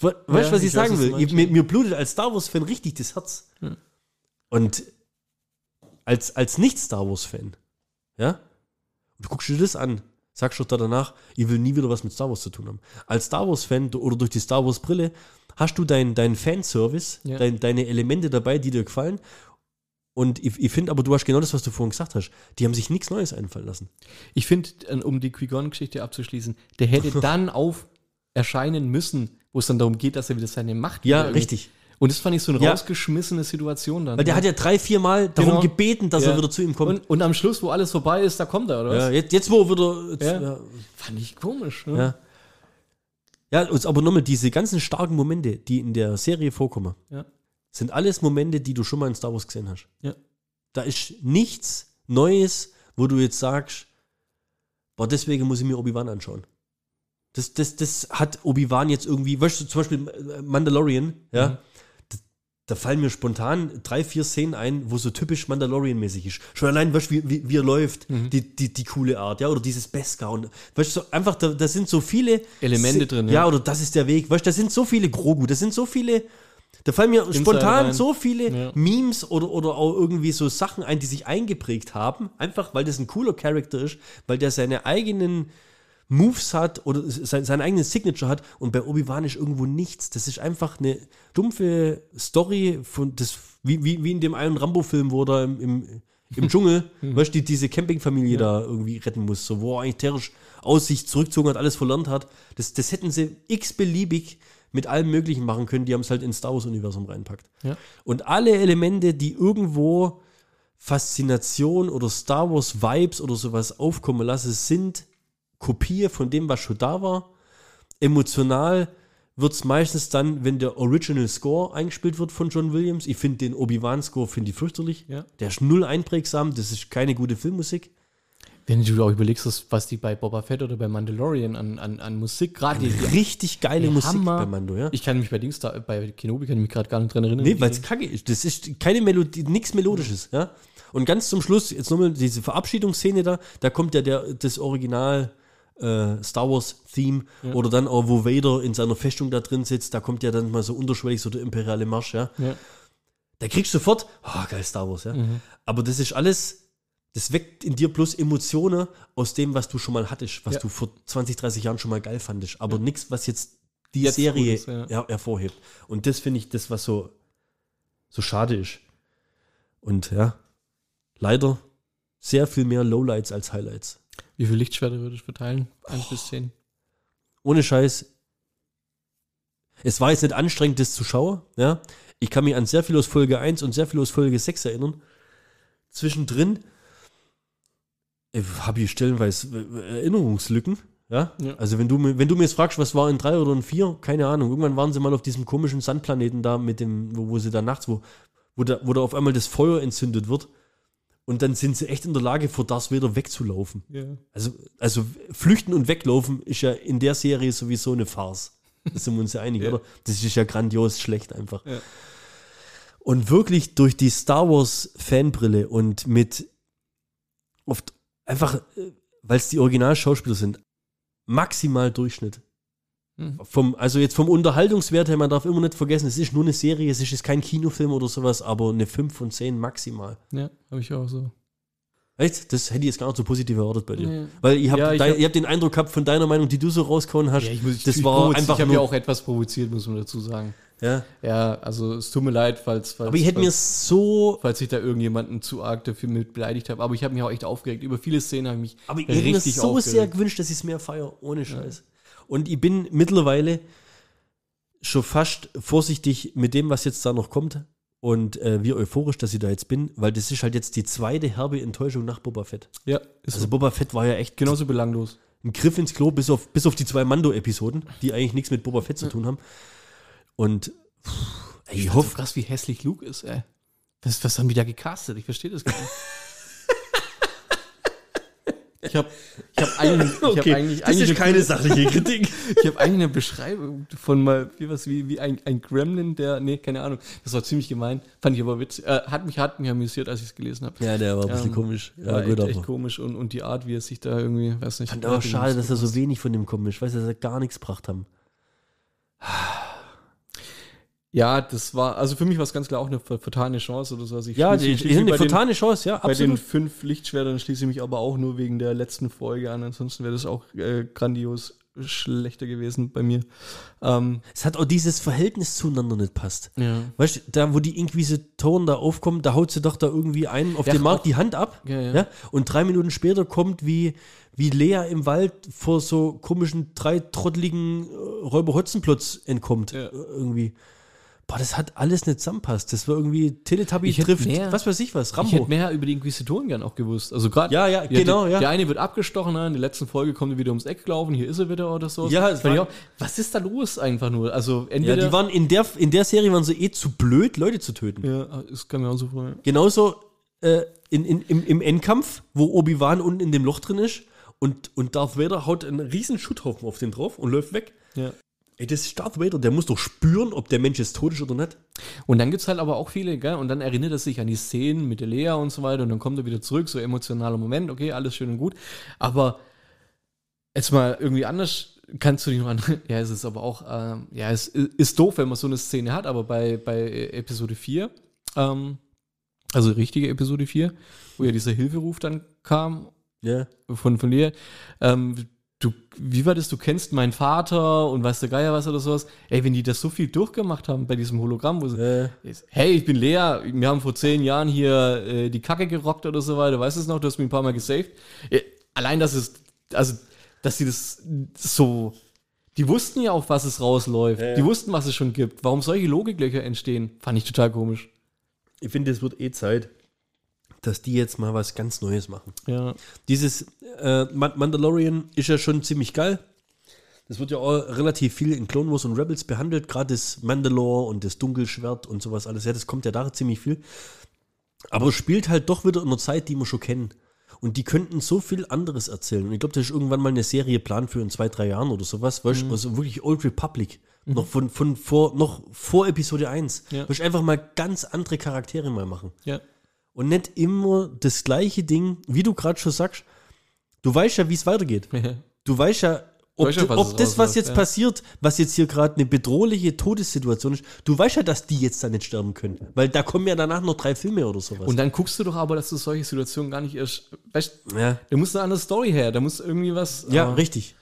We- Weißt du, was ich, ich weiß, sagen du will? Ich, mir, mir blutet als Star Wars-Fan richtig das Herz. Und als, als Nicht-Star Wars-Fan, ja, du guckst dir das an, sagst doch da danach, ich will nie wieder was mit Star Wars zu tun haben. Als Star Wars-Fan oder durch die Star Wars-Brille hast du deinen dein Fanservice, Ja. dein, deine Elemente dabei, die dir gefallen. Und ich, ich finde aber, du hast genau das, was du vorhin gesagt hast. Die haben sich nichts Neues einfallen lassen. Ich finde, um die Qui-Gon-Geschichte abzuschließen, der hätte dann auf erscheinen müssen, wo es dann darum geht, dass er wieder seine Macht Ja, richtig. Und das fand ich so eine Ja. rausgeschmisene Situation dann. Weil der hat ja drei, vier Mal darum Genau. gebeten, dass Ja. er wieder zu ihm kommt. und, und am Schluss, wo alles vorbei ist, da kommt er, oder was? ja, jetzt, jetzt, wo er wieder. Jetzt, Ja. ja. Fand ich komisch. Ne? Ja. Ja, aber nochmal, diese ganzen starken Momente, die in der Serie vorkommen, Ja. Sind alles Momente, die du schon mal in Star Wars gesehen hast. Ja. Da ist nichts Neues, wo du jetzt sagst, boah, deswegen muss ich mir Obi-Wan anschauen. Das, das, das hat Obi-Wan jetzt irgendwie, weißt du, zum Beispiel Mandalorian, ja, Mhm. da, da fallen mir spontan drei, vier Szenen ein, wo so typisch Mandalorian-mäßig ist. Schon allein, weißt du, wie, wie, wie er läuft, Mhm. die, die, die coole Art, ja, oder dieses Beskar und, weißt du, so einfach, da, da sind so viele Elemente drin, Ja, ja. oder das ist der Weg, weißt du, da sind so viele Grogu, da sind so viele, da fallen mir spontan rein. so viele Ja. Memes oder, oder auch irgendwie so Sachen ein, die sich eingeprägt haben, einfach weil das ein cooler Charakter ist, weil der seine eigenen Moves hat oder sein, seinen eigenen Signature hat und bei Obi-Wan ist irgendwo nichts. Das ist einfach eine dumpfe Story von das, wie, wie, wie in dem einen Rambo-Film, wo er im, im, im Dschungel, weißt du, die, diese Campingfamilie da irgendwie retten muss, so, wo er eigentlich terrorisch aus sich zurückgezogen hat, alles verlernt hat. Das, das hätten sie x-beliebig mit allem Möglichen machen können, die haben es halt ins Star Wars-Universum reinpackt. Ja. Und alle Elemente, die irgendwo Faszination oder Star Wars Vibes oder sowas aufkommen lassen, sind Kopie von dem, was schon da war. Emotional wird es meistens dann, wenn der Original Score eingespielt wird von John Williams. Ich finde den Obi-Wan-Score finde ich fürchterlich. Ja. Der ist null einprägsam, das ist keine gute Filmmusik. Wenn du auch überlegst, was- die bei Boba Fett oder bei Mandalorian an, an, an Musik, gerade die, Richtig geile Musik Hammer- bei Mando, ja. Ich kann mich bei Dings da, bei Kenobi kann ich mich gerade gar nicht dran erinnern. Nee, weil es kacke ist. Das ist keine Melodie, nichts Melodisches, ja. Und ganz zum Schluss, jetzt nochmal diese Verabschiedungsszene da, da kommt ja der, das Original äh, Star Wars Theme oder dann auch, wo Vader in seiner Festung da drin sitzt, da kommt ja dann mal so unterschwellig so der imperiale Marsch, ja. ja. Da kriegst du sofort, oh, geil Star Wars, ja. Aber das ist alles, das weckt in dir bloß Emotionen aus dem, was du schon mal hattest, was Ja. du vor 20, 30 Jahren schon mal geil fandest. Aber nichts, was jetzt die Jetzt Serie ist, ja. her hervorhebt. Und das finde ich das, was so, so schade ist. Und ja, leider sehr viel mehr Lowlights als Highlights. Wie viele Lichtschwerter würde ich verteilen? Eins bis zehn. Ohne Scheiß. Es war jetzt nicht anstrengend, das zu schauen, ja. Ich kann mich an sehr viel aus Folge 1 und sehr viel aus Folge 6 erinnern. Zwischendrin habe ich stellenweise äh, Erinnerungslücken, ja. Ja. Also wenn du, mir- wenn du mir jetzt fragst, was war in 3 oder in 4, keine Ahnung. Irgendwann waren sie mal auf diesem komischen Sandplaneten da mit dem, wo, wo sie da nachts, wo, wo, da, wo da auf einmal das Feuer entzündet wird. Und dann sind sie echt in der Lage, vor Darth Vader wegzulaufen. Ja. Also, also flüchten und weglaufen ist ja in der Serie sowieso eine Farce. Da sind wir uns ja einig, Ja. oder? Das ist ja grandios schlecht einfach. Und wirklich durch die Star Wars Fanbrille und mit oft einfach, weil es die Originalschauspieler sind, maximal Durchschnitt. Hm. Vom, also jetzt vom Unterhaltungswert her, man darf immer nicht vergessen, es ist nur eine Serie, es ist jetzt kein Kinofilm oder sowas, aber eine 5 von 10 maximal. Ja, habe ich auch so. Echt? Das hätte ich jetzt gar nicht so positiv erwartet bei dir. Nee. Weil ich habe Ja, ich hab- ich hab den Eindruck gehabt von deiner Meinung, die du so rausgehauen hast, das war einfach Ich habe ja auch etwas provoziert, muss man dazu sagen. Ja. Ja, also es tut mir leid, falls, falls, Aber ich hätte mir so, falls ich da irgendjemanden zu arg dafür mit beleidigt habe. Aber ich habe mich auch echt aufgeregt. Über viele Szenen habe ich mich aber ich hätte mir so sehr aufgeregt. gewünscht, dass ich es mehr feiere, ohne Scheiß. Und ich bin mittlerweile schon fast vorsichtig mit dem, was jetzt da noch kommt und äh, wie euphorisch, dass ich da jetzt bin, weil das ist halt jetzt die zweite herbe Enttäuschung nach Boba Fett. Ja, ist Also Boba Fett war ja echt genauso belanglos. ein Griff ins Klo, bis auf, bis auf die zwei Mando-Episoden, die eigentlich nichts mit Boba Fett zu tun haben. Und pff, ey, ich hoffe, krass, wie hässlich Luke ist, ey. Was, was haben die da gecastet? Ich verstehe das gar nicht. Ich habe ich hab eigentlich, ich hab eigentlich, eigentlich eine, sachliche Kritik. ich hab eigentlich eine Beschreibung von mal wie was wie, wie ein, ein Gremlin, der nee, keine Ahnung. Das war ziemlich gemein, fand ich aber witzig. Äh, hat mich hat mich amüsiert, als ich es gelesen habe. Ja, der war ein bisschen Ähm, komisch. Ja, war gut, echt, echt komisch und, und die Art, wie er sich da irgendwie, weiß nicht. fand aber schade, dass er so wenig von dem kommt. Ich weiß, dass er gar nichts gebracht haben. Ja, das war, also für mich war es ganz klar auch eine ver- vertane Chance oder so. Also ich Ja, die, sind eine den- vertane Chance, ja, Bei den absolut. fünf Lichtschwertern schließe ich mich aber auch nur wegen der letzten Folge an. Ansonsten wäre das auch äh, grandios schlechter gewesen bei mir. Ähm, Es hat auch dieses Verhältnis zueinander nicht passt. ja. Weißt du, da wo die Inquisitoren da aufkommen, da haut sie doch da irgendwie einen auf Ja, den Markt die Hand ab. Ja, ja. Und drei Minuten später kommt wie, wie Lea im Wald vor so komischen, drei trotteligen äh, Räuber Hotzenplotz entkommt. Äh, irgendwie. Boah, das hat alles nicht zusammenpasst. Das war irgendwie Teletubby Ich trifft, mehr- was weiß ich was, Ich Rambo. hätte mehr über die Inquisitoren gern auch gewusst. Also gerade. Ja, ja, genau, der, ja. Der eine wird abgestochen, ne? in der letzten Folge kommt er wieder ums Eck gelaufen, hier ist er wieder oder so. Ja, ich war- auch, was ist da los einfach nur? Also ja, entweder. die waren in der, in der Serie waren sie eh zu blöd, Leute zu töten. ja, das kann mir auch so vorstellen. Genauso äh, in, in, im, im Endkampf, wo Obi-Wan unten in dem Loch drin ist und, und Darth Vader haut einen riesen Schutthaufen auf den drauf und läuft weg. Ja. Ey, das ist Darth Vader, der muss doch spüren, ob der Mensch jetzt tot ist oder nicht. Und dann gibt es halt aber auch viele, gell? Und dann erinnert er sich an die Szenen mit der Lea und so weiter und dann kommt er wieder zurück, so emotionaler Moment, okay, alles schön und gut. Aber jetzt mal irgendwie anders kannst du dich noch an. Ja, es ist aber auch, ähm, ja, es ist doof, wenn man so eine Szene hat, aber bei, bei Episode 4, ähm, also richtige Episode 4, wo ja dieser Hilferuf dann kam Ja. von, von dir, ähm, du, wie war das, du kennst meinen Vater und weißt der Geier was oder sowas. Ey, wenn die das so viel durchgemacht haben bei diesem Hologramm, wo sie, Äh, hey, ich bin Lea, wir haben vor zehn Jahren hier äh, die Kacke gerockt oder so weiter, weißt du es noch, du hast mich ein paar Mal gesaved. Ja, allein, dass es, also, dass sie das so, die wussten ja auch, was es rausläuft, Ja, ja. die wussten, was es schon gibt. Warum solche Logiklöcher entstehen, fand ich total komisch. ich finde, es wird eh Zeit, dass die jetzt mal was ganz Neues machen. Ja. Dieses äh, Ma- Mandalorian ist ja schon ziemlich geil. Das wird ja auch relativ viel in Clone Wars und Rebels behandelt, gerade das Mandalore und das Dunkelschwert und sowas alles. Ja, das kommt ja da ziemlich viel. Aber es spielt halt doch wieder in einer Zeit, die wir schon kennen. Und die könnten so viel anderes erzählen. Und ich glaube, da ist irgendwann mal eine Serie plan für in zwei, drei Jahren oder sowas. Weißt du, also wirklich Old Republic. Noch von, von vor, noch vor Episode 1. Ja. Weißt einfach mal ganz andere Charaktere mal machen. Ja. Und nicht immer das gleiche Ding, wie du gerade schon sagst. Du weißt ja, wie es weitergeht. Du weißt ja, ob, weißt ja, was ob das, was jetzt ja. passiert, was jetzt hier gerade eine bedrohliche Todessituation ist, du weißt ja, dass die jetzt da nicht sterben können. Weil da kommen ja danach noch drei Filme oder sowas. Und dann guckst du doch aber, dass du solche Situationen gar nicht erst. Weißt ja, da muss eine andere Story her, da muss irgendwie was. ja aber- richtig.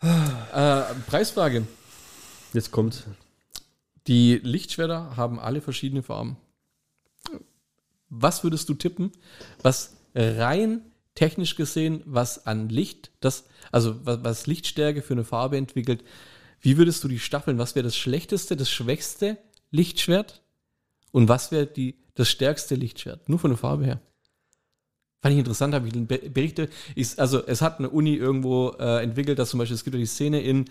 Äh, Preisfrage. Jetzt kommt. Die Lichtschwerter haben alle verschiedene Farben. Was würdest du tippen, was rein technisch gesehen, was an Licht, das, also was, was Lichtstärke für eine Farbe entwickelt, wie würdest du die staffeln? Was wäre das schlechteste, das schwächste Lichtschwert? Und was wäre die, das stärkste Lichtschwert? Nur von der Farbe her. Fand ich interessant, habe ich Be- Berichte. Ich, also, es hat eine Uni irgendwo äh, entwickelt, dass zum Beispiel, es gibt ja die Szene in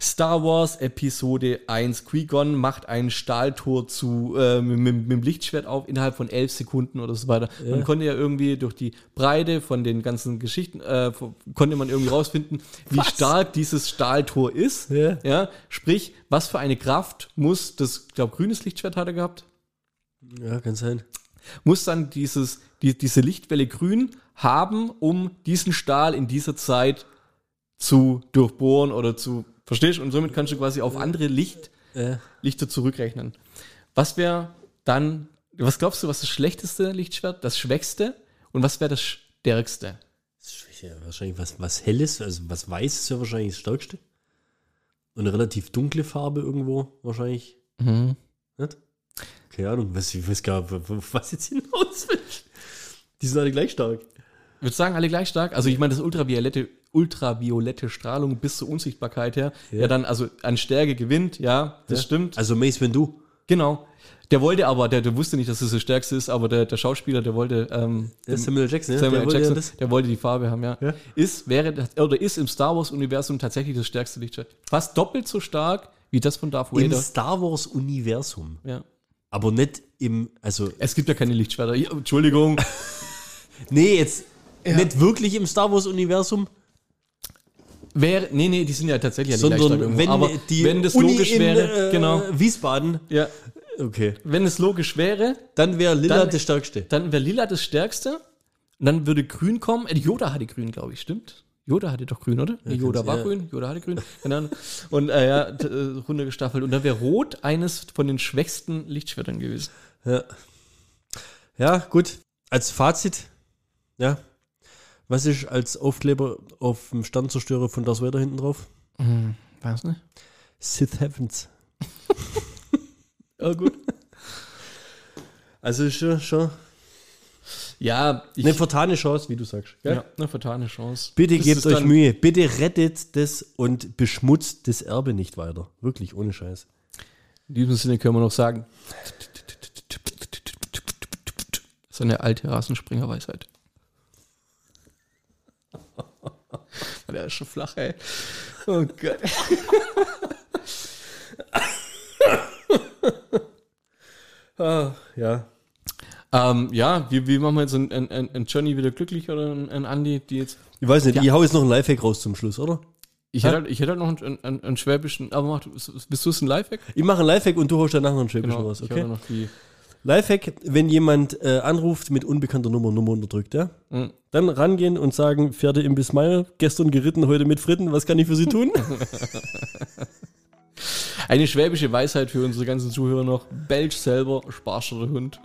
Star Wars Episode 1. Qui-Gon macht ein Stahltor zu, äh, mit, mit, mit dem Lichtschwert auf innerhalb von elf Sekunden oder so weiter. Man konnte ja irgendwie durch die Breite von den ganzen Geschichten, äh, konnte man irgendwie rausfinden, wie stark dieses Stahltor ist. Ja. Ja, sprich, was für eine Kraft muss das, ich glaube, grünes Lichtschwert hat er gehabt, Ja, kann sein. Muss dann dieses, die, diese Lichtwelle grün haben, um diesen Stahl in dieser Zeit zu durchbohren oder zu, verstehst du? Und somit kannst du quasi auf andere Licht, Äh, Lichter zurückrechnen. Was wäre dann, was glaubst du, was das schlechteste Lichtschwert, das schwächste und was wäre das stärkste? ja wahrscheinlich was, was Helles, also was Weißes ist ja wahrscheinlich das Stärkste. Und eine relativ dunkle Farbe irgendwo wahrscheinlich. Nicht? Keine Ahnung, was, ich weiß gar nicht, was jetzt hinaus will. Die sind alle gleich stark. Ich würde sagen, alle gleich stark. Also ich meine, das ultraviolette, ultraviolette Strahlung bis zur Unsichtbarkeit her, ja, dann also an Stärke gewinnt, ja, das stimmt. Also Mace Windu. Genau. Der wollte aber, der, der wusste nicht, dass es das stärkste ist, aber der, der Schauspieler, der wollte, ähm, Der Samuel Jackson, ja? Samuel der wollte Jackson, ja das. der wollte die Farbe haben, ja. Ja. Ist, wäre, das- oder ist im Star Wars-Universum tatsächlich das stärkste Lichtschwert. Fast doppelt so stark wie das von Darth Im Vader. Star Wars Universum. Ja. Aber nicht im, also, Es gibt ja keine Lichtschwerter. Ja, Entschuldigung. nee, jetzt nicht wirklich im Star Wars Universum, Wäre, nee, nee, die sind ja tatsächlich ja nicht sondern wenn aber die wenn das Uni logisch in, wäre, äh, genau. Wiesbaden, Ja. okay, Wenn es logisch wäre, dann wäre Lilla Dann- das Stärkste. dann wäre lila das stärkste. Und dann würde grün kommen. Äh, Yoda hatte grün, glaube ich, stimmt? Yoda hatte doch grün, oder? Nee, Yoda war ja. grün, Yoda hatte grün. Und äh, ja, äh, runtergestaffelt. Und dann wäre rot eines von den schwächsten Lichtschwertern gewesen. Ja. ja, gut. Als Fazit, ja. Was ist als Aufkleber auf dem Sternzerstörer von Darth Vader hinten drauf? Weiß nicht. Sith Heavens. Ja, gut. Also schon, schon Ja, ich, eine vertane Chance, wie du sagst. Gell? ja, eine vertane Chance. Bitte Das gebt euch Mühe. Bitte rettet das und beschmutzt das Erbe nicht weiter. Wirklich, ohne Scheiß. In diesem Sinne können wir noch sagen. So eine alte Rasenspringer-Weisheit. Der ist schon flach, ey. Oh Gott. Ah, ja. Ähm, ja, wie, wie machen wir jetzt einen, einen, einen Johnny wieder glücklich oder einen, einen Andi, die jetzt. Ich weiß nicht, ich hau jetzt noch ein Lifehack raus zum Schluss, oder? Ich hätte, halt, ich hätte halt noch einen, einen, einen schwäbischen. Aber mach, du- bist du es ein Lifehack? Ich mache ein Lifehack und du haust danach noch ein Schwäbischen Genau. raus, okay? hätte noch die. Lifehack, wenn jemand äh, anruft mit unbekannter Nummer, Nummer unterdrückt, ja? Mhm. Dann rangehen und sagen, Pferde im Bismeier, gestern geritten, heute mit Fritten, was kann ich für Sie tun? Eine schwäbische Weisheit für unsere ganzen Zuhörer noch. Belch selber, Sparscher der Hund.